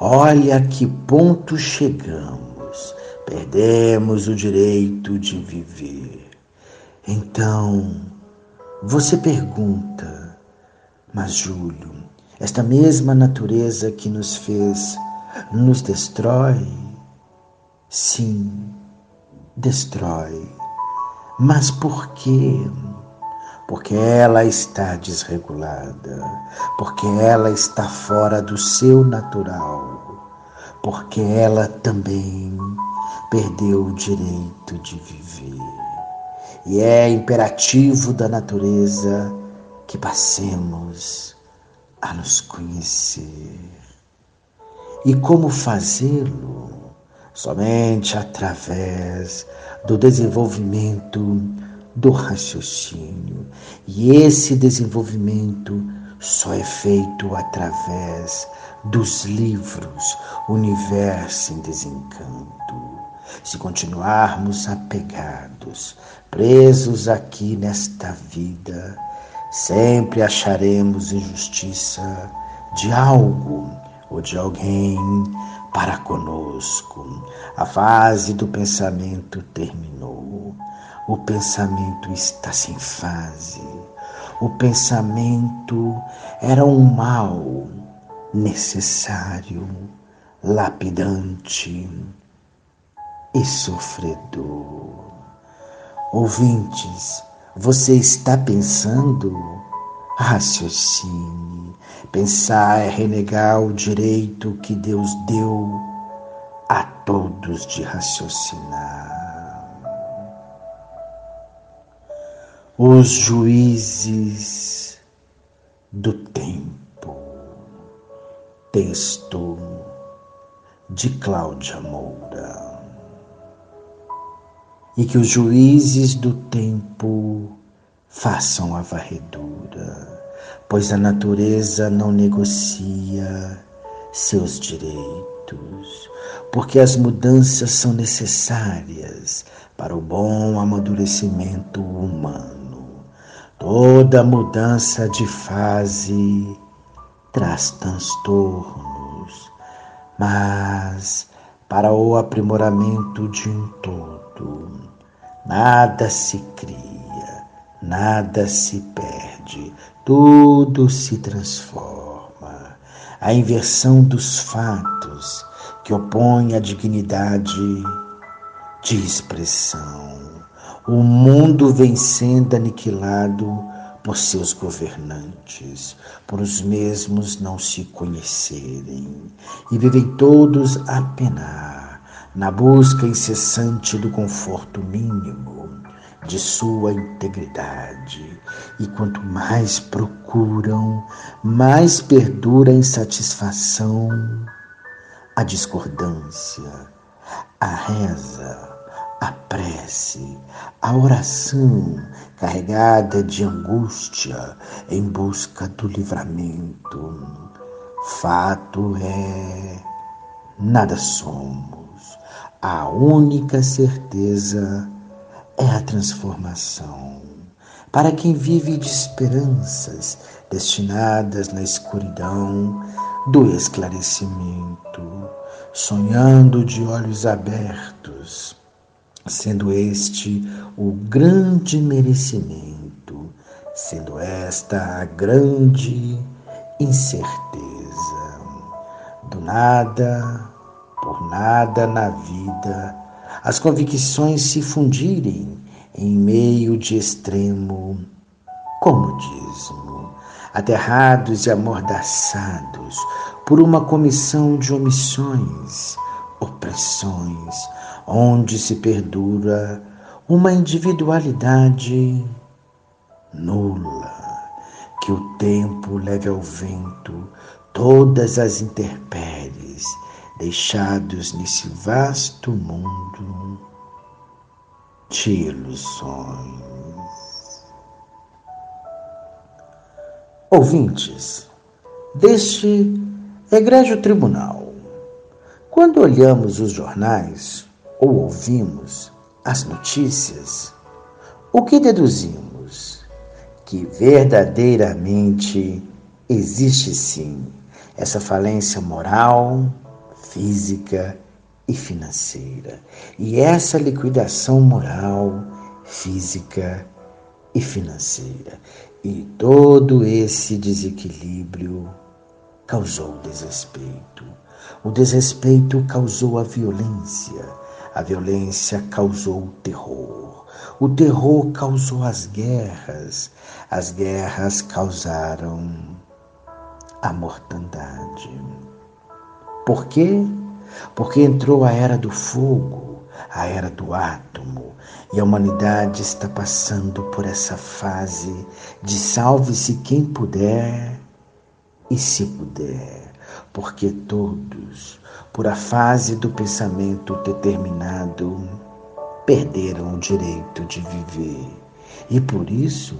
Olha a que ponto chegamos. Perdemos o direito de viver. Então, você pergunta, mas Júlio, esta mesma natureza que nos fez nos destrói? Sim, destrói. Mas por quê? Porque ela está desregulada, porque ela está fora do seu natural, porque ela também perdeu o direito de viver. E é imperativo da natureza que passemos a nos conhecer. E como fazê-lo? Somente através do desenvolvimento do raciocínio. E esse desenvolvimento só é feito através dos livros Universo em Desencanto. Se continuarmos apegados, presos aqui nesta vida, sempre acharemos injustiça de algo ou de alguém para conosco. A fase do pensamento terminou. O pensamento está sem fase. O pensamento era um mal necessário, lapidante e sofredor. Ouvintes, você está pensando? Raciocine. Pensar é renegar o direito que Deus deu a todos de raciocinar. Os juízes do tempo. Texto de Cláudia Moura e que os juízes do tempo façam a varredura, pois a natureza não negocia seus direitos, porque as mudanças são necessárias para o bom amadurecimento humano. Toda mudança de fase traz transtornos, mas para o aprimoramento de um todo, Nada se cria, nada se perde, tudo se transforma. A inversão dos fatos que opõe a dignidade de expressão. O mundo vem sendo aniquilado por seus governantes, por os mesmos não se conhecerem, e vivem todos a penar na busca incessante do conforto mínimo de sua integridade. E quanto mais procuram, mais perdura a insatisfação, a discordância, a reza, a prece, a oração carregada de angústia em busca do livramento. Fato é, nada somos a única certeza é a transformação. Para quem vive de esperanças destinadas na escuridão do esclarecimento, sonhando de olhos abertos, sendo este o grande merecimento, sendo esta a grande incerteza. Do nada por nada na vida as convicções se fundirem em meio de extremo comodismo, aterrados e amordaçados por uma comissão de omissões, opressões, onde se perdura uma individualidade nula, que o tempo leve ao vento todas as intempéries deixados nesse vasto mundo de ilusões. Ouvintes deste egrégio tribunal, quando olhamos os jornais ou ouvimos as notícias, o que deduzimos? Que verdadeiramente existe sim essa falência moral, física e financeira. E essa liquidação moral, física e financeira. E todo esse desequilíbrio causou desrespeito. O desrespeito causou a violência. A violência causou o terror. O terror causou as guerras. As guerras causaram a mortandade. Por quê? Porque entrou a era do fogo, a era do átomo, e a humanidade está passando por essa fase de salve-se quem puder e se puder, porque todos, por a fase do pensamento determinado, perderam o direito de viver. E por isso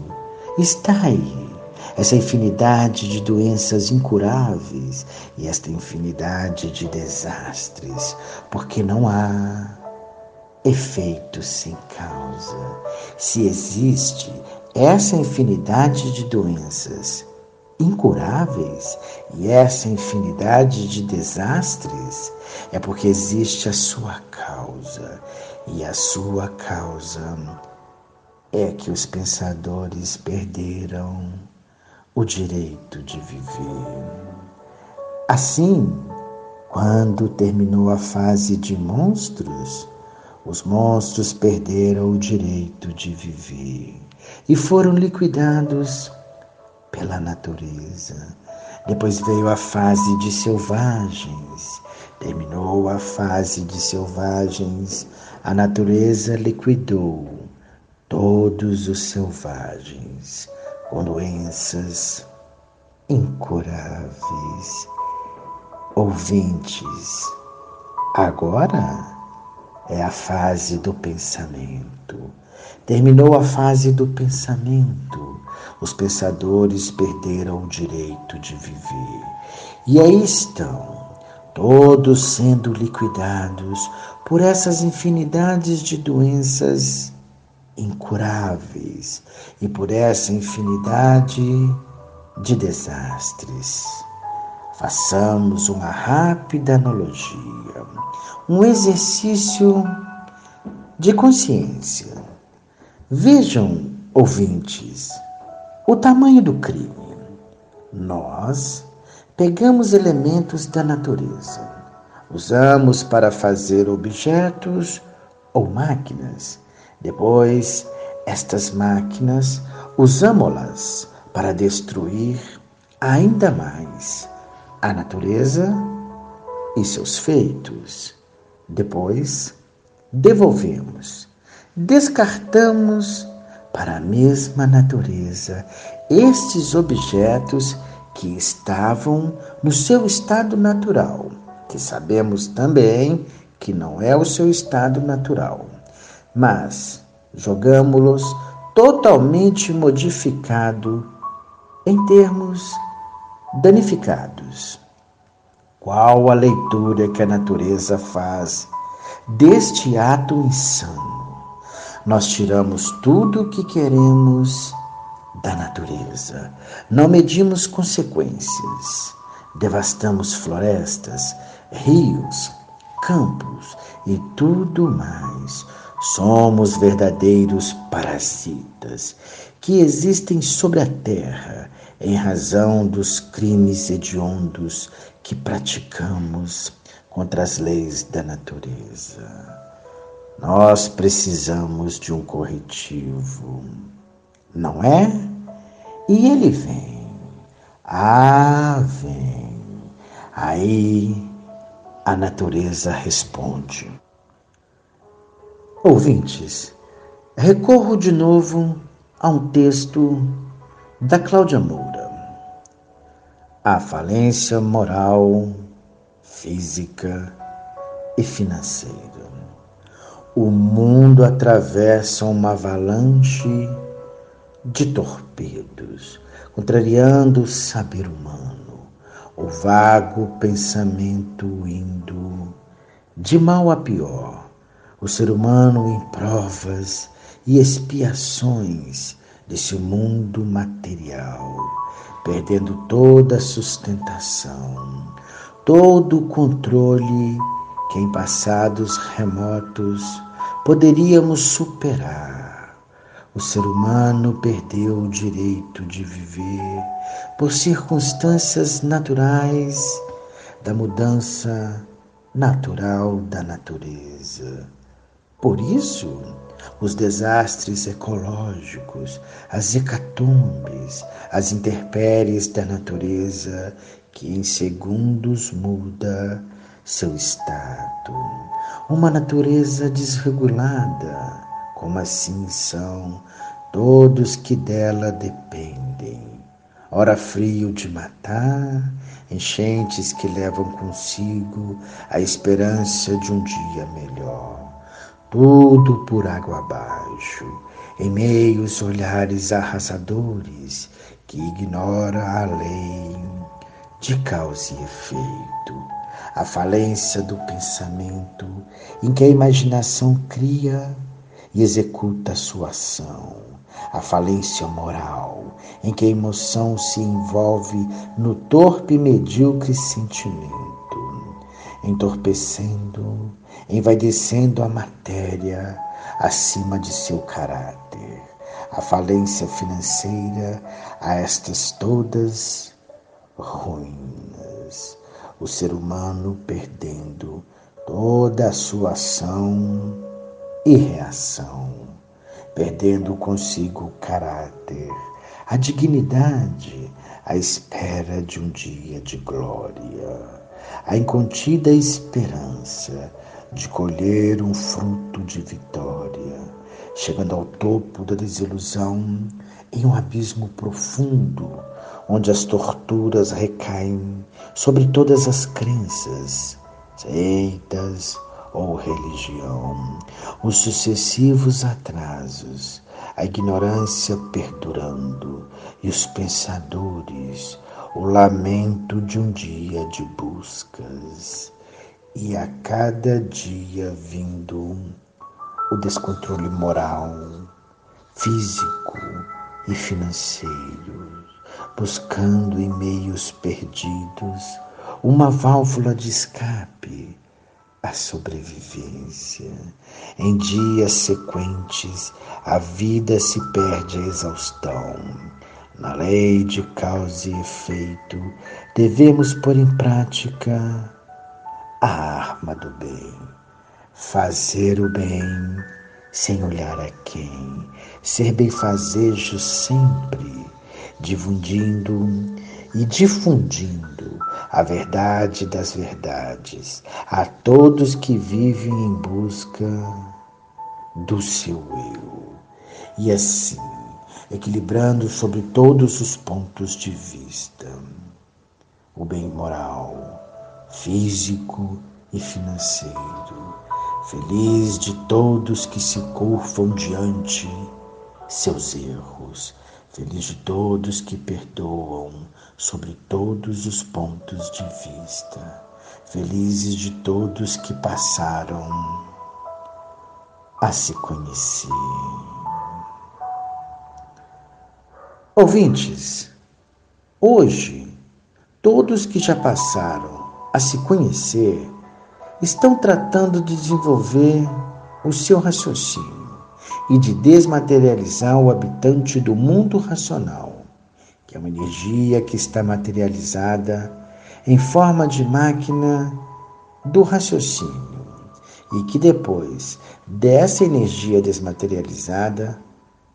está aí essa infinidade de doenças incuráveis e esta infinidade de desastres, porque não há efeito sem causa. Se existe essa infinidade de doenças incuráveis e essa infinidade de desastres, é porque existe a sua causa. E a sua causa é que os pensadores perderam o direito de viver. Assim, quando terminou a fase de monstros, os monstros perderam o direito de viver e foram liquidados pela natureza. Depois veio a fase de selvagens. Terminou a fase de selvagens. A natureza liquidou todos os selvagens com doenças incuráveis. Ouvintes, agora é a fase do pensamento. Terminou a fase do pensamento. Os pensadores perderam o direito de viver. E aí estão, todos sendo liquidados por essas infinidades de doenças incuráveis e por essa infinidade de desastres. Façamos uma rápida analogia, um exercício de consciência. Vejam, ouvintes, o tamanho do crime. Nós pegamos elementos da natureza, usamos para fazer objetos ou máquinas depois, estas máquinas usamos-las para destruir ainda mais a natureza e seus feitos. Depois, devolvemos, descartamos para a mesma natureza estes objetos que estavam no seu estado natural, que sabemos também que não é o seu estado natural mas jogamos-los totalmente modificado em termos danificados. Qual a leitura que a natureza faz deste ato insano? Nós tiramos tudo o que queremos da natureza, não medimos consequências, devastamos florestas, rios, campos e tudo mais Somos verdadeiros parasitas que existem sobre a terra em razão dos crimes hediondos que praticamos contra as leis da natureza. Nós precisamos de um corretivo, não é? E ele vem. Ah, vem. Aí a natureza responde. Ouvintes, recorro de novo a um texto da Cláudia Moura. A falência moral, física e financeira. O mundo atravessa uma avalanche de torpedos, contrariando o saber humano, o vago pensamento indo de mal a pior o ser humano em provas e expiações desse mundo material, perdendo toda a sustentação, todo o controle que em passados remotos poderíamos superar. O ser humano perdeu o direito de viver por circunstâncias naturais da mudança natural da natureza Por isso, os desastres ecológicos, as hecatombes, as intempéries da natureza que em segundos muda seu estado. Uma natureza desregulada, como assim são todos que dela dependem. Ora frio de matar, enchentes que levam consigo a esperança de um dia melhor tudo por água abaixo, em meios olhares arrasadores que ignora a lei de causa e efeito, a falência do pensamento em que a imaginação cria e executa sua ação, a falência moral em que a emoção se envolve no torpe e medíocre sentimento, entorpecendo envaidecendo a matéria acima de seu caráter. A falência financeira a estas todas ruínas. O ser humano perdendo toda a sua ação e reação, perdendo consigo o caráter, a dignidade, à espera de um dia de glória, a incontida esperança de colher um fruto de vitória, chegando ao topo da desilusão em um abismo profundo, onde as torturas recaem sobre todas as crenças, seitas ou religião, os sucessivos atrasos, a ignorância perdurando e os pensadores, o lamento de um dia de buscas e a cada dia vindo o descontrole moral, físico e financeiro, buscando em meios perdidos uma válvula de escape à sobrevivência. Em dias sequentes, a vida se perde a exaustão. Na lei de causa e efeito, devemos pôr em prática a arma do bem. Fazer o bem sem olhar a quem. Ser benfazejo sempre, difundindo e difundindo a verdade das verdades a todos que vivem em busca do seu eu. E assim, equilibrando sobre todos os pontos de vista o bem moral, físico e financeiro. Feliz de todos que se curvam diante seus erros. Feliz de todos que perdoam sobre todos os pontos de vista. Felizes de todos que passaram a se conhecer. Ouvintes, hoje, todos que já passaram a se conhecer, estão tratando de desenvolver o seu raciocínio e de desmaterializar o habitante do mundo racional, que é uma energia que está materializada em forma de máquina do raciocínio e que depois dessa energia desmaterializada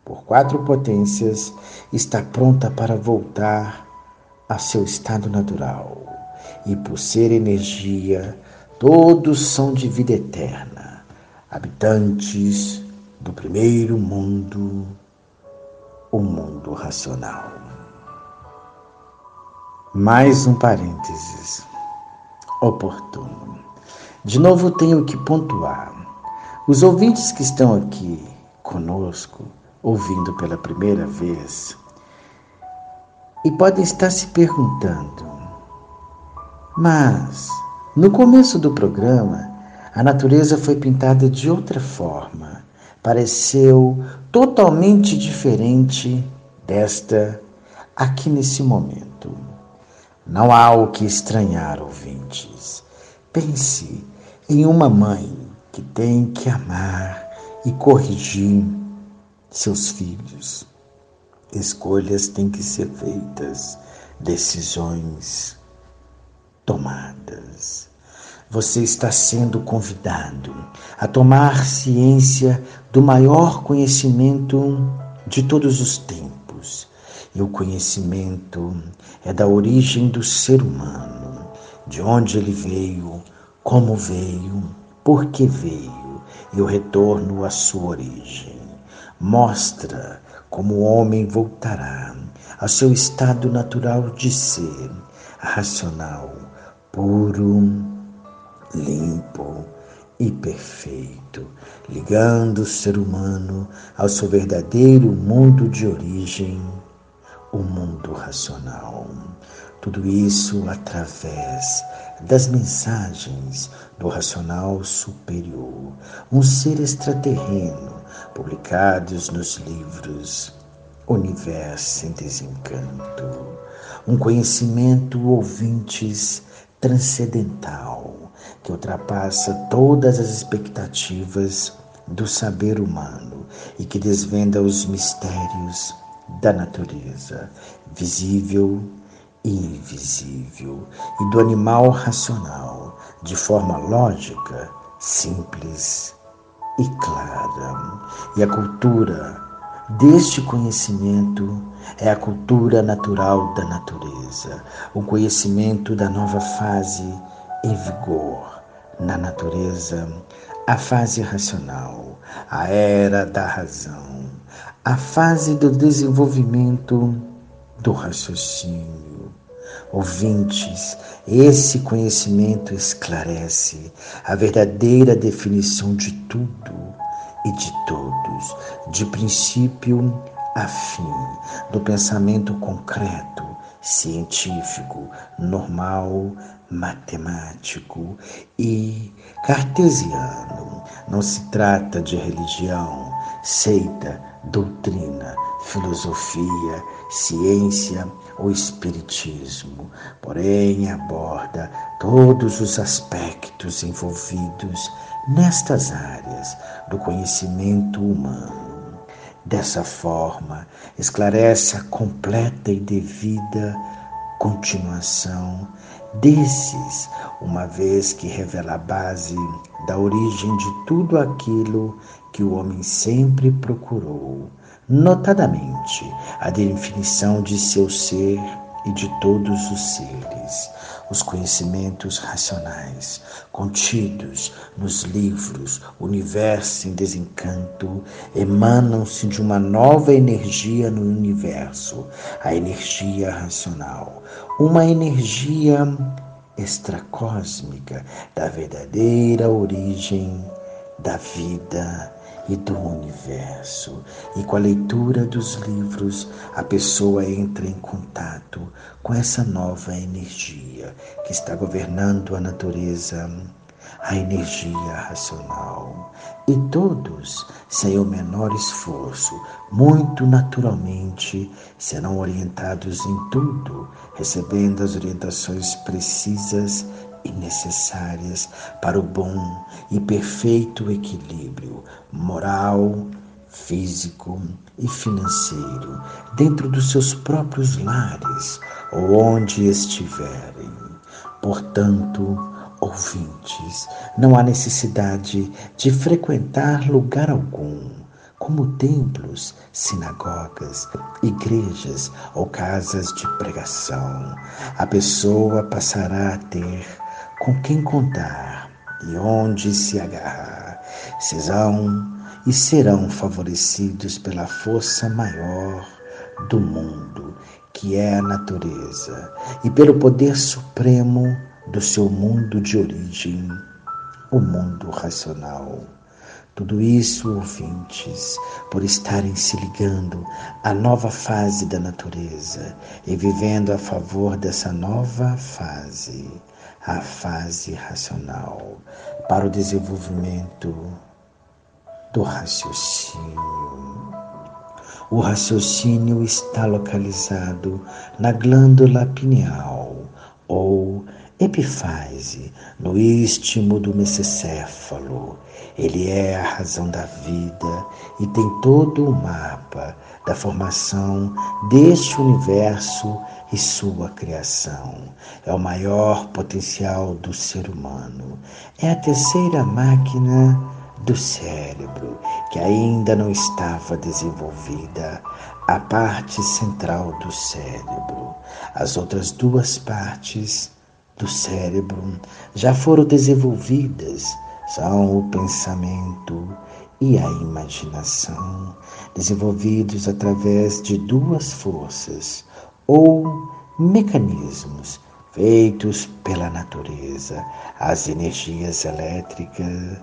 por quatro potências está pronta para voltar a seu estado natural e por ser energia, todos são de vida eterna, habitantes do primeiro mundo, o mundo racional. Mais um parênteses oportuno. De novo tenho que pontuar. Os ouvintes que estão aqui conosco, ouvindo pela primeira vez, e podem estar se perguntando: mas, no começo do programa, a natureza foi pintada de outra forma. Pareceu totalmente diferente desta aqui nesse momento. Não há o que estranhar, ouvintes. Pense em uma mãe que tem que amar e corrigir seus filhos. Escolhas têm que ser feitas, decisões tomadas. você está sendo convidado a tomar ciência do maior conhecimento de todos os tempos. E o conhecimento é da origem do ser humano, de onde ele veio, como veio, por que veio, e o retorno à sua origem. Mostra como o homem voltará ao seu estado natural de ser, racional, puro, limpo e perfeito, ligando o ser humano ao seu verdadeiro mundo de origem, o mundo racional. Tudo isso através das mensagens do racional superior, um ser extraterreno, publicados nos livros Universo em Desencanto, um conhecimento ouvintes transcendental que ultrapassa todas as expectativas do saber humano e que desvenda os mistérios da natureza, visível e invisível, e do animal racional, de forma lógica, simples e clara. E a cultura deste conhecimento é a cultura natural da natureza, o conhecimento da nova fase em vigor na natureza, a fase racional, a era da razão, a fase do desenvolvimento do raciocínio. Ouvintes, esse conhecimento esclarece a verdadeira definição de tudo e de todos, de princípio a fim, do pensamento concreto, científico, normal, matemático e cartesiano. Não se trata de religião, seita, doutrina, filosofia, ciência ou espiritismo, porém aborda todos os aspectos envolvidos nestas áreas do conhecimento humano. Dessa forma, esclarece a completa e devida continuação desses, uma vez que revela a base da origem de tudo aquilo que o homem sempre procurou, notadamente a definição de seu ser e de todos os seres, os conhecimentos racionais contidos nos livros Universo em Desencanto emanam-se de uma nova energia no universo, a energia racional, uma energia extracósmica da verdadeira origem da vida e do universo. E com a leitura dos livros, a pessoa entra em contato com essa nova energia que está governando a natureza, a energia racional. E todos, sem o menor esforço, muito naturalmente, serão orientados em tudo, recebendo as orientações precisas e necessárias para o bom e perfeito equilíbrio moral, físico e financeiro dentro dos seus próprios lares ou onde estiverem. Portanto, ouvintes, não há necessidade de frequentar lugar algum, como templos, sinagogas, igrejas ou casas de pregação. A pessoa passará a ter com quem contar e onde se agarrar. Serão e serão favorecidos pela força maior do mundo, que é a natureza, e pelo poder supremo do seu mundo de origem, o mundo racional. Tudo isso, ouvintes, por estarem se ligando à nova fase da natureza e vivendo a favor dessa nova fase a fase racional para o desenvolvimento do raciocínio. O raciocínio está localizado na glândula pineal ou Epifase, no istmo do mesocéfalo. Ele é a razão da vida e tem todo o mapa da formação deste universo e sua criação. É o maior potencial do ser humano. É a terceira máquina do cérebro que ainda não estava desenvolvida, a parte central do cérebro. As outras duas partes do cérebro já foram desenvolvidas, são o pensamento e a imaginação, desenvolvidos através de duas forças ou mecanismos feitos pela natureza, as energias elétricas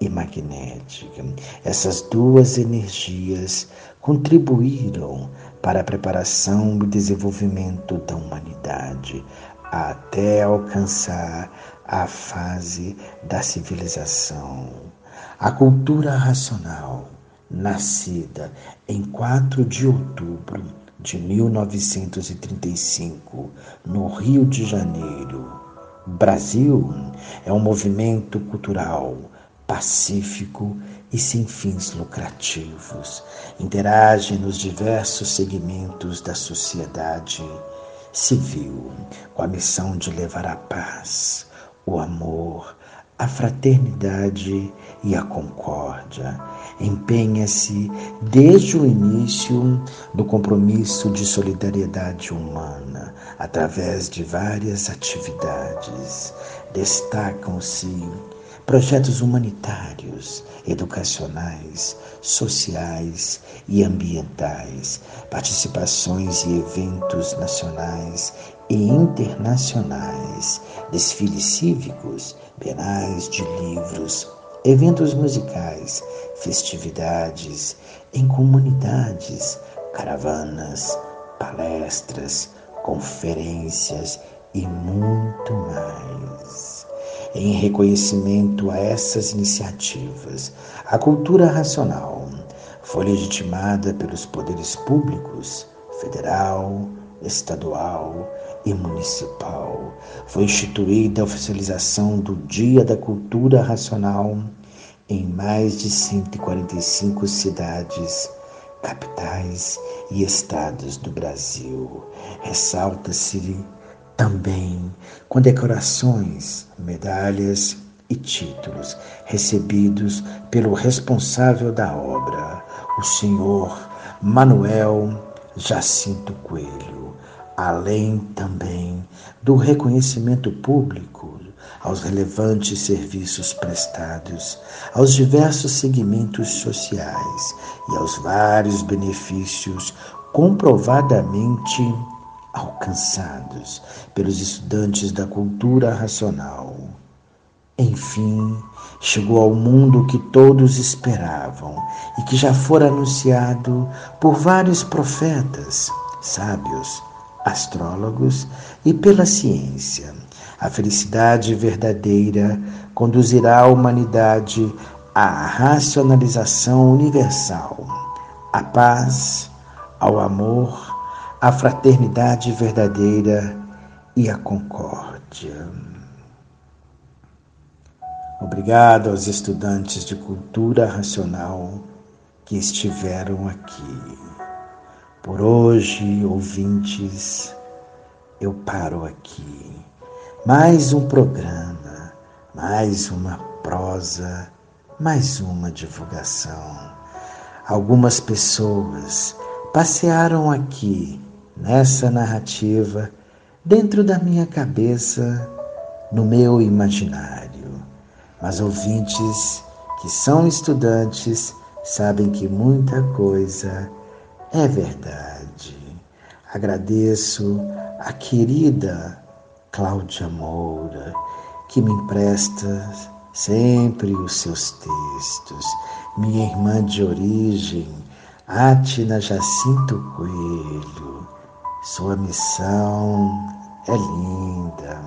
e magnética. Essas duas energias contribuíram para a preparação e desenvolvimento da humanidade até alcançar a fase da civilização. A cultura racional, nascida em 4 de outubro de 1935, no Rio de Janeiro, Brasil, é um movimento cultural pacífico e sem fins lucrativos. Interage nos diversos segmentos da sociedade civil com a missão de levar a paz, o amor, a fraternidade e a concórdia. Empenha-se desde o início do compromisso de solidariedade humana através de várias atividades. Destacam-se projetos humanitários, educacionais, sociais e ambientais, participações e eventos nacionais e internacionais, desfiles cívicos, penais de livros, eventos musicais, festividades em comunidades, caravanas, palestras, conferências e muito mais. Em reconhecimento a essas iniciativas, a cultura racional foi legitimada pelos poderes públicos, federal, estadual e municipal. Foi instituída a oficialização do Dia da Cultura Racional em mais de 145 cidades, capitais e estados do Brasil. Ressalta-se também com decorações, medalhas e títulos recebidos pelo responsável da obra, o senhor Manuel Jacinto Coelho, além também do reconhecimento público aos relevantes serviços prestados, aos diversos segmentos sociais e aos vários benefícios comprovadamente alcançados pelos estudantes da cultura racional. Enfim, chegou ao mundo que todos esperavam e que já fora anunciado por vários profetas, sábios, astrólogos e pela ciência. A felicidade verdadeira conduzirá a humanidade à racionalização universal, à paz, ao amor a fraternidade verdadeira e a concórdia. Obrigado aos estudantes de cultura racional que estiveram aqui. Por hoje, ouvintes, eu paro aqui. Mais um programa, mais uma prosa, mais uma divulgação. Algumas pessoas passearam aqui nessa narrativa dentro da minha cabeça, no meu imaginário. Mas ouvintes que são estudantes sabem que muita coisa é verdade. Agradeço a querida Cláudia Moura, que me empresta sempre os seus textos, minha irmã de origem, Atina Jacinto Coelho sua missão é linda.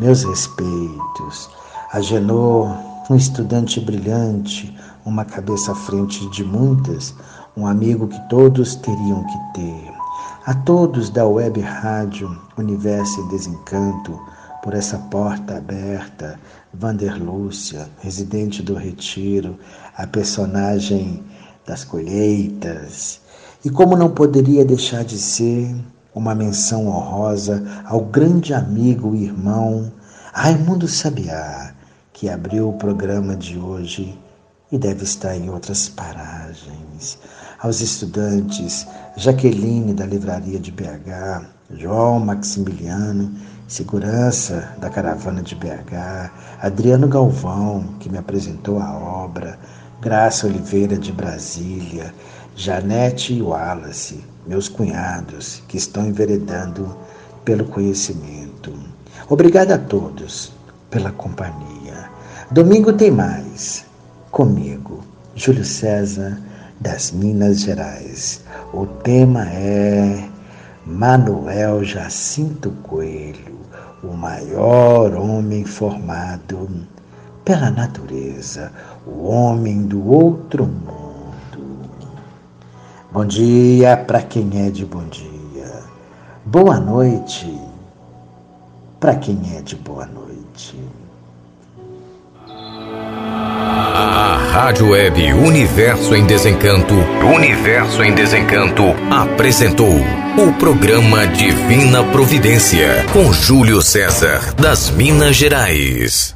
Meus respeitos. A Genor, um estudante brilhante, uma cabeça à frente de muitas, um amigo que todos teriam que ter. A todos da web rádio Universo Desencanto, por essa porta aberta, Vanderlúcia, residente do Retiro, a personagem das colheitas. E como não poderia deixar de ser uma menção honrosa ao grande amigo e irmão Raimundo Sabiá, que abriu o programa de hoje e deve estar em outras paragens. Aos estudantes, Jaqueline da Livraria de BH, João Maximiliano, segurança da caravana de BH, Adriano Galvão, que me apresentou a obra, Graça Oliveira de Brasília, Janete Wallace, meus cunhados, que estão enveredando pelo conhecimento. Obrigado a todos pela companhia. Domingo tem mais. Comigo, Júlio César, das Minas Gerais. O tema é Manuel Jacinto Coelho, o maior homem formado pela natureza, o homem do outro mundo. Bom dia para quem é de bom dia. Boa noite para quem é de boa noite. A Rádio Web Universo em Desencanto, Universo em Desencanto, apresentou o programa Divina Providência com Júlio César, das Minas Gerais.